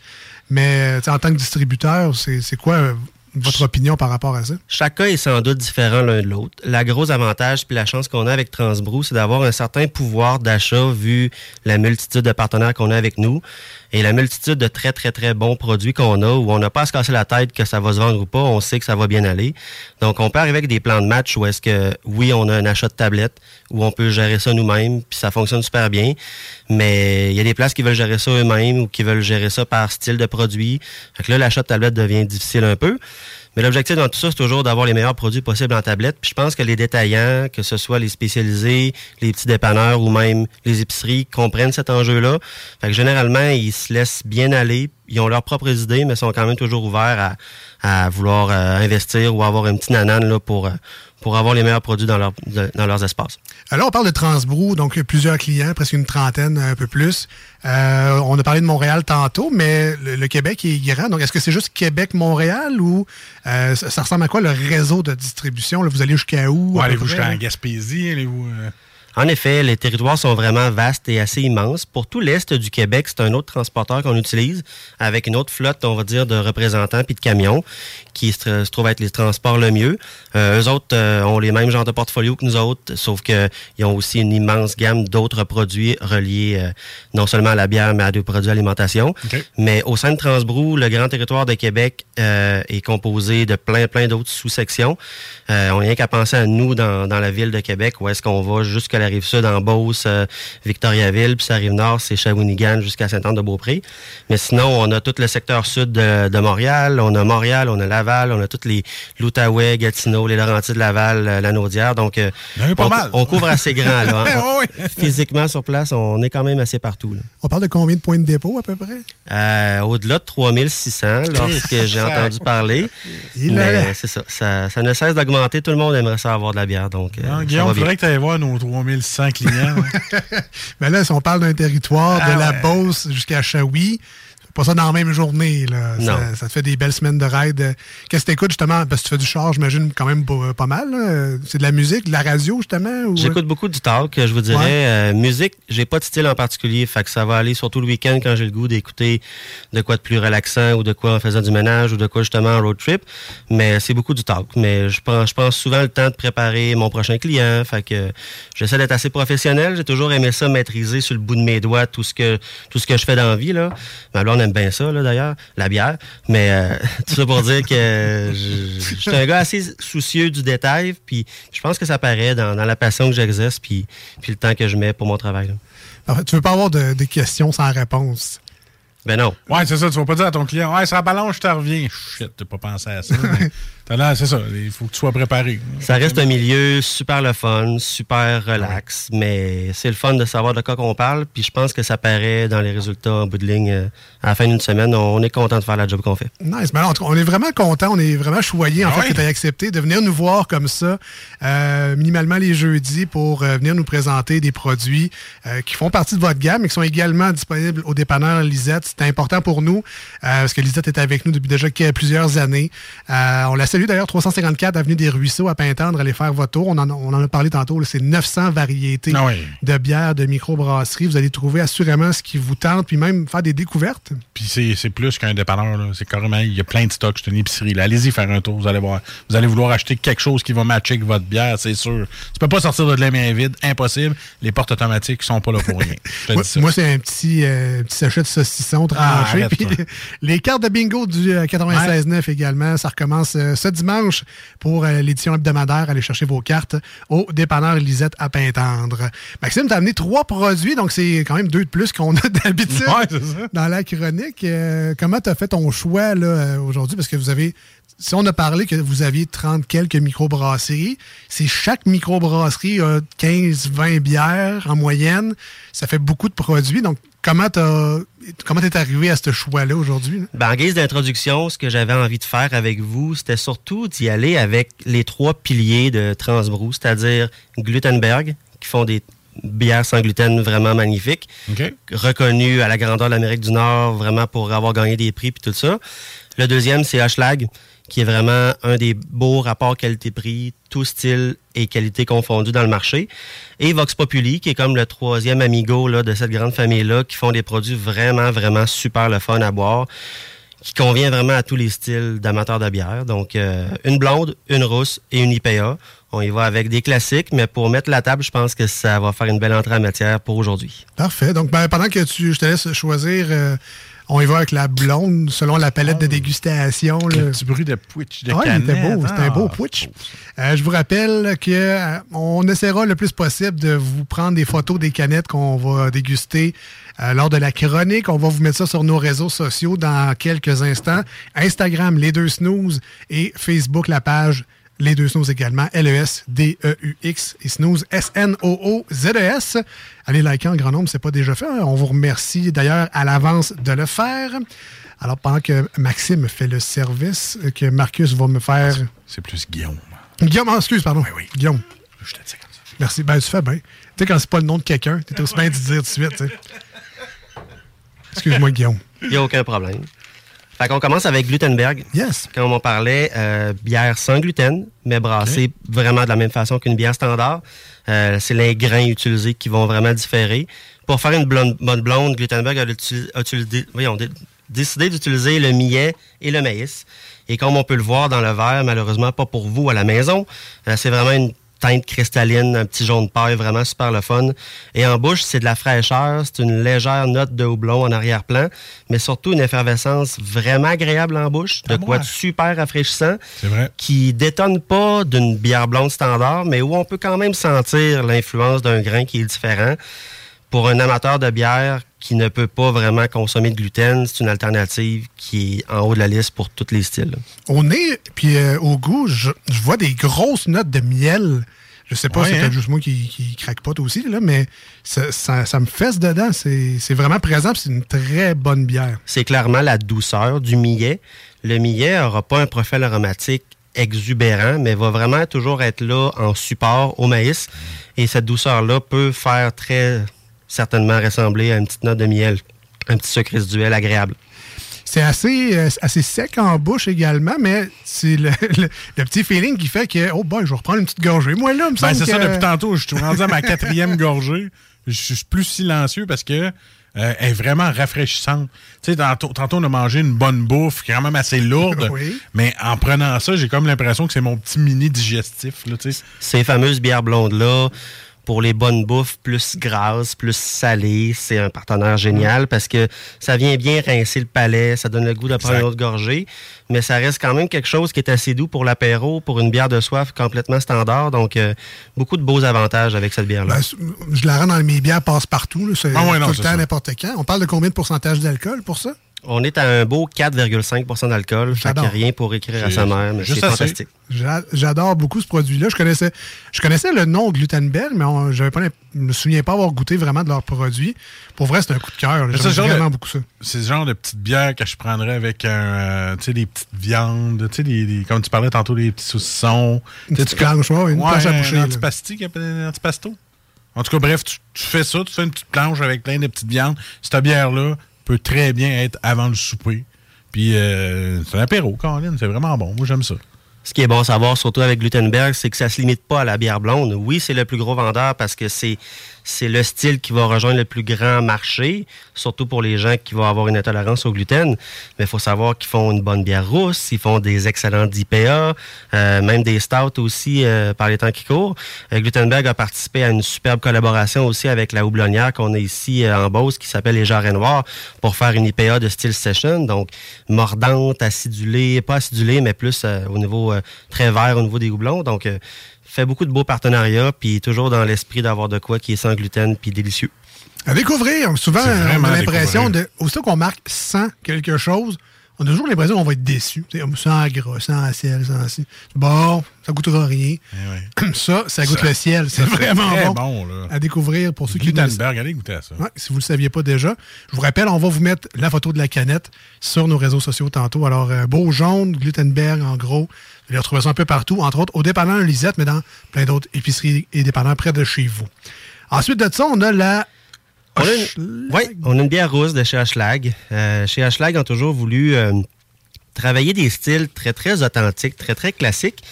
Mais sais, en tant que distributeur, c'est c'est quoi euh, votre opinion par rapport à ça? Chaque cas est sans doute différent l'un de l'autre. La gros avantage puis la chance qu'on a avec Transbrou, c'est d'avoir un certain pouvoir d'achat vu la multitude de partenaires qu'on a avec nous et la multitude de très, très, très bons produits qu'on a où on n'a pas à se casser la tête que ça va se vendre ou pas. On sait que ça va bien aller. Donc, on peut avec des plans de match où est-ce que, oui, on a un achat de tablette où on peut gérer ça nous-mêmes puis ça fonctionne super bien. Mais il y a des places qui veulent gérer ça eux-mêmes ou qui veulent gérer ça par style de produit. Fait que là, l'achat de tablette devient difficile un peu. Mais l'objectif dans tout ça, c'est toujours d'avoir les meilleurs produits possibles en tablette. Puis je pense que les détaillants, que ce soit les spécialisés, les petits dépanneurs ou même les épiceries, comprennent cet enjeu-là. Fait que généralement, ils se laissent bien aller. Ils ont leurs propres idées, mais sont quand même toujours ouverts à, à vouloir euh, investir ou avoir un petit nanane là, pour, euh, pour avoir les meilleurs produits dans, leur, de- dans leurs espaces. Alors, on parle de Transbrou, donc plusieurs clients, presque une trentaine, un peu plus. Euh, on a parlé de Montréal tantôt, mais le, le Québec est grand. Donc, est-ce que c'est juste Québec-Montréal ou euh, ça, ça ressemble à quoi le réseau de distribution? Là, vous allez jusqu'à où? Ouais, allez-vous là? Gaspésie? Allez-vous. euh, En effet, les territoires sont vraiment vastes et assez immenses. Pour tout l'Est du Québec, c'est un autre transporteur qu'on utilise avec une autre flotte, on va dire, de représentants puis de camions qui se, se trouve être les transports le mieux. Euh, eux autres euh, ont les mêmes genres de portfolio que nous autres, sauf qu'ils ont aussi une immense gamme d'autres produits reliés euh, non seulement à la bière, mais à des produits d'alimentation. Mais au sein de Transbrou, le grand territoire de Québec est composé de plein, plein d'autres sous-sections. On n'a rien qu'à penser à nous dans, dans la ville de Québec, où est-ce qu'on va jusqu'à la rive sud, en Beauce, euh, Victoriaville, puis ça rive nord, c'est Shawinigan jusqu'à Saint-Anne-de-Beaupré. Mais sinon, on a tout le secteur sud de, de Montréal, on a Montréal, on a Laval, on a toutes les l'Outaouais, Gatineau, les Laurentides, Laval, euh, la Naudière. Donc, euh, pas on, mal. on couvre assez grand. Là, [laughs] hein. Oui. Physiquement, sur place, on est quand même assez partout. là. On parle de combien de points de dépôt à peu près? Euh, Au-delà de 3600, lorsque j'ai entendu [laughs] parler. Il. Mais c'est ça, ça. ça ne cesse d'augmenter. Tout le monde aimerait ça avoir de la bière. Donc, ça Guillaume, il faudrait que tu ailles voir nos 3100 clients. [laughs] Mais là, si on parle d'un territoire Ah de la ouais. Beauce jusqu'à c'est pas ça dans la même journée. Là. Non. Ça, ça te fait des belles semaines de ride. Qu'est-ce que t'écoutes justement? Parce que tu fais du char, j'imagine, quand même pas, pas mal. C'est de la musique, de la radio justement? Ou... J'écoute beaucoup du talk, je vous dirais. Ouais. Euh, musique, j'ai pas de style en particulier, fait que ça va aller surtout le week-end quand j'ai le goût d'écouter de quoi de plus relaxant ou de quoi en faisant du ménage ou de quoi justement en road trip. Mais c'est beaucoup du talk. Mais je prends, je prends souvent le temps de préparer mon prochain client. Fait que j'essaie d'être assez professionnel. J'ai toujours aimé ça, maîtriser sur le bout de mes doigts tout ce que tout ce que je fais dans la vie. Là. Ma blonde aime bien ça, là, d'ailleurs, la bière. Mais euh, [laughs] tout ça pour dire que je, suis un gars assez soucieux du détail. Puis je pense que ça paraît dans, la passion que j'exerce puis, puis le temps que je mets pour mon travail. tu veux pas avoir de, de questions sans réponse? Ben non. Ouais, c'est ça. Tu vas pas dire à ton client, ouais, ça balance, je te reviens. Shit, t'as pas pensé à ça. mais [laughs] c'est ça. Il faut que tu sois préparé. Ça reste un milieu super le fun, super relax, mais c'est le fun de savoir de quoi qu'on parle. Puis je pense que ça paraît dans les résultats en bout de ligne. euh, À la fin d'une semaine, on est content de faire la job qu'on fait. Nice. Mais alors, on est vraiment content, on est vraiment choyé en Ah fait que tu aies accepté de venir nous voir comme ça, euh, minimalement les jeudis, pour euh, venir nous présenter des produits euh, qui font partie de votre gamme et qui sont également disponibles au dépanneur Lisette. C'est important pour nous euh, parce que Lisette est avec nous depuis déjà plusieurs années. Euh, on la salue d'ailleurs, 354 Avenue des Ruisseaux à Pintendre, allez faire votre tour. On en, a- on en a parlé tantôt, c'est 900 variétés Ah oui. de bières, de microbrasseries. Vous allez trouver assurément ce qui vous tente, puis même faire des découvertes. Puis c'est plus qu'un dépanneur. là. C'est carrément, il y a plein de stocks. C'est une épicerie. Allez-y faire un tour. Vous allez voir. Vous allez vouloir acheter quelque chose qui va matcher avec votre bière, c'est sûr. Tu peux pas sortir de la main vide. Impossible. Les portes automatiques sont pas là pour rien. [laughs] Moi, moi, c'est un petit, euh, petit sachet de saucisson Ah, puis [laughs] les cartes de bingo du euh, 96.9 également. Ça recommence euh, ce dimanche pour euh, l'édition hebdomadaire. Allez chercher vos cartes au dépanneur Lisette à Pintendre. Maxime, t'as amené trois produits, donc c'est quand même deux de plus qu'on a d'habitude Ouais, dans la chronique. Euh, comment t'as fait ton choix là, euh, aujourd'hui? Parce que vous avez... Si on a parlé que vous aviez 30 quelques microbrasseries, c'est chaque microbrasserie a 15-20 bières en moyenne. Ça fait beaucoup de produits. Donc, comment t'as comment t'es arrivé à ce choix-là aujourd'hui? Ben, en guise d'introduction, ce que j'avais envie de faire avec vous, c'était surtout d'y aller avec les trois piliers de Transbrou, c'est-à-dire Glutenberg, qui font des bières sans gluten vraiment magnifiques, reconnus à la grandeur de l'Amérique du Nord, vraiment pour avoir gagné des prix puis tout ça. Le deuxième, c'est Hochelag, qui est vraiment un des beaux rapports qualité-prix, tout style et qualité confondus dans le marché. Et Vox Populi, qui est comme le troisième amigo là, de cette grande famille-là, qui font des produits vraiment, vraiment super le fun à boire, qui convient vraiment à tous les styles d'amateurs de bière. Donc, euh, une blonde, une rousse et une IPA. On y va avec des classiques, mais pour mettre la table, je pense que ça va faire une belle entrée en matière pour aujourd'hui. Parfait. Donc, ben, pendant que tu, je te laisse choisir, euh, on y va avec la blonde selon la palette de dégustation. là. Le petit bruit de pitch de canette. beau, c'était un beau Ah, Twitch. Euh, je vous rappelle que euh, on essaiera le plus possible de vous prendre des photos des canettes qu'on va déguster euh, lors de la chronique. On va vous mettre ça sur nos réseaux sociaux dans quelques instants. Instagram, les deux snooze et Facebook, la page les deux snooze également, L-E-S-D-E-U-X et snooze, S-N-O-O-Z-E-S. Allez liker en grand nombre, c'est pas déjà fait. hein. On vous remercie d'ailleurs à l'avance de le faire. Alors, pendant que Maxime fait le service, euh, que Marcus va me faire. C'est plus Guillaume. Guillaume, ah, excuse, pardon. Guillaume. Je te dis comme ça. Merci. Ben, tu fais bien. Tu sais, quand c'est pas le nom de quelqu'un, t'es aussi bien de dire tout de suite, tu sais. Excuse-moi, Guillaume. Il n'y a aucun problème. Fait qu'on commence avec Glutenberg. Yes. Comme on parlait, euh, bière sans gluten, mais brassée vraiment de la même façon qu'une bière standard. Euh, c'est les grains utilisés qui vont vraiment différer. Pour faire une blonde, bonne blonde, Glutenberg a, uti- a utilisé- voyons, dé- décidé d'utiliser le millet et le maïs. Et comme on peut le voir dans le verre, malheureusement pas pour vous à la maison, euh, c'est vraiment une teinte cristalline, un petit jaune paille, vraiment super le fun. Et en bouche, c'est de la fraîcheur, c'est une légère note de houblon en arrière-plan, mais surtout une effervescence vraiment agréable en bouche, de quoi de super rafraîchissant, vrai. qui détonne pas d'une bière blonde standard, mais où on peut quand même sentir l'influence d'un grain qui est différent. Pour un amateur de bière qui ne peut pas vraiment consommer de gluten, c'est une alternative qui est en haut de la liste pour tous les styles. Au nez, puis euh, au goût, je, je vois des grosses notes de miel. Je sais pas, Ouais, c'est hein? peut-être juste moi qui, qui craque pas toi aussi, là, mais ça, ça- ça me fesse dedans. C'est c'est vraiment présent, puis c'est une très bonne bière. c'est clairement la douceur du millet. Le millet n'aura pas un profil aromatique exubérant, mais va vraiment toujours être là en support au maïs. Et cette douceur-là peut faire très certainement ressembler à une petite note de miel, un petit sucre résiduel agréable. C'est assez, euh, assez sec en bouche également, mais c'est le, [laughs] le- le petit feeling qui fait que, oh boy, je vais reprendre une petite gorgée. Moi, là, me Ben, c'est ça, que- depuis tantôt, je suis rendu à ma quatrième [laughs] gorgée. Je suis plus silencieux parce que euh, est vraiment rafraîchissante. Tu sais, tantôt, tantôt, on a mangé une bonne bouffe, qui est quand même assez lourde. [laughs] Oui. Mais en prenant ça, j'ai comme l'impression que c'est mon petit mini digestif. Là. Ces fameuses bières blondes-là, pour les bonnes bouffes plus grasses, plus salées, c'est un partenaire génial parce que ça vient bien rincer le palais, ça donne le goût de prendre une autre gorgée, mais ça reste quand même quelque chose qui est assez doux pour l'apéro, pour une bière de soif complètement standard. Donc, euh, beaucoup de beaux avantages avec cette bière-là. Ben, je la rends dans mes bières passe-partout. C'est Ah ouais, tout le temps, n'importe quand. On parle de combien de pourcentage d'alcool pour ça? On est à un beau 4,5% d'alcool. J'adore. rien pour écrire à sa mère, mais c'est assez. fantastique. J'a- J'adore beaucoup ce produit-là. Je connaissais, je connaissais le nom Glutenberg, mais on- pas, je me souviens pas avoir goûté vraiment de leurs produits. Pour vrai, c'est un coup de cœur. J'aime ce genre vraiment de- beaucoup ça. C'est ce genre de petite bière que je prendrais avec un, euh, tu sais, des petites viandes, tu sais, des, des- comme tu parlais tantôt, des petits saucissons. Une petite tu- planche, ouais, une planche à boucher, Un antipasti, un antipasto. En tout cas, bref, tu, tu fais ça, tu fais une petite planche avec plein de petites viandes. Cette bière-là peut très bien être avant le souper. Puis, euh, c'est un apéro, Colin, c'est vraiment bon. Moi, j'aime ça. Ce qui est bon à savoir, surtout avec Glutenberg, c'est que ça se limite pas à la bière blonde. Oui, c'est le plus gros vendeur parce que c'est c'est le style qui va rejoindre le plus grand marché, surtout pour les gens qui vont avoir une intolérance au gluten. Mais il faut savoir qu'ils font une bonne bière rousse, ils font des excellents IPA, euh, même des stouts aussi euh, par les temps qui courent. Euh, Glutenberg a participé à une superbe collaboration aussi avec la houblonnière qu'on a ici euh, en Beauce qui s'appelle Les Jarrets Noirs pour faire une IPA de style session, donc mordante, acidulée, pas acidulée, mais plus au niveau très vert au niveau des houblons. Fait beaucoup de beaux partenariats, puis toujours dans l'esprit d'avoir de quoi qui est sans gluten, puis délicieux. À découvrir. Souvent, on a l'impression de. Aussitôt qu'on marque sans quelque chose, on a toujours l'impression qu'on va être déçu. Sans gras, sans ciel, sans ci. Bon, ça goûtera rien. [clears throat] Ça, ça goûte Ça- le ciel. [laughs] C'est vraiment très bon. bon, là. À découvrir pour ceux qui Glutenberg, allez goûter à ça. Ouais, si vous ne le saviez pas déjà. Je vous rappelle, on va vous mettre la photo de la canette sur nos réseaux sociaux tantôt. Alors, euh, beau jaune, Glutenberg, en gros. Vous allez retrouver ça un peu partout, entre autres au dépanneur Lisette, mais dans plein d'autres épiceries et dépanneurs près de chez vous. Ensuite de ça, on a la On a, une, ouais, on a une bière rousse de chez Ashlag. Euh, chez Ashlag, ont toujours voulu euh, travailler des styles très, très authentiques, très, très classiques,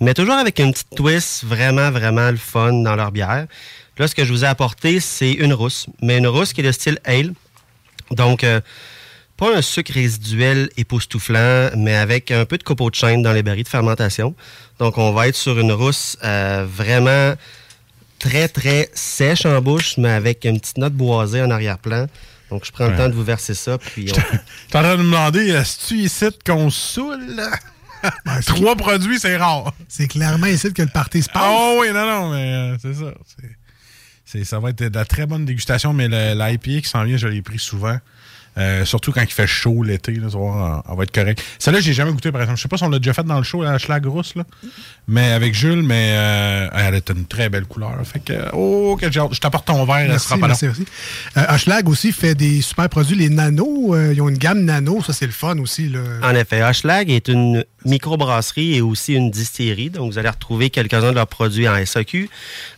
mais toujours avec une petite twist vraiment, vraiment le fun dans leur bière. Là, ce que je vous ai apporté, c'est une rousse, mais une rousse qui est de style ale. Donc, euh, pas un sucre résiduel époustouflant, mais avec un peu de copeaux de chêne dans les barils de fermentation. Donc, on va être sur une rousse euh, vraiment très, très sèche en bouche, mais avec une petite note boisée en arrière-plan. Donc, je prends le temps de vous verser ça. Puis on- T'es en train de me demander, est-ce tu ici qu'on saoule? Trois produits, c'est rare. C'est clairement ici que le party se passe. Oh oui, non, non, mais euh, c'est ça. C'est- c'est- ça va être de la très bonne dégustation, mais l'IPA qui s'en vient, je l'ai pris souvent. Euh, surtout quand il fait chaud l'été, là, on va être correct. Celle-là, j'ai jamais goûté, par exemple. Je sais pas si on l'a déjà fait dans le show, la Schlag rousse, là. Mais avec Jules, mais euh, elle a une très belle couleur. Fait que, oh, que. Je t'apporte ton verre, elle Merci, sera pas merci. Euh, Hochelag aussi fait des super produits, les nanos. euh, ils ont une gamme nano, ça c'est le fun aussi. Là. En effet, Hochelag est une microbrasserie et aussi une distillerie. Donc, vous allez retrouver quelques-uns de leurs produits en SAQ,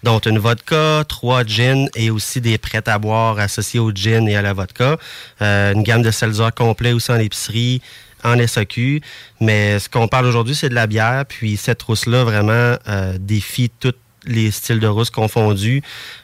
dont une vodka, trois gins et aussi des prêts à boire associés au gin et à la vodka. Euh, une gamme de seltzer complet aussi en épicerie. en SAQ. Mais ce qu'on parle aujourd'hui, c'est de la bière. Puis cette rousse-là, vraiment, euh, défie toutes les styles de rousse confondus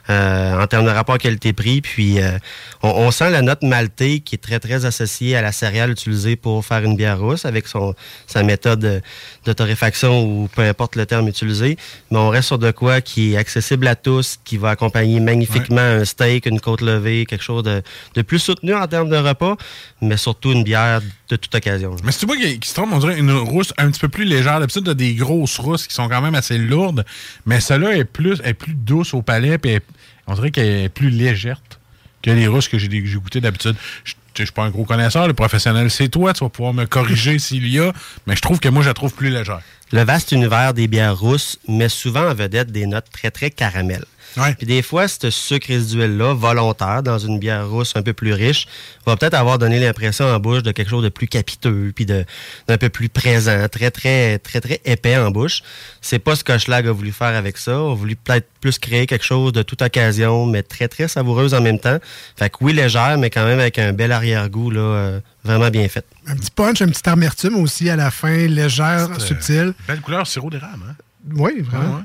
euh, en termes de rapport qualité-prix. Puis euh, on, on sent la note maltée qui est très, très associée à la céréale utilisée pour faire une bière rousse avec son, sa méthode de, de torréfaction ou peu importe le terme utilisé. Mais on reste sur de quoi qui est accessible à tous, qui va accompagner magnifiquement un steak, une côte levée, quelque chose de, de plus soutenu en termes de repas, mais surtout une bière de toute occasion. Mais c'est moi qui, qui se trompe, on dirait une rousse un petit peu plus légère. D'habitude, t'as des grosses rousses qui sont quand même assez lourdes, mais celle-là est plus, est plus douce au palais, puis on dirait qu'elle est plus légère que les rousses que j'ai goûtées d'habitude. Je je suis pas un gros connaisseur, le professionnel, c'est toi, tu vas pouvoir me corriger [laughs] s'il y a, mais je trouve que moi, je la trouve plus légère. Le vaste univers des bières rousses met souvent en vedette des notes très, très caramel. Puis des fois, ce sucre résiduel-là, volontaire, dans une bière rousse un peu plus riche, va peut-être avoir donné l'impression en bouche de quelque chose de plus capiteux, puis de- d'un peu plus présent, très, très, très, très épais en bouche. C'est pas ce que Schlag a voulu faire avec ça. On a voulu peut-être plus créer quelque chose de toute occasion, mais très, très savoureuse en même temps. Fait que oui, légère, mais quand même avec un bel arrière-goût, là, euh, vraiment bien fait. Un petit punch, un petit amertume aussi à la fin, légère, euh, subtile. Belle couleur sirop d'érable, hein? Oui, vraiment.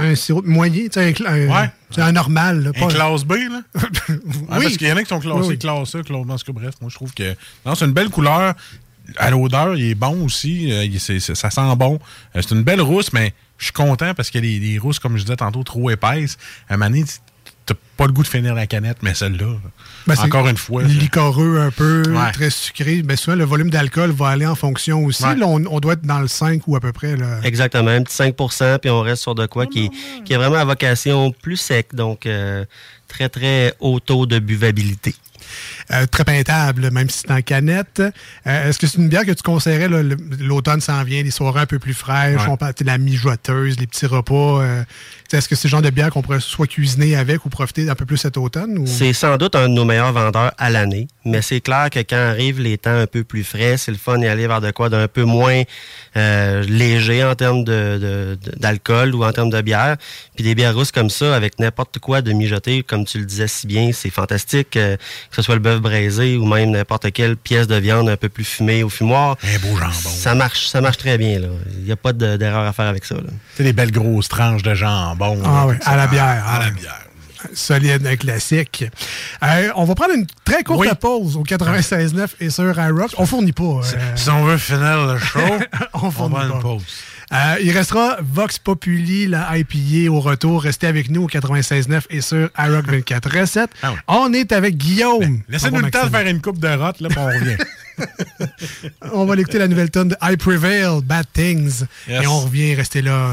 Un sirop moyen, tu sais, un, Ouais. normal. Là, Un classe B, là? [laughs] Ah, Oui. Parce qu'il y en a qui sont classés Oui, oui. classe A, classe... En tout cas, bref, moi, je trouve que... Non, c'est une belle couleur. À l'odeur, il est bon aussi. Euh, il- ça sent bon. Euh, c'est une belle rousse, mais je suis content parce que les, les rousses, comme je disais tantôt, trop épaisses, à un moment donné, tu- t'as pas le goût de finir la canette, mais celle-là, Ben, c'est encore une fois... Licoreux un peu, Ouais. très sucré. Ben, souvent, le volume d'alcool va aller en fonction aussi. Ouais. Là, on, on doit être dans le 5 ou à peu près. Là. Exactement, un petit 5% puis on reste sur de quoi qui, qui est vraiment à vocation plus sec, donc euh, très, très haut taux de buvabilité. Euh, très peintable, même si c'est en canette. Euh, Est-ce que c'est une bière que tu conseillerais? L'automne s'en vient, les soirées un peu plus fraîches, Ouais. on parle de la mijoteuse, les petits repas. euh, Est-ce que c'est le genre de bière qu'on pourrait soit cuisiner avec ou profiter un peu plus cet automne? Ou... C'est sans doute un de nos meilleurs vendeurs à l'année, mais c'est clair que quand arrivent les temps un peu plus frais, c'est le fun d'y aller vers de quoi d'un peu moins euh, léger en termes de- de- de- d'alcool ou en termes de bière. Puis des bières rousses comme ça, avec n'importe quoi de mijoté, comme tu le disais si bien, c'est fantastique. euh, que ce soit le bœuf braisé ou même n'importe quelle pièce de viande un peu plus fumée au fumoir. Un beau jambon. Ça marche, ça marche très bien. là. Il n'y a pas de- d'erreur à faire avec ça. là. C'est des belles grosses tranches de jambon. Ah oui, avec ça. à la bière. À la Ah, bière. Solide, un classique. Euh, on va prendre une très courte Oui. pause au 96.9 et sur iRock. On fournit pas. euh, Si on veut finir le show, [laughs] on fournit pas. une pause. Euh, il restera Vox Populi, la IPA au retour. Restez avec nous au 96.9 et sur iRock 24 Recette. On est avec Guillaume. Ben, Laissez-nous Bon, le temps de faire une coupe de rotte, là, on revient. [laughs] On va l'écouter la nouvelle tonne de I Prevail, Bad Things. Yes. Et on revient, restez là.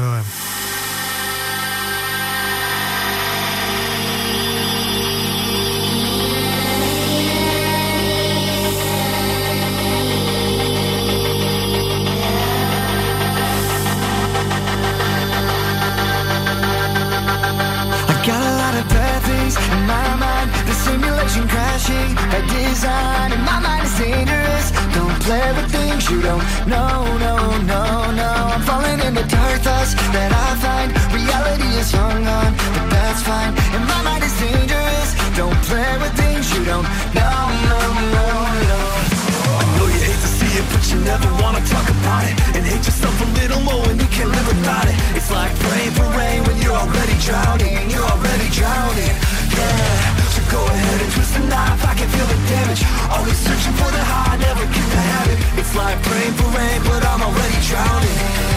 Like praying for rain, but I'm already drowning.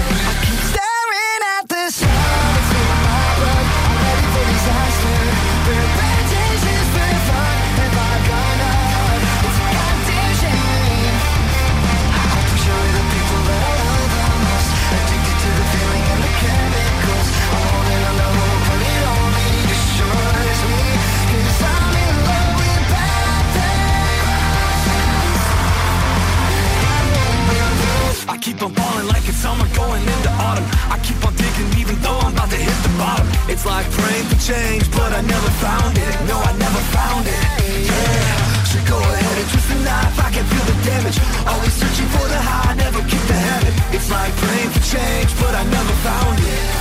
Keep on falling like it's summer going into autumn. I keep on digging even though I'm about to hit the bottom. It's like praying for change, but I never found it. No, I never found it. Yeah, so go ahead and twist the knife. I can feel the damage. Always searching for the high, never keep the habit. It's like praying for change, but I never found it.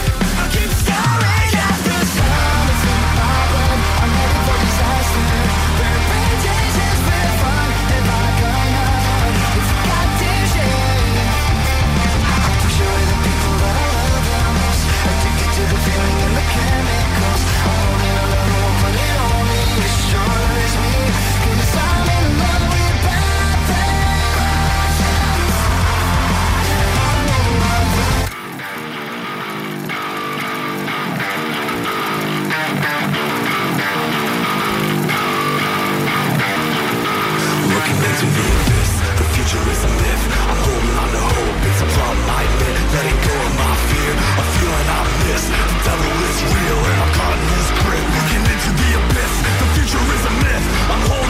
letting go of my fear, a feeling I miss. The devil is real and I'm caught in his grip, looking into the abyss. The future is a myth. I'm holding.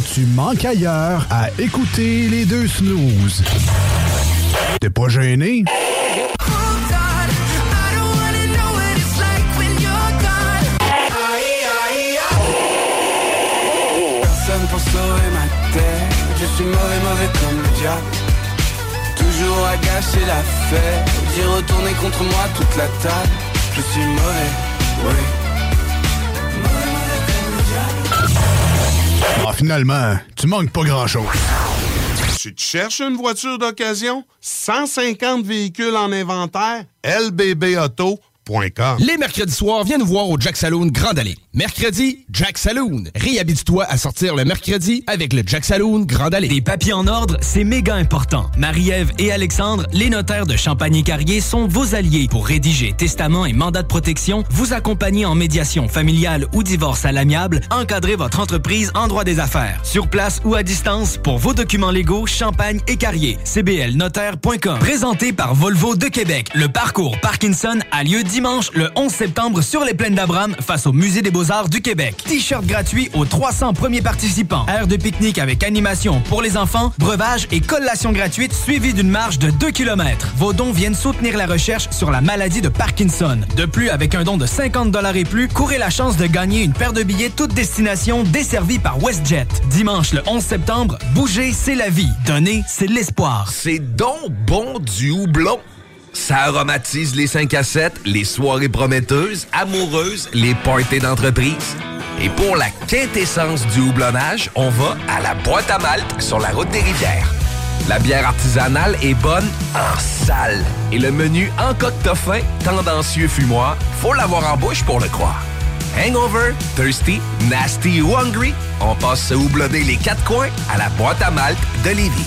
Tu manques ailleurs à écouter les deux snooze. T'es pas gêné? Personne pour sauver ma tête. Je suis mauvais, mauvais comme le diable. Toujours à gâcher la fête. J'ai retourné contre moi toute la table. Je suis mauvais, oui Ah, finalement, tu manques pas grand-chose. Tu te cherches une voiture d'occasion? 150 véhicules en inventaire? lbbauto.com Les mercredis soirs, viens nous voir au Jack Saloon Grande Allée. Mercredi, Jack Saloon. Réhabite-toi à sortir le mercredi avec le Jack Saloon Grande Allée. Des papiers en ordre, c'est méga important. Marie-Ève et Alexandre, les notaires de Champagne-Carrier, sont vos alliés pour rédiger testament et mandat de protection, vous accompagner en médiation familiale ou divorce à l'amiable, encadrer votre entreprise en droit des affaires. Sur place ou à distance, pour vos documents légaux, Champagne et Carrier. cblnotaire.com. Présenté par Volvo de Québec, le parcours Parkinson a lieu dimanche le 11 septembre sur les plaines d'Abraham face au Musée des Du Québec. T-shirt gratuit aux 300 premiers participants. Aire de pique-nique avec animation pour les enfants, breuvage et collation gratuite suivie d'une marche de 2 km. Vos dons viennent soutenir la recherche sur la maladie de Parkinson. De plus, avec un don de 50 et plus, courez la chance de gagner une paire de billets toute destination desservie par WestJet. Dimanche le 11 septembre, bouger, c'est la vie. Donner, c'est l'espoir. C'est donc bon du houblon. Ça aromatise les 5 à 7, les soirées prometteuses, amoureuses, les parties d'entreprise. Et pour la quintessence du houblonnage, on va à la boîte à malte sur la route des rivières. La bière artisanale est bonne en salle. Et le menu en fin, tendancieux fumoir, faut l'avoir en bouche pour le croire. Hangover, thirsty, nasty ou hungry, on passe se houblonner les quatre coins à la boîte à malte de Lévis.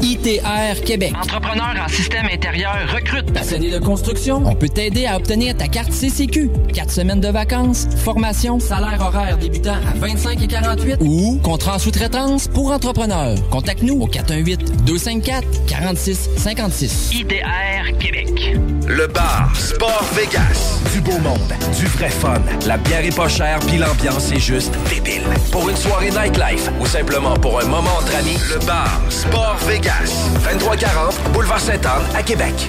ITR Québec. Entrepreneur en système intérieur recrute. Passionné de construction, on peut t'aider à obtenir ta carte CCQ. Quatre semaines de vacances, formation, salaire horaire débutant à 25 et 48 ou contrat en sous-traitance pour entrepreneurs. Contacte-nous au 418-254-4656. ITR Québec. Le bar Sport Vegas. Du beau monde, du vrai fun. La bière est pas chère, puis l'ambiance est juste débile. Pour une soirée nightlife ou simplement pour un moment entre amis, le bar Sport Vegas. 2340 Boulevard Sainte-Anne à Québec.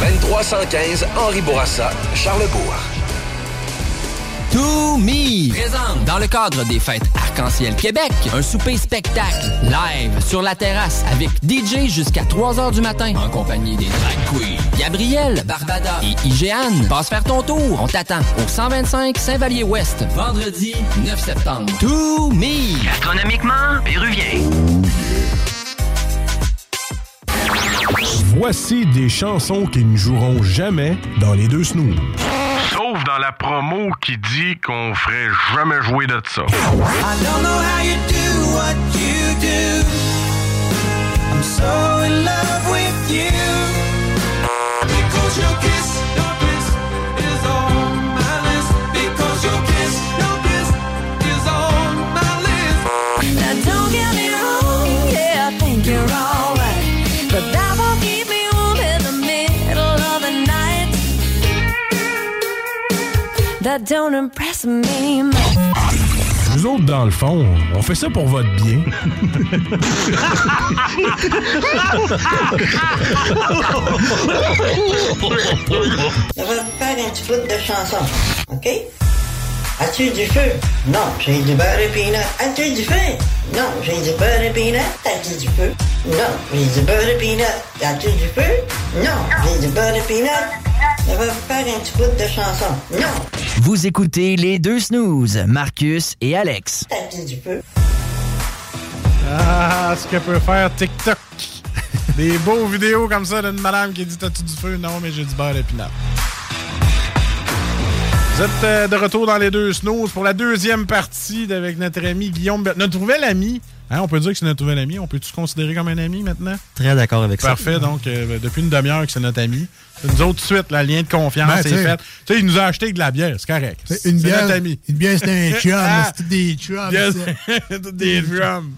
2315 Henri Bourassa, Charlebourg. To Me présente dans le cadre des fêtes Arc-en-Ciel Québec un souper spectacle live sur la terrasse avec DJ jusqu'à 3 h du matin en compagnie des drag queens Gabriel, Barbada et Igéane. Passe faire ton tour, on t'attend au 125 Saint-Vallier-Ouest vendredi 9 septembre. To Me Gastronomiquement péruvien. Voici des chansons qui ne joueront jamais dans les deux snooze. Sauf dans la promo qui dit qu'on ferait jamais jouer de ça. I don't know how you do what you do. I'm so in love with you. Because your kiss, your kiss Nous autres, dans le fond, on fait ça pour votre bien. [laughs] On va faire un petit bout de chanson, OK? As-tu du feu? Non, j'ai du beurre et peanut. As-tu du feu? Non, j'ai du beurre et peanut. As-tu du feu? Non, j'ai du beurre et peanut. As-tu du feu? Non, j'ai du beurre et peanut. Ça va faire un petit bout de chanson. Non, Vous écoutez les deux snooze, Marcus et Alex. t'as-tu du feu? Ah, ce que peut faire TikTok. [laughs] Des beaux vidéos comme ça d'une madame qui dit T'as-tu du feu? Non, mais j'ai du beurre d'épinard. Vous êtes euh, de retour dans les deux snooze pour la deuxième partie avec notre ami Guillaume. Notre nouvel ami. Hein, on peut dire que c'est notre nouvel ami. On peut-tu se considérer comme un ami maintenant? Très d'accord avec ça. Parfait. Donc, euh, depuis une demi-heure que c'est notre ami. Nous autres, tout de suite, le lien de confiance Ben, est fait. Tu sais, il nous a acheté de la bière. C'est correct. C'est Une C'est bière, notre ami. une bière, c'est un [laughs] chum. Ah! c'est des chums. Yes. [laughs] des drums.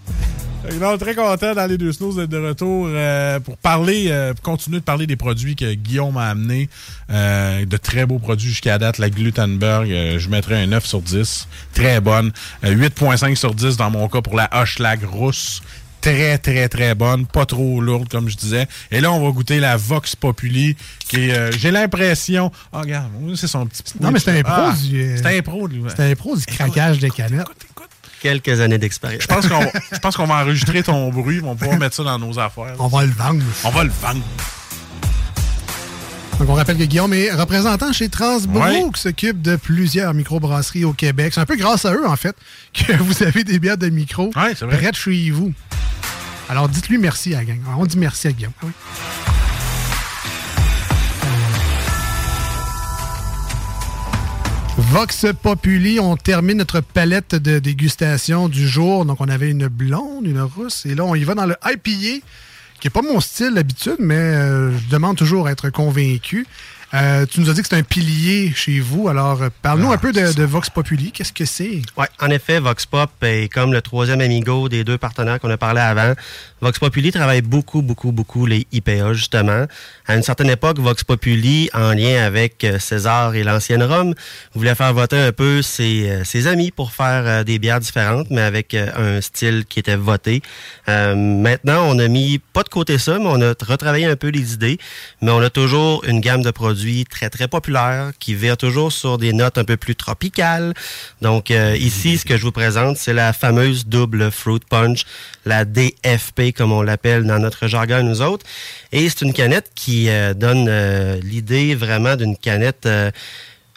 Non, très content dans les deux snows d'être de retour euh, pour parler, euh, pour continuer de parler des produits que Guillaume a amenés. Euh, de très beaux produits jusqu'à date. La Glutenberg, euh, je mettrais un 9 sur 10. Très bonne. Euh, 8.5 sur 10 dans mon cas pour la Hochelag rousse. Très, très, très bonne. Pas trop lourde, comme je disais. Et là, on va goûter la Vox Populi, qui euh, j'ai l'impression... Ah, regarde, c'est son petit... Non, mais c'est un pro Ah, du. euh, C'est un pro, lui. C'est un pro du craquage des canettes. Quelques années d'expérience. Je pense qu'on va, je pense qu'on va enregistrer ton bruit, on va pouvoir mettre ça dans nos affaires. On va le vendre. On va le vendre. Donc, on rappelle que Guillaume est représentant chez Transbro, Ouais. qui s'occupe de plusieurs microbrasseries au Québec. C'est un peu grâce à eux, en fait, que [laughs] vous avez des bières de micro c'est vrai. près de chez vous. Alors, dites-lui merci à la gang. On dit merci à Guillaume. Ah oui. Vox Populi, on termine notre palette de dégustation du jour. Donc, on avait une blonde, une rousse, et là, on y va dans le IPA, qui n'est pas mon style d'habitude, mais euh, je demande toujours à être convaincu. Euh, tu nous as dit que c'est un pilier chez vous, alors euh, parle-nous un peu de, de Vox Populi. Qu'est-ce que c'est? Ouais, en effet, Vox Pop est comme le troisième amigo des deux partenaires qu'on a parlé avant. Vox Populi travaille beaucoup, beaucoup, beaucoup les IPA, justement. À une certaine époque, Vox Populi, en lien avec euh, César et l'ancienne Rome, voulait faire voter un peu ses, euh, amis pour faire euh, des bières différentes, mais avec un style qui était voté. Maintenant, on a mis, pas de côté ça, mais on a retravaillé un peu les idées, mais on a toujours une gamme de produits très, très populaire qui vire toujours sur des notes un peu plus tropicales. Donc, ici, ce que je vous présente, c'est la fameuse double fruit punch, la DFP, comme on l'appelle dans notre jargon, nous autres. Et c'est une canette qui euh, donne euh, l'idée vraiment d'une canette euh,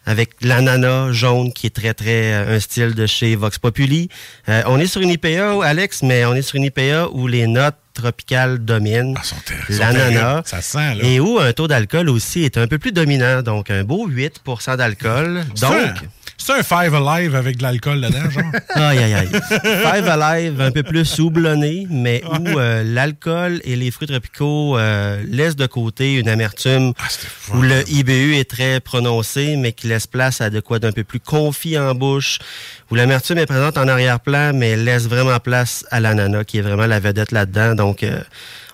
avec l'ananas jaune qui est très très un style de chez Vox Populi. On est sur une IPA, Alex, mais on est sur une IPA où les notes tropicales dominent. sont L'ananas. terribles. Ça sent, là. Et où un taux d'alcool aussi est un peu plus dominant, donc un beau 8% d'alcool. Donc, C'est un Five Alive avec de l'alcool dedans, genre. [laughs] Aïe, aïe, aïe. Five Alive, un peu plus houblonné, mais où euh, l'alcool et les fruits tropicaux euh, laissent de côté une amertume, Ah, où le IBU est très prononcé, mais qui laisse place à de quoi d'un peu plus confit en bouche, où l'amertume est présente en arrière-plan, mais laisse vraiment place à l'ananas, qui est vraiment la vedette là-dedans. Donc, euh,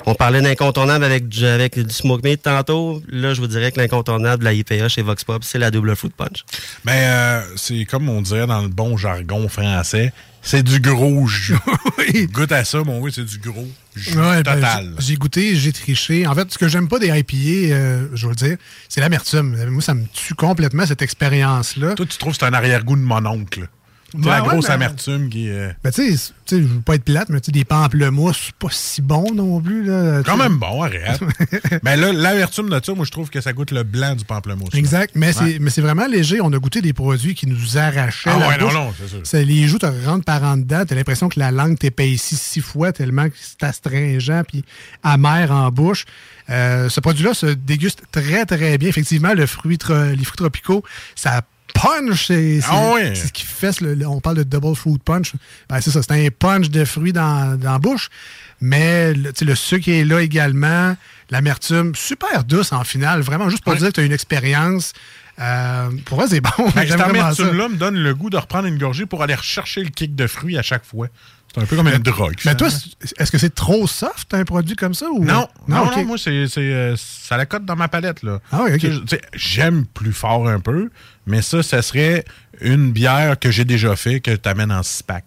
on parlait d'incontournable avec, du- avec du smoke meat tantôt. Là, je vous dirais que l'incontournable de la IPA chez Vox Pop, c'est la double fruit punch. Mais euh, c'est comme on dirait dans le bon jargon français, c'est du gros jus. [laughs] Goûte à ça, mon oui, c'est du gros jus Ouais, ben, total. j'ai- j'ai goûté, j'ai triché. En fait, ce que j'aime pas des IPA, euh, je veux le dire, c'est l'amertume. Moi, ça me tue complètement, cette expérience-là. Toi, tu trouves que c'est un arrière-goût de mon oncle. Ouais, la ouais, grosse ben- amertume qui est... Ben, tu sais, je veux pas être plate, mais des pamplemousses, c'est pas si bon non plus. Là, Quand même bon, arrête. Mais [laughs] là, l'amertume de ça, moi, je trouve que ça goûte le blanc du pamplemousse. Exact, mais c'est mais c'est vraiment léger. On a goûté des produits qui nous arrachaient Ah la ouais, non, bouche. non, c'est sûr. Ça, les joues te rentrent par en dedans. T'as l'impression que la langue t'épaissit six fois tellement que c'est astringent puis amer en bouche. Euh, ce produit-là se déguste très, très bien. Effectivement, le fruit tro- les fruits tropicaux, ça punch. C'est Ah c'est ce qui fait, le- le- on parle de double fruit punch. Ben, c'est ça, c'est un punch de fruits dans, dans la bouche. Mais le, le sucre est là également. L'amertume, super douce en finale. Vraiment, juste pour dire que tu as une expérience. Euh, pour vrai, c'est bon. [laughs] Ben, cette amertume-là me donne le goût de reprendre une gorgée pour aller rechercher le kick de fruits à chaque fois. C'est un peu comme une drogue. Mais toi, est-ce que c'est trop soft, un produit comme ça? Ou... Non, non, ok. non, moi, c'est, c'est, euh, ça la cote dans ma palette. Là. Ah oui, ok. J'aime plus fort un peu, mais ça, ça serait une bière que j'ai déjà fait que tu amènes en six pack.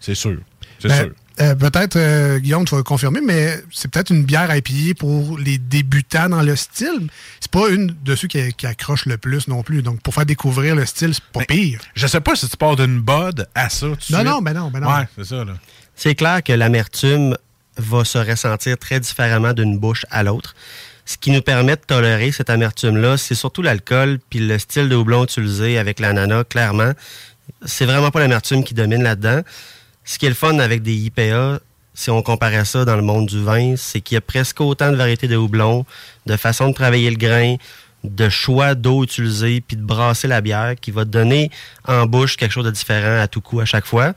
C'est sûr. C'est Ben, sûr. Euh, peut-être, euh, Guillaume, tu vas confirmer, mais c'est peut-être une bière IPA pour les débutants dans le style. C'est pas une de ceux qui, qui accroche le plus non plus. Donc, pour faire découvrir le style, c'est pas pire. Je sais pas si tu pars d'une bod à ça. tout Non, suite. non, ben non, ben non. Ouais, c'est ça, là. C'est clair que l'amertume va se ressentir très différemment d'une bouche à l'autre. Ce qui nous permet de tolérer cette amertume-là, c'est surtout l'alcool puis le style de houblon utilisé avec l'ananas, clairement. C'est vraiment pas l'amertume qui domine là-dedans. Ce qui est le fun avec des IPA, si on comparait ça dans le monde du vin, c'est qu'il y a presque autant de variétés de houblon, de façon de travailler le grain, de choix d'eau utilisée, puis de brasser la bière qui va donner en bouche quelque chose de différent à tout coup à chaque fois.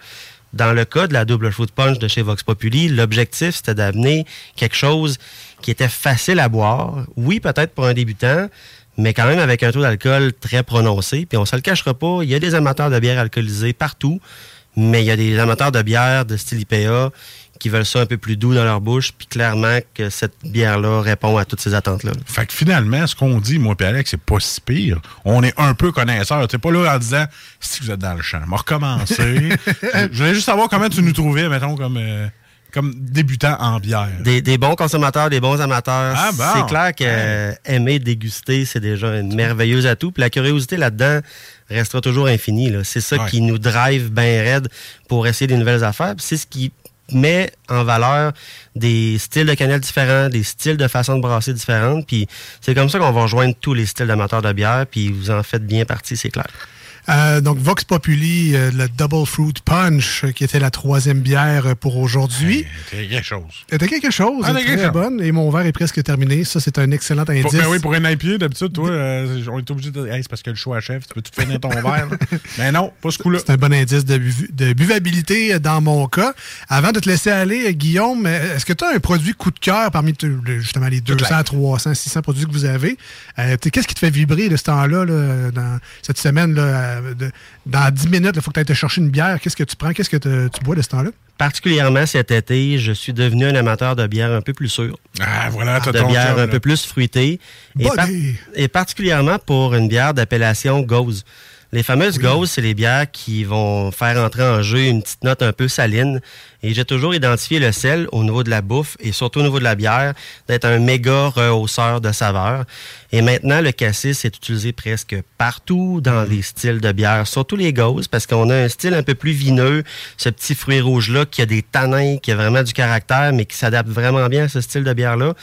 Dans le cas de la double fruit punch de chez Vox Populi, l'objectif c'était d'amener quelque chose qui était facile à boire. Oui, peut-être pour un débutant, mais quand même avec un taux d'alcool très prononcé. Puis on se le cachera pas, il y a des amateurs de bière alcoolisée partout, mais il y a des amateurs de bière de style IPA qui veulent ça un peu plus doux dans leur bouche, puis clairement que cette bière-là répond à toutes ces attentes-là. Fait que finalement, ce qu'on dit, moi et Alex, c'est pas si pire. On est un peu connaisseurs. T'es pas là en disant si vous êtes dans le champ. On va recommencer. [laughs] je voulais juste savoir comment tu nous trouvais, mettons, comme, euh, comme débutant en bière. Des, des bons consommateurs, des bons amateurs. Ah, bon. C'est clair que euh, aimer déguster, c'est déjà une merveilleuse atout. Puis la curiosité là-dedans restera toujours infinie. là. C'est ça Ouais. qui nous drive bien raide pour essayer des nouvelles affaires. C'est ce qui met en valeur des styles de cannelle différents, des styles de façon de brasser différentes. Puis c'est comme ça qu'on va rejoindre tous les styles d'amateurs de bière. Puis vous en faites bien partie, c'est clair. Euh, donc, Vox Populi, euh, le Double Fruit Punch, euh, qui était la troisième bière euh, pour aujourd'hui. C'est quelque chose. C'était quelque chose, Ah, très chose. bonne, et mon verre est presque terminé. Ça, c'est un excellent indice. Pour, ben oui, pour un IPA, d'habitude, toi, euh, on est obligé de. Hey, c'est parce que le choix chef, tu peux tout finir ton verre. [laughs] Mais non, pas ce coup-là. C'est un bon indice de, bu- de buvabilité dans mon cas. Avant de te laisser aller, Guillaume, est-ce que tu as un produit coup de cœur parmi justement les 200, 300, 600 produits que vous avez? Euh, Qu'est-ce qui te fait vibrer de ce temps-là, là, dans cette semaine? Là, euh, de- dans 10 minutes, il faut que tu ailles te chercher une bière. Qu'est-ce que tu prends? Qu'est-ce que te- tu bois de ce temps-là? Particulièrement cet été, je suis devenu un amateur de bière un peu plus sûre. Ah, voilà, t'as de ton bière job, un peu plus fruitée. Et, Body. par- et particulièrement pour une bière d'appellation Gauze. Les fameuses Gauze, c'est les bières qui vont faire entrer en jeu une petite note un peu saline. Et j'ai toujours identifié le sel au niveau de la bouffe et surtout au niveau de la bière d'être un méga rehausseur de saveur. Et maintenant, le cassis est utilisé presque partout dans les styles de bière, surtout les gauzes, parce qu'on a un style un peu plus vineux, ce petit fruit rouge-là qui a des tanins, qui a vraiment du caractère, mais qui s'adapte vraiment bien à ce style de bière-là.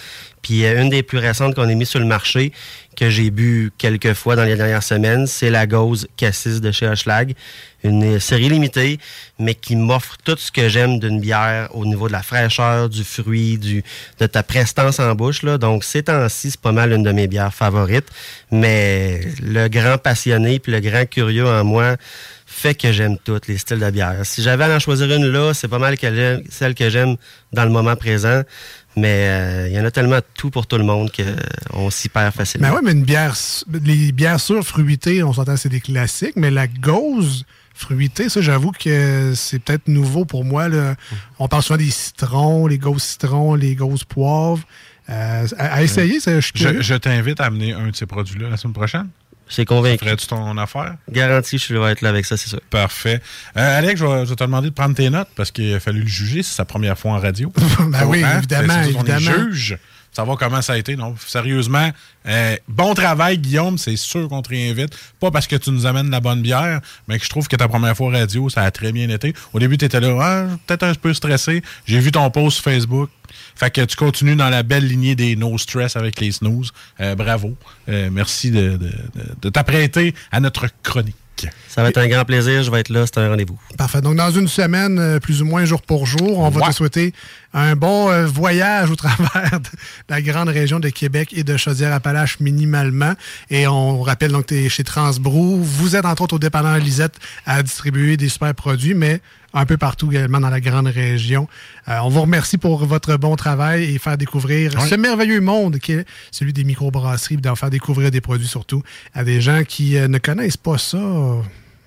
Puis euh, une des plus récentes qu'on ait mis sur le marché, que j'ai bu quelques fois dans les dernières semaines, c'est la Gauze Cassis de chez Hochelag. Une série limitée, mais qui m'offre tout ce que j'aime d'une bière au niveau de la fraîcheur, du fruit, du, de ta prestance en bouche. Là. Donc, ces temps-ci, c'est pas mal une de mes bières favorites. Mais le grand passionné puis le grand curieux en moi fait que j'aime tous les styles de bière. Si j'avais à en choisir une là, c'est pas mal que celle que j'aime dans le moment présent. Mais euh, il y en a tellement tout pour tout le monde qu'on s'y perd facilement. Ben ouais, mais une bière, les bières sûres fruitées, on s'entend, c'est des classiques, mais la gauze fruitée, ça, j'avoue que c'est peut-être nouveau pour moi. Là. On parle souvent des citrons, les gauzes citrons, les gauzes poivres. Euh, à, à essayer, ça, je suis Je, je t'invite à amener un de ces produits-là la semaine prochaine. C'est convaincu. Ferais-tu ton affaire? Garanti, je vais être là avec ça, c'est sûr. Parfait. Euh, Alex, je vais, je vais te demander de prendre tes notes parce qu'il a fallu le juger. C'est sa première fois en radio. [laughs] Ben oui, Hein? évidemment, Ben, ça, on est évidemment. juge. Savoir comment ça a été. Non, sérieusement, euh, bon travail, Guillaume. C'est sûr qu'on te réinvite. Pas parce que tu nous amènes la bonne bière, mais que je trouve que ta première fois radio, ça a très bien été. Au début, tu étais là, ah, peut-être un peu stressé. J'ai vu ton post sur Facebook. Fait que tu continues dans la belle lignée des no stress avec les snooze. Euh, bravo. Euh, merci de, t'apprêter à notre chronique. Ça va être un grand plaisir, je vais être là, c'est un rendez-vous. Parfait. Donc, dans une semaine, euh, plus ou moins jour pour jour, on va te souhaiter un bon euh, voyage au [laughs] travers de la grande région de Québec et de Chaudière-Appalaches minimalement. Et on rappelle donc que tu es chez Transbrou. Vous êtes entre autres au dépanneur Lisette à distribuer des super produits, mais un peu partout également dans la grande région. Euh, on vous remercie pour votre bon travail et faire découvrir ce merveilleux monde qui est celui des microbrasseries, d'en faire découvrir des produits surtout à des gens qui euh, ne connaissent pas ça.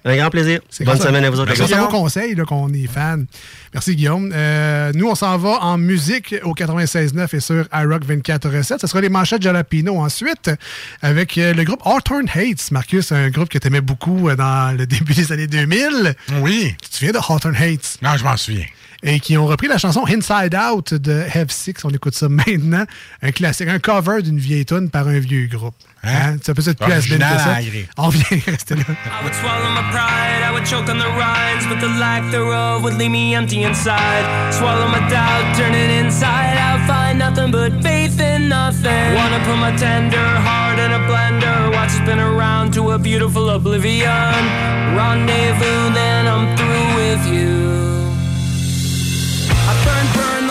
Un grand plaisir. Bonne semaine à vous autres. C'est grâce à vos conseils qu'on est fan. Merci Guillaume. Euh, nous, on s'en va en musique au 96.9 et sur iRock 24.7. Ce sera les manchettes Jalapino ensuite avec euh, le groupe Hawthorne Hates. Marcus, un groupe que tu aimais beaucoup euh, dans le [laughs] début des années 2000. Oui. Tu te souviens de Hawthorne Hates? Non, je m'en souviens. Et qui ont repris la chanson Inside Out de Have Six. On écoute ça maintenant. Un classique, un cover d'une vieille tune par un vieux groupe. Hein? Ça peut être plus que ça. On vient rester là. I would swallow my pride, I would choke on the rinds, but the lack thereof would leave me empty inside. Swallow my doubt, turn it inside out, find nothing but faith in nothing. Wanna put my tender heart in a blender, watch it spin around to a beautiful oblivion. Rendezvous, then I'm through with you.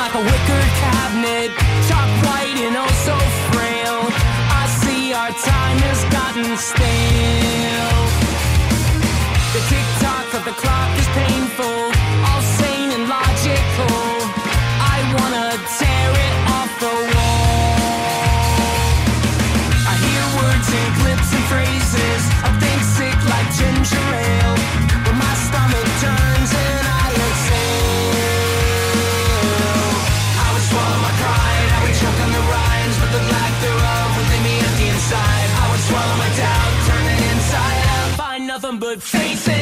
Like a wicker cabinet, chalk white and oh so frail. I see our time has gotten stale. Nothing but faith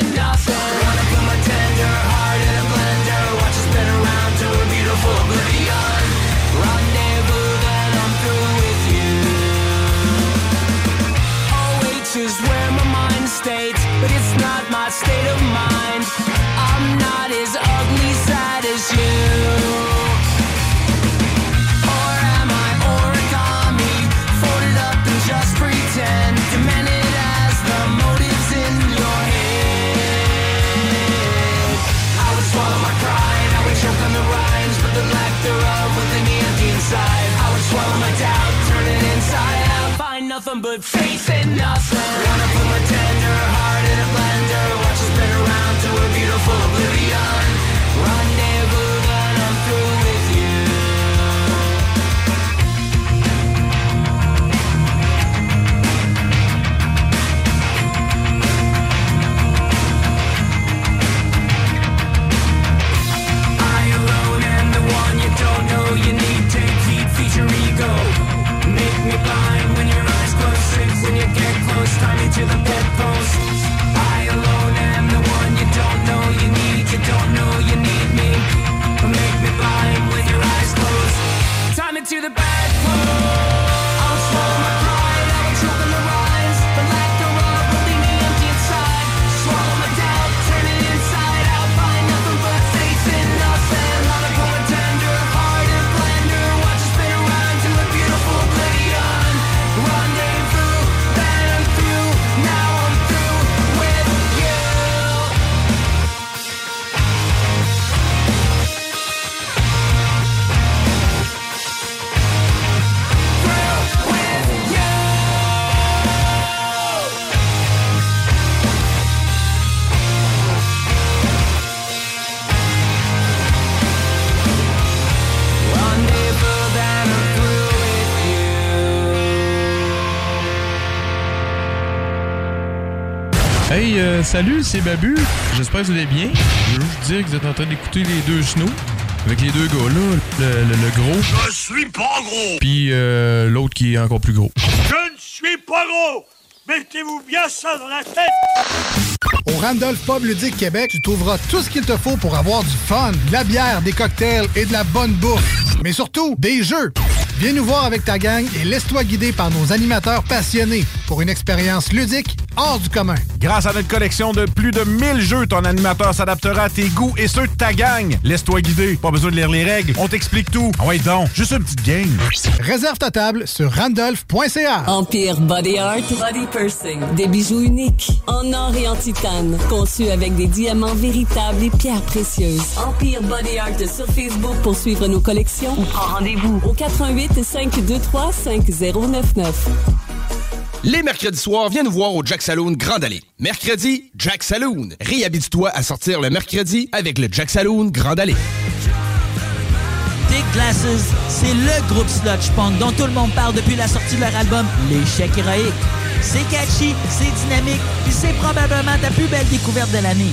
nothing but faith in nothing. Wanna put my tender heart in a blender, watch it spin around to a beautiful oblivion. You get close. Tie me to the bedpost. I alone am the one you don't know. You need, you don't know. You need me. Make me blind when your eyes close. Tie me to the bedpost. I'll swallow my Hey, euh, salut, c'est Babu. J'espère que vous allez bien. Je veux juste dire que vous êtes en train d'écouter les deux snows. Avec les deux gars là, le, le- le gros, Je suis pas gros! puis euh, l'autre qui est encore plus gros. Je ne suis pas gros! Mettez-vous bien ça dans la tête! Au Randolph Pub Ludique Québec, tu trouveras tout ce qu'il te faut pour avoir du fun, de la bière, des cocktails et de la bonne bouffe. Mais surtout, des jeux. Viens nous voir avec ta gang et laisse-toi guider par nos animateurs passionnés pour une expérience ludique hors du commun. Grâce à notre collection de plus de 1000 jeux, ton animateur s'adaptera à tes goûts et ceux de ta gang. Laisse-toi guider. Pas besoin de lire les règles. On t'explique tout. Ah ouais, donc, juste une petite game. Réserve ta table sur randolph.ca. Empire Body Art Body Pursing. Des bijoux uniques en or et en titane. Conçus avec des diamants véritables et pierres précieuses. Empire Body Art sur Facebook pour suivre nos collections ou prends rendez-vous au 88 523 5099. Les mercredis soirs, viens nous voir au Jack Saloon Grand Allée. Mercredi, Jack Saloon. Réhabite-toi à sortir le mercredi avec le Jack Saloon Grand Allée. Big Glasses, c'est le groupe sludge punk dont tout le monde parle depuis la sortie de leur album L'échec héroïque. C'est catchy, c'est dynamique, puis c'est probablement ta plus belle découverte de l'année.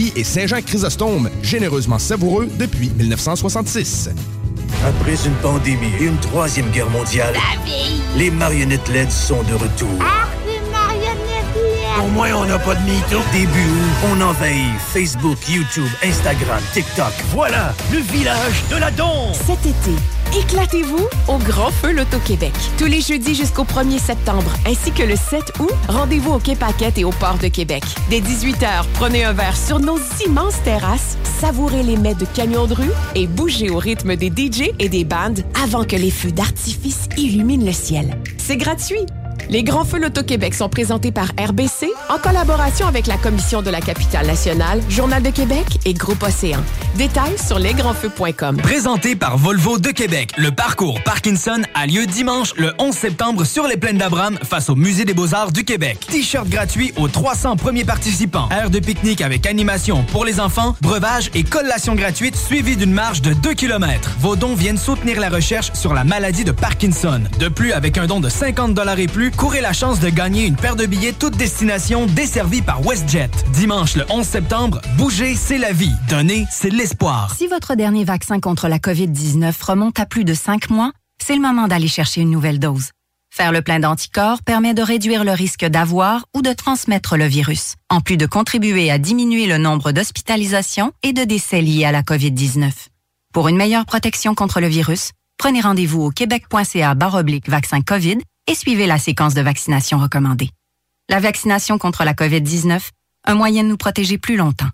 et Saint-Jean-Chrysostome, généreusement savoureux depuis 1966. Après une pandémie et une troisième guerre mondiale, les marionnettes LED sont de retour. Au moins, on n'a pas de mytho. Début août, on envahit Facebook, YouTube, Instagram, TikTok. Voilà, le village de la danse. Cet été, éclatez-vous au Grand Feu Loto-Québec. Tous les jeudis jusqu'au 1er septembre, ainsi que le 7 août, rendez-vous au Quai Paquette et au Port de Québec. Dès 18h, prenez un verre sur nos immenses terrasses, savourez les mets de camions de rue et bougez au rythme des DJ et des bandes avant que les feux d'artifice illuminent le ciel. C'est gratuit. Les Grands Feux Loto-Québec sont présentés par RBC en collaboration avec la Commission de la capitale nationale, Journal de Québec et Groupe Océan. Détails sur lesgrandsfeux.com. Présenté par Volvo de Québec, le parcours Parkinson a lieu dimanche le 11 septembre sur les plaines d'Abraham face au Musée des Beaux-Arts du Québec. T-shirt gratuit aux 300 premiers participants. Aire de pique-nique avec animation pour les enfants, breuvage et collation gratuite suivie d'une marche de 2 km. Vos dons viennent soutenir la recherche sur la maladie de Parkinson. De plus, avec un don de 50 et plus, courez la chance de gagner une paire de billets toute destination desservie par WestJet. Dimanche le 11 septembre, bouger, c'est la vie. Donner, c'est l'espoir. Si votre dernier vaccin contre la COVID-19 remonte à plus de cinq mois, c'est le moment d'aller chercher une nouvelle dose. Faire le plein d'anticorps permet de réduire le risque d'avoir ou de transmettre le virus, en plus de contribuer à diminuer le nombre d'hospitalisations et de décès liés à la COVID-19. Pour une meilleure protection contre le virus, prenez rendez-vous au québec.ca vaccin COVID et suivez la séquence de vaccination recommandée. La vaccination contre la COVID-19, un moyen de nous protéger plus longtemps.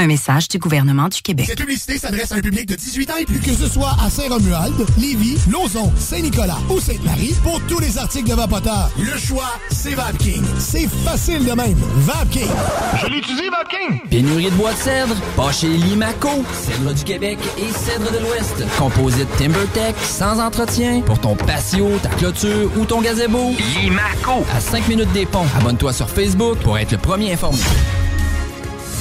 Un message du gouvernement du Québec. Cette publicité s'adresse à un public de 18 ans et plus. Que ce soit à Saint-Romuald, Lévis, Lauson, Saint-Nicolas ou Sainte-Marie, pour tous les articles de Vapoteur, le choix, c'est VapKing. C'est facile de même. VapKing. Je l'utilise, VapKing! Pénurie de bois de cèdre? Pas chez Limaco. Cèdre du Québec et cèdre de l'Ouest. Composite TimberTech, sans entretien. Pour ton patio, ta clôture ou ton gazebo. Limaco. À 5 minutes des ponts. Abonne-toi sur Facebook pour être le premier informé.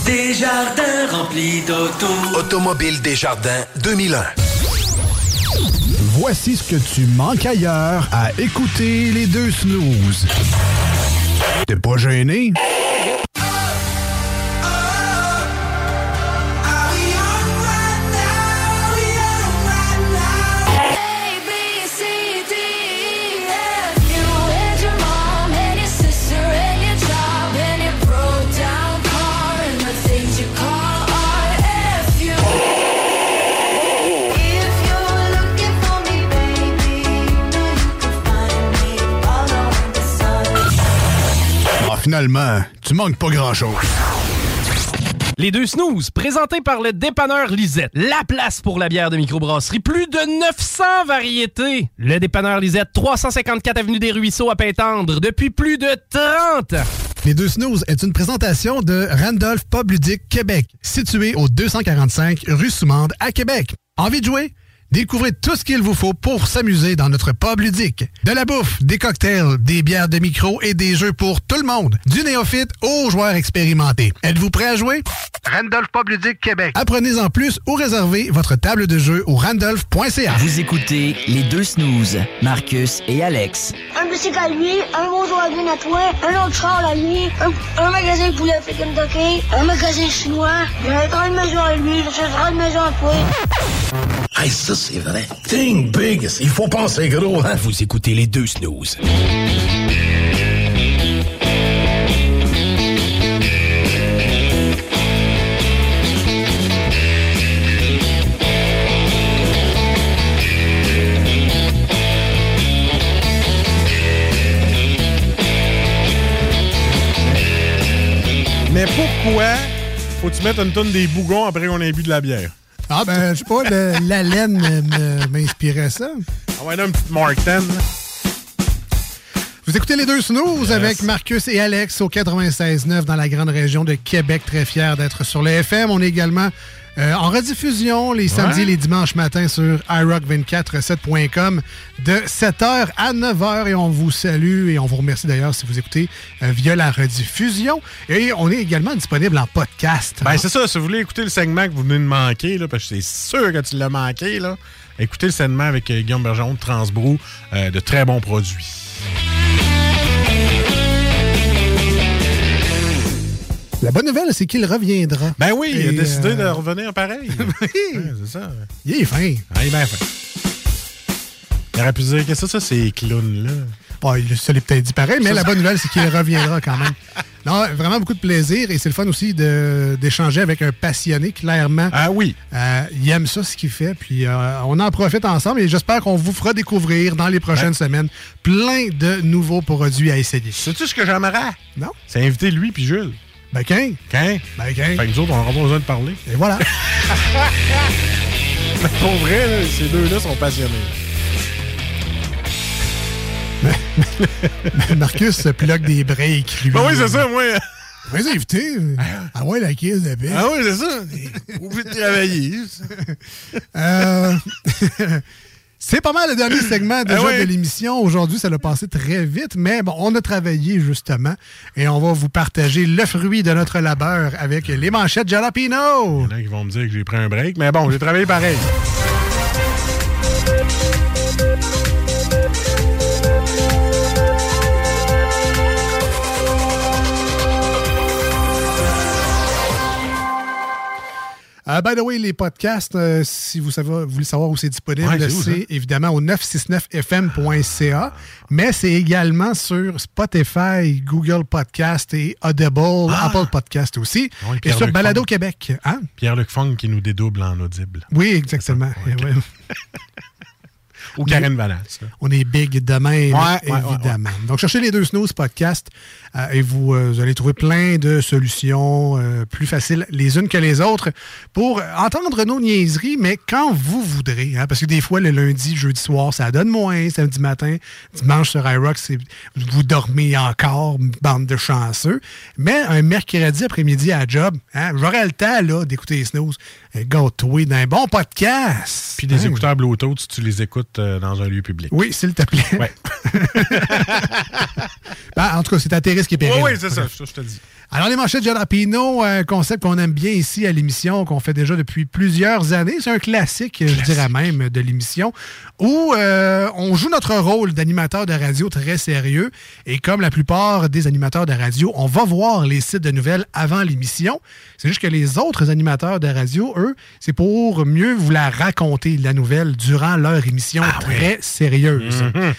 Des jardins remplis d'auto. Automobile Desjardins 2001. Voici ce que tu manques ailleurs à écouter les deux snooze. T'es pas gêné? Finalement, tu manques pas grand-chose. Les deux snooze, présentés par le dépanneur Lisette. La place pour la bière de microbrasserie. Plus de 900 variétés. Le dépanneur Lisette, 354 Avenue des Ruisseaux à Pintendre, depuis plus de 30 ans. Les deux snooze est une présentation de Randolph Pub Ludique Québec, situé au 245 rue Soumande à Québec. Envie de jouer? Découvrez tout ce qu'il vous faut pour s'amuser dans notre pub ludique. De la bouffe, des cocktails, des bières de micro et des jeux pour tout le monde. Du néophyte aux joueurs expérimentés. Êtes-vous prêt à jouer? Randolph Pub Ludique Québec. Apprenez en plus ou réservez votre table de jeu au randolph.ca. Vous écoutez les deux snooze, Marcus et Alex. Un bicycle à lui, un Volkswagen à toi, un autre char à lui, un, un magasin de poulet à Kentucky, un magasin chinois, il y a une grande maison à lui, il y a une grande maison à toi. Hey, ça, c'est vrai. Think big. Il faut penser gros, hein? Vous écoutez les deux snooze. Mais pourquoi faut-tu mettre une tonne des bougons après qu'on ait bu de la bière? Ah, ben, je sais pas, le- la laine m'inspirait ça. Ah ouais, là, une petite Mark 10. là. Vous écoutez les deux snooze avec Marcus et Alex au 96.9 dans la grande région de Québec. Très fiers d'être sur le FM. On est également euh, en rediffusion les samedis et les dimanches matins sur iRock247.com de 7h à 9h. Et on vous salue et on vous remercie d'ailleurs si vous écoutez euh, via la rediffusion. Et on est également disponible en podcast. Ben, c'est ça. Si vous voulez écouter le segment que vous venez de manquer, là, parce que c'est sûr que tu l'as manqué, là, écoutez le segment avec euh, Guillaume Bergeron de Transbrou, euh, de très bons produits. La bonne nouvelle, c'est qu'il reviendra. Ben oui, il a décidé de euh, revenir pareil. [laughs] oui. Ouais, c'est ça. Il est fin. Ah, il est bien fin. Il aurait pu dire que ça, ça, c'est clown, là. Bon, il se l'est peut-être dit pareil, mais la bonne nouvelle, c'est qu'il [laughs] reviendra quand même. Non, vraiment beaucoup de plaisir et c'est le fun aussi d'échanger avec un passionné, clairement. Ah oui. il aime ça, ce qu'il fait, puis euh, on en profite ensemble et j'espère qu'on vous fera découvrir dans les prochaines semaines plein de nouveaux produits à essayer. Sais-tu ce que j'aimerais? Non. C'est inviter lui puis Jules. Ben, qu'un. Qu'un? Ben, qu'un. Fait que nous autres, on n'aura pas besoin de parler. Et voilà. Mais [laughs] [laughs] pour vrai, là, ces deux-là sont passionnés. Marcus se plug des breaks, lui. Ben oui, c'est ça, moi. Vas-y, invité. Ah ouais, la caisse de paix. Ah oui, c'est ça. Obligé de travailler. Euh, [laughs] C'est pas mal le dernier segment déjà ouais. de l'émission. Aujourd'hui, ça l'a passé très vite, mais bon, on a travaillé justement et on va vous partager le fruit de notre labeur avec les manchettes Jalapino. Il y en a qui vont me dire que j'ai pris un break, mais bon, j'ai travaillé pareil. Euh, by the way, les podcasts, euh, si vous, savez, vous voulez savoir où c'est disponible, Ouais, c'est évidemment au 969fm.ca, mais c'est également sur Spotify, Google Podcast et Audible, Apple Podcast aussi, Ah! Oui, et sur Balado. Québec. Hein? Pierre-Luc Fong qui nous dédouble en audible. Oui, exactement. [laughs] Ou Karen là. On est big demain, Ouais, ouais, ouais, évidemment. Donc, cherchez les deux snooze podcast euh, et vous, euh, vous allez trouver plein de solutions euh, plus faciles les unes que les autres pour entendre nos niaiseries, mais quand vous voudrez. hein, parce que des fois, le lundi, jeudi soir, ça donne moins. Samedi matin, dimanche sur iRock, vous dormez encore, bande de chanceux. Mais un mercredi après-midi à la job, hein, j'aurai le temps là, d'écouter les snooze. Gâteau d'un bon podcast. Puis des Hein? écouteurs Bluetooth si tu les écoutes euh, dans un lieu public. Oui, s'il te plaît. Ouais. [laughs] Ben, en tout cas, c'est à risques et Oui, c'est ça, ça, je te le dis. Alors, les manchettes Jalapino, un concept qu'on aime bien ici à l'émission, qu'on fait déjà depuis plusieurs années. C'est un classique, je dirais même, de l'émission, où euh, on joue notre rôle d'animateur de radio très sérieux. Et comme la plupart des animateurs de radio, on va voir les sites de nouvelles avant l'émission. C'est juste que les autres animateurs de radio, eux, c'est pour mieux vous la raconter, la nouvelle, durant leur émission très sérieuse. Mhm.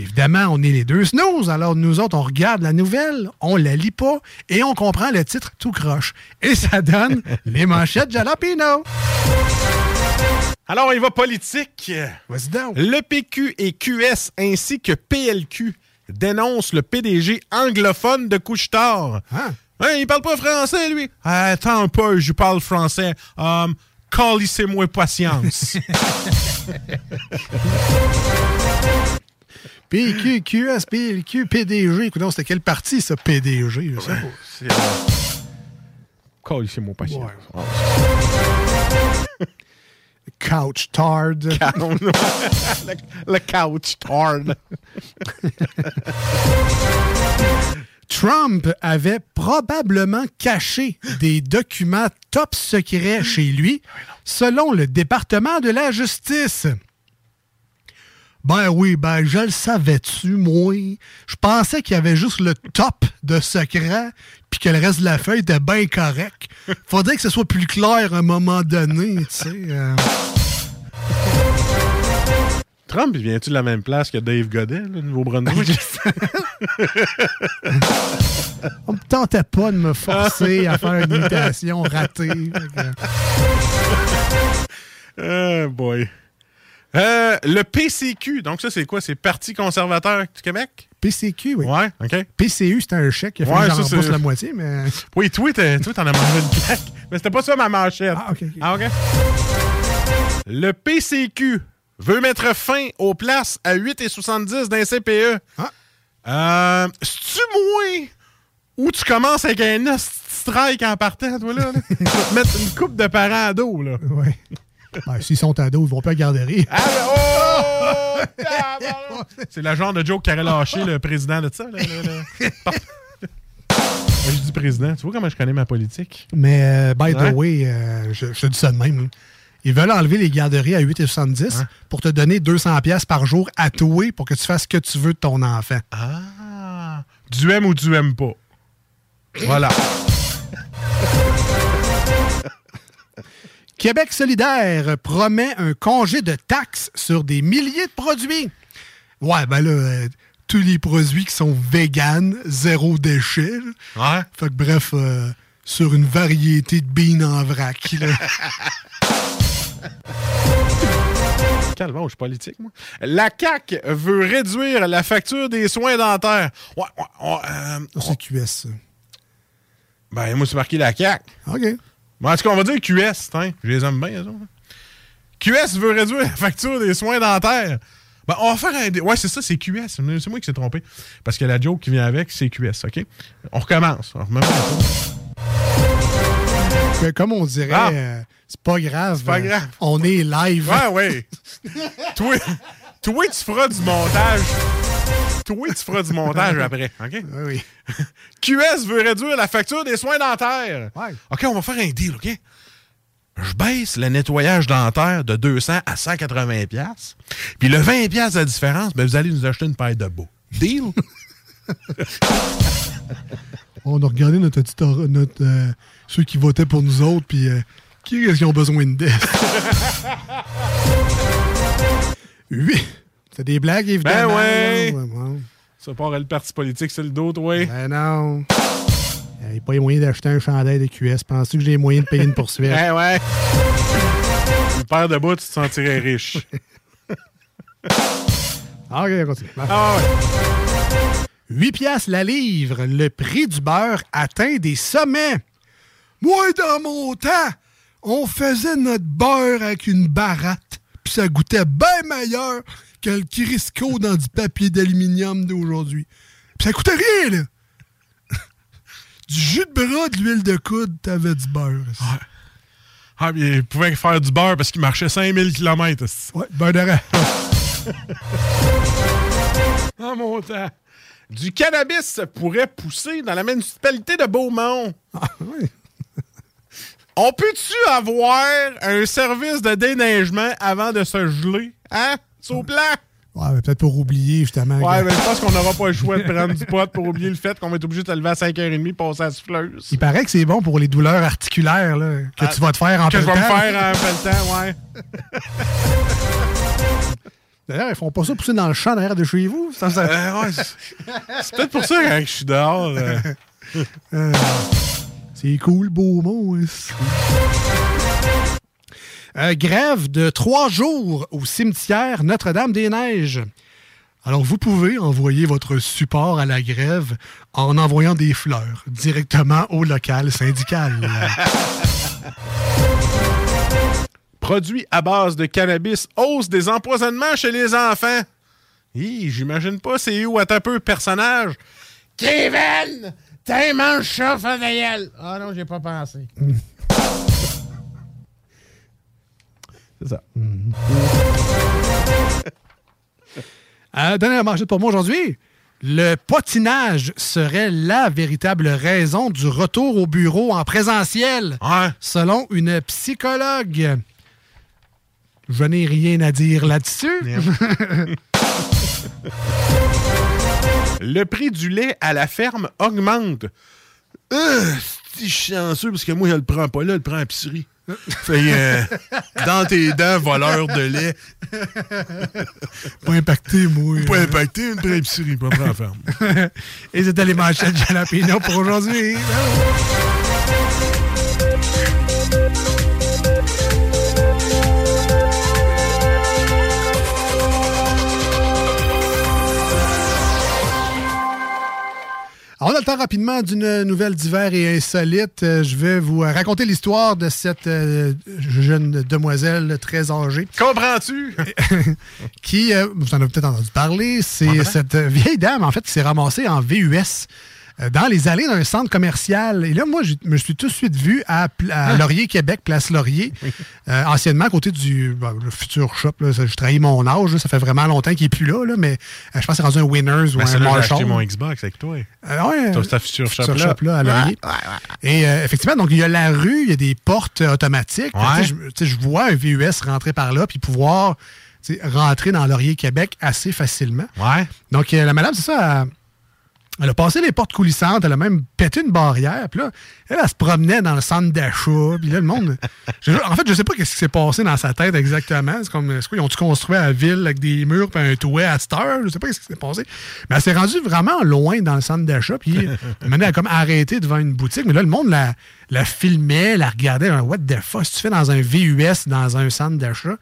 Évidemment, on est les deux snooze, alors nous autres, on regarde la nouvelle, on la lit pas et on comprend le titre tout croche. Et ça donne [laughs] les manchettes Jalapino. Alors, y va politique. Vas-y donc. Le PQ et QS ainsi que PLQ dénoncent le PDG anglophone de Couche-Tard. Ah. Hein, il parle pas français, lui? Attends un peu, je parle français. Um, Calissez-moi patience. [laughs] PQ, QS, PLQ, PDG. Écoute, donc, c'était quel parti, ça, PDG? je sais pas. C'est, euh, Calissez-moi patience. [laughs] Couch Tard. [laughs] le, le couch tard. [laughs] Trump avait probablement caché des documents top secrets chez lui, selon le département de la justice. Ben oui, ben je le savais-tu, moi? Je pensais qu'il y avait juste le top de secret, puis que le reste de la feuille était bien correct. Faudrait que ce soit plus clair à un moment donné, tu sais. euh. Trump, il vient-tu de la même place que Dave Godet, le Nouveau-Brunswick? [laughs] On me tentait pas de me forcer à faire une imitation ratée. Que- oh [laughs] boy. Euh, le PCQ, donc ça, c'est quoi? C'est Parti conservateur du Québec? PCQ, oui. Ouais, OK. PCU, c'était un chèque. Il a fallu Ouais, que j'en la moitié, mais... Oui, toi, t'en as mangé une claque. Mais c'était pas ça ma manchette. Ah, OK. Ah, OK. Le PCQ veut mettre fin aux places à 8,70 d'un CPE. Ah. Euh, C'est-tu moins ou tu commences avec un strike en partant, toi, là? là? [laughs] Tu vas te mettre une coupe de parents à dos, là. Ouais. Ben, S'ils sont ados, ils vont pas à la garderie. Ah, ben, oh! [laughs] C'est le genre de joke qui aurait lâché le président de ça. Là, là, là. Par- Je dis président. Tu vois comment je connais ma politique? Mais, euh, by Ouais. the way, euh, je, je te dis ça de même. Ils veulent enlever les garderies à 8,70 pour te donner 200 pièces par jour à toi pour que tu fasses ce que tu veux de ton enfant. Ah! Tu aimes ou tu aimes pas? Voilà. Québec solidaire promet un congé de taxes sur des milliers de produits. Ouais, ben là, euh, tous les produits qui sont véganes, zéro déchet. Ouais. Fait que bref, euh, sur une variété de beans en vrac. là. [laughs] Calme, je suis politique, moi. La CAQ veut réduire la facture des soins dentaires. Ouais, ouais, ouais, euh, C'est QS, ça. ben, moi, c'est marqué la CAQ. OK. Bon, en tout cas, on va dire QS, hein. Je les aime bien, eux autres. QS veut réduire la facture des soins dentaires. Ben, on va faire un. dé- Ouais, c'est ça, c'est QS. C'est moi qui s'est trompé. Parce que la joke qui vient avec, c'est QS, OK? On recommence. On Que, Comme on dirait, Ah. euh, c'est pas grave. C'est pas euh, grave. on est live. Ouais, ouais. [laughs] toi, toi, tu feras du montage. Toi, tu feras du montage [laughs] après, OK? Oui, QS [laughs] veut réduire la facture des soins dentaires. Ouais. OK, on va faire un deal, OK? Je baisse le nettoyage dentaire de 200 à 180 pièces. Puis le 20 pièces de différence, ben vous allez nous acheter une paire de beaux. Deal? [laughs] On a regardé notre, petit or- notre euh, ceux qui votaient pour nous autres, puis euh, qui est-ce qui ont besoin de death? Oui. C'est des blagues, ben évidemment. ouais. là. Ouais, ouais. Ça part le parti politique, c'est le dos, oui. Ben non. Il n'y a pas les moyens d'acheter un chandail de QS. Penses-tu que j'ai les moyens de payer une poursuite? Ouais, [laughs] ouais. Une paire de bas, tu te sentirais riche. [laughs] Ah, OK, on continue. Ah ouais. 8 piastres la livre, le prix du beurre atteint des sommets. Moi, dans mon temps, on faisait notre beurre avec une baratte, puis ça goûtait bien meilleur que le Crisco dans du papier d'aluminium d'aujourd'hui. Puis ça coûtait rien, là. Du jus de bras, de l'huile de coude, t'avais du beurre. Ah, puis il pouvait faire du beurre parce qu'il marchait 5000 km. Ouais, beurre de rang. Ah, mon temps. Du cannabis pourrait pousser dans la municipalité de Beaumont. Ah, On peut-tu avoir un service de déneigement avant de se geler? Hein? C'est au plan? Ouais, mais peut-être pour oublier, justement. Ouais, que- mais je pense qu'on n'aura pas le choix de prendre du pot pour oublier le fait qu'on va être obligé de te lever à 5h30 et passer à la souffleuse. Il paraît que c'est bon pour les douleurs articulaires là, que Ah, tu vas te faire en Que je vais me faire en pelletant, ouais. [laughs] D'ailleurs, ils font pas ça pousser dans le champ derrière de chez vous. Ça, Euh, ouais, c'est- peut-être pour ça que quand je suis dehors. euh, [laughs] Euh, c'est cool, beau mot. Euh, grève de trois jours au cimetière Notre-Dame-des-Neiges. Alors, vous pouvez envoyer votre support à la grève en envoyant des fleurs directement au local syndical. [laughs] Produits à base de cannabis, hausse des empoisonnements chez les enfants. Hi, j'imagine pas, c'est où, attends un peu, personnage? Kevin! T'es mange ça, Fadaïel! Ah non, j'ai pas pensé. [laughs] C'est ça. Euh, dernière manchette pour moi aujourd'hui. Le potinage serait la véritable raison du retour au bureau en présentiel, selon une psychologue. Je n'ai rien à dire là-dessus. [laughs] Le prix du lait à la ferme augmente. Euh, c'est chanceux parce que moi, je le prends pas là, je le prends à l'épicerie. [laughs] Fait euh, dans tes dents, voleur de lait. [laughs] Pas impacté, moi. Pas impacté, une vraie épicerie, pas la [laughs] ferme. Et c'était les manchettes Jalapeno pour aujourd'hui. On a le temps rapidement d'une nouvelle d'hiver et insolite. Euh, Je vais vous euh, raconter l'histoire de cette euh, jeune demoiselle très âgée. Comprends-tu? [laughs] qui, vous en avez peut-être entendu parler, c'est cette vieille dame, en fait, qui s'est ramassée en VUS dans les allées d'un centre commercial. Et là, moi, je me suis tout de suite vu à, à Laurier, Québec, Place Laurier, [laughs] euh, anciennement à côté du bon, le futur shop. Là, je trahis mon âge, là, ça fait vraiment longtemps qu'il n'est plus là, là, mais euh, je pense que c'est rendu un Winners ou Ben, un j'ai Marshall. acheté mon Xbox avec toi. Euh, ouais, Toi, c'est ta future futur shop là. à Laurier. Et euh, effectivement, donc il y a la rue, il y a des portes euh, automatiques. Ouais. Tu sais, Je, je vois un VUS rentrer par là puis pouvoir rentrer dans Laurier Québec assez facilement. Ouais. Donc euh, la madame, c'est ça. Elle, elle a passé les portes coulissantes, elle a même pété une barrière. Puis là, elle, elle se promenait dans le centre d'achat. Puis là, le monde. [laughs] je- en fait, je sais pas ce qui s'est passé dans sa tête exactement. C'est comme, est-ce qu'ils ont-tu construit la ville avec des murs puis un toit à cette heure? Je sais pas ce qui s'est passé. Mais elle s'est rendue vraiment loin dans le centre d'achat. Puis elle [laughs] a comme arrêté devant une boutique. Mais là, le monde la, la filmait, la regardait. What the fuck, tu fais dans un VUS, dans un centre d'achat?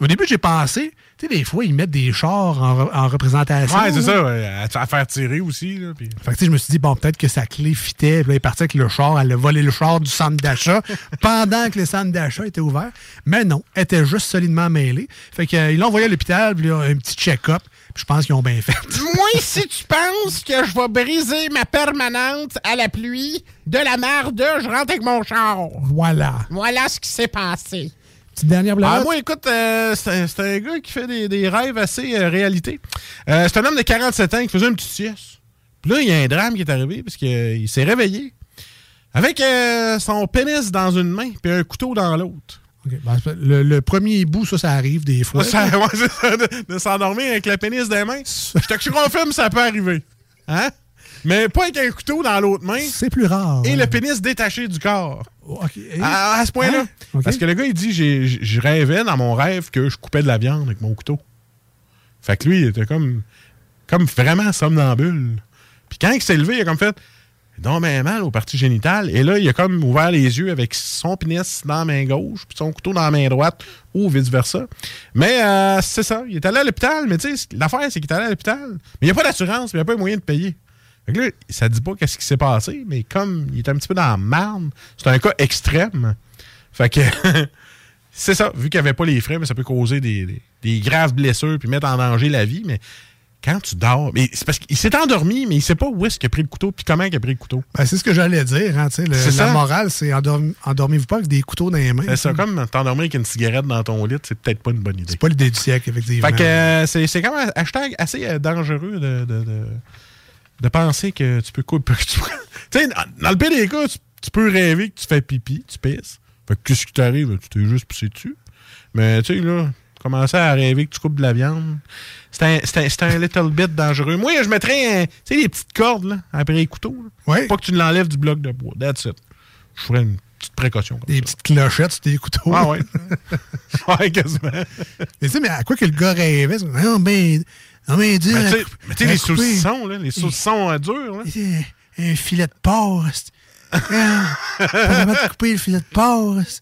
Au début, j'ai pensé, tu sais, des fois, ils mettent des chars en, re- en représentation. Ouais, c'est ça. ouais, À, à faire tirer aussi. Là, puis- Fait que, je me suis dit, bon, peut-être que sa clé fitait. Puis là, elle est partie avec le char. Elle a volé le char du centre d'achat [laughs] pendant que le centre d'achat était ouvert. Mais non, elle était juste solidement mêlée. Fait qu'ils l'ont envoyé à l'hôpital, puis là, un petit check-up. Puis je pense qu'ils ont bien fait. [laughs] Moi, si tu penses que je vais briser ma permanente à la pluie, de la merde, je rentre avec mon char. Voilà. Voilà ce qui s'est passé. Petite dernière blague. Ah, moi, écoute, euh, c'est un gars qui fait des, des rêves assez euh, réalité. Euh, c'est un homme de 47 ans qui faisait une petite sieste. Puis là, il y a un drame qui est arrivé parce qu'il s'est réveillé avec euh, son pénis dans une main puis un couteau dans l'autre. Ben, le, le premier bout, ça, ça arrive des fois. [laughs] Ça- ouais, c'est ça, de, de s'endormir avec le pénis des mains. Je te confirme, ça peut arriver. Hein? Mais pas avec un couteau dans l'autre main. C'est plus rare. Et ouais. le pénis détaché du corps. OK. À, à ce point-là. Hein? Parce que le gars, il dit je rêvais dans mon rêve que je coupais de la viande avec mon couteau. Fait que lui, il était comme, comme vraiment somnambule. Puis quand il s'est levé, il a comme fait donc ben mal aux parties génitales. Et là, il a comme ouvert les yeux avec son pénis dans la main gauche, puis son couteau dans la main droite, ou vice-versa. Mais euh, c'est ça. Il est allé à l'hôpital, mais tu sais, l'affaire, c'est qu'il est allé à l'hôpital. Mais il n'y a pas d'assurance, mais il n'y a pas moyen de payer. Fait que là, ça dit pas qu'est-ce qui s'est passé, mais comme il est un petit peu dans la marne, c'est un cas extrême. Fait que [laughs] c'est ça. Vu qu'il n'y avait pas les frais, mais ça peut causer des, des- des graves blessures puis mettre en danger la vie. Mais quand tu dors, mais c'est parce qu'il s'est endormi, mais il sait pas où est-ce qu'il a pris le couteau puis comment il a pris le couteau. Ben, c'est ce que j'allais dire. Hein, le- la ça. morale, c'est endormi- endormez-vous pas avec des couteaux dans les mains. C'est ça, comme t'endormir avec une cigarette dans ton lit, c'est peut-être pas une bonne idée. C'est pas l'idée du siècle, effectivement. Fait que euh, c'est c'est quand même un hashtag assez euh, dangereux de, de, de, de penser que tu peux couper. [laughs] Tu sais, dans, le pire des cas, tu, tu peux rêver que tu fais pipi, tu pisses. Fait que qu'est-ce qui t'arrive? Tu t'es juste pissé dessus. Mais tu sais, là, commencer à rêver que tu coupes de la viande, c'est un, c'est un, little bit dangereux. Moi, je mettrais, tu sais, les petites cordes, là, après les couteaux. là. Pas que tu l'enlèves du bloc de bois. That's it. Je ferais une petite précaution. Comme Des petites clochettes sur tes couteaux. Ah ouais. [laughs] ouais, quasiment. Mais tu sais, mais à quoi que le gars rêvait? Non, ben, non, dur. Mais à couper- mais tu sais, à les saucissons, là, les saucissons euh, durs, là. Un, filet de porc. Ah, Pas couper le filet de porc. c'est-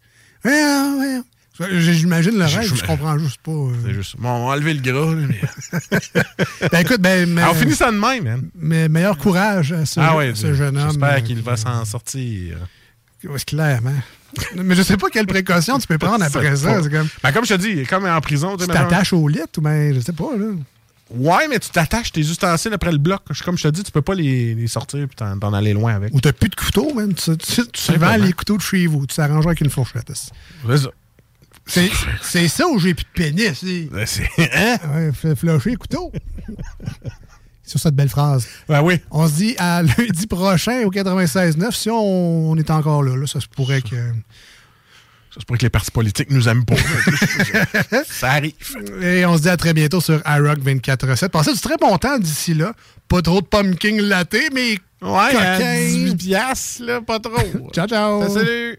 Ouais, ouais. J'imagine le rêve, je comprends juste pas. euh. C'est juste. Bon, on va enlever le gras, mais. [laughs] Ben écoute, ben. mais- Alors, on finit ça de même, man. Mais meilleur courage à ce, ah ce jeune homme. J'espère euh, qu'il va s'en sortir. Clairement. Mais je sais pas quelle précaution tu peux prendre après [laughs] ça. comme. Ben, comme je te dis, comme en prison, Tu t'attaches au lit ou ben, je sais pas, là. Ouais, mais tu t'attaches tes ustensiles après le bloc. Comme je te dis, tu peux pas les, les sortir et t'en t'en aller loin avec. Ou t'as plus de couteau, man. Tu, tu, tu vends les couteaux de chez vous. Tu t'arranges avec une fourchette. C'est ça. C'est, c'est ça où j'ai plus de pénis. Ben, c'est. Hein? Ouais, fais flusher les couteaux. [laughs] Sur cette belle phrase. Ben oui. On se dit à [laughs] lundi prochain au 96.9. Si on, on est encore là, là, ça se pourrait que. Ça se pourrait que les partis politiques nous aiment pas. [laughs] ça arrive. Et on se dit à très bientôt sur iRock 24.7. Passez du très bon temps d'ici là. Pas trop de pumpkin latte, mais. Ouais, à coquin. 18 piastres, là, pas trop. [laughs] ciao, ciao. Salut.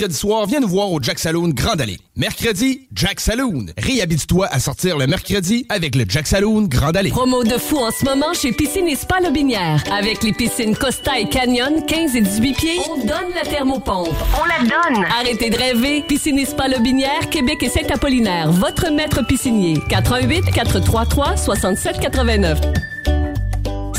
mercredi soir, viens nous voir au Jack Saloon Grande Allée. Mercredi, Jack Saloon. Réhabite-toi à sortir le mercredi avec le Jack Saloon Grande Allée. Promo de fou en ce moment chez Piscine et Spa Lobinière. Avec les piscines Costa et Canyon, 15 et 18 pieds, on donne la thermopompe. On la donne! Arrêtez de rêver. Piscine et Spa Lobinière, Québec et Saint-Apollinaire. Votre maître piscinier. 88 433 6789.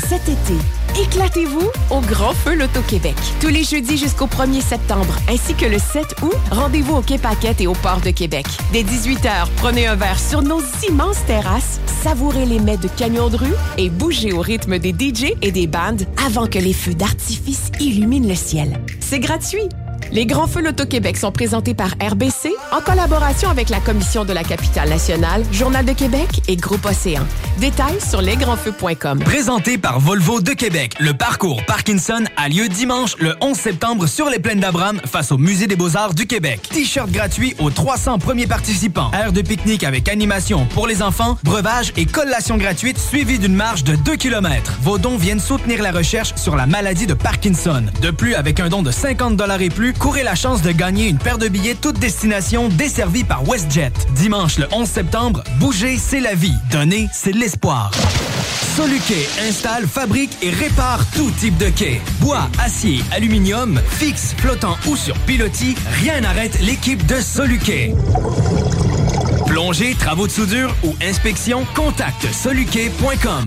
Cet été, éclatez-vous au Grand Feu Loto-Québec. Tous les jeudis jusqu'au 1er septembre, ainsi que le 7 août, rendez-vous au Quai et au Port de Québec. Dès 18h, prenez un verre sur nos immenses terrasses, savourez les mets de Canyon de rue et bougez au rythme des DJ et des bandes avant que les feux d'artifice illuminent le ciel. C'est gratuit. Les Grands Feux Loto-Québec sont présentés par RBC en collaboration avec la Commission de la capitale nationale, Journal de Québec et Groupe Océan. Détails sur lesgrandsfeux.com. Présenté par Volvo de Québec, le parcours Parkinson a lieu dimanche le 11 septembre sur les plaines d'Abraham face au Musée des Beaux-Arts du Québec. T-shirt gratuit aux 300 premiers participants. Aire de pique-nique avec animation pour les enfants, breuvage et collation gratuite suivie d'une marche de 2 km. Vos dons viennent soutenir la recherche sur la maladie de Parkinson. De plus, avec un don de 50 et plus, courez la chance de gagner une paire de billets toute destination desservie par WestJet. Dimanche le 11 septembre, bouger, c'est la vie. Donner, c'est l'espoir. Soluquet installe, fabrique et répare tout type de quai. Bois, acier, aluminium, fixe, flottant ou sur pilotis, rien n'arrête l'équipe de Soluquet. Plongée, travaux de soudure ou inspection, contacte soluquet.com.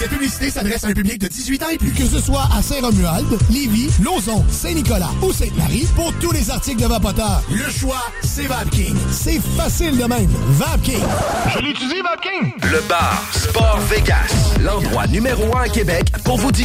Cette publicité s'adresse à un public de 18 ans et plus. Que ce soit à Saint-Romuald, Lévis, Lauson, Saint-Nicolas ou Sainte-Marie, pour tous les articles de Vapoteur, le choix, c'est VapKing. C'est facile de même. VapKing. Je l'utilise, VapKing. Le bar Sport Vegas. L'endroit numéro un à Québec pour vous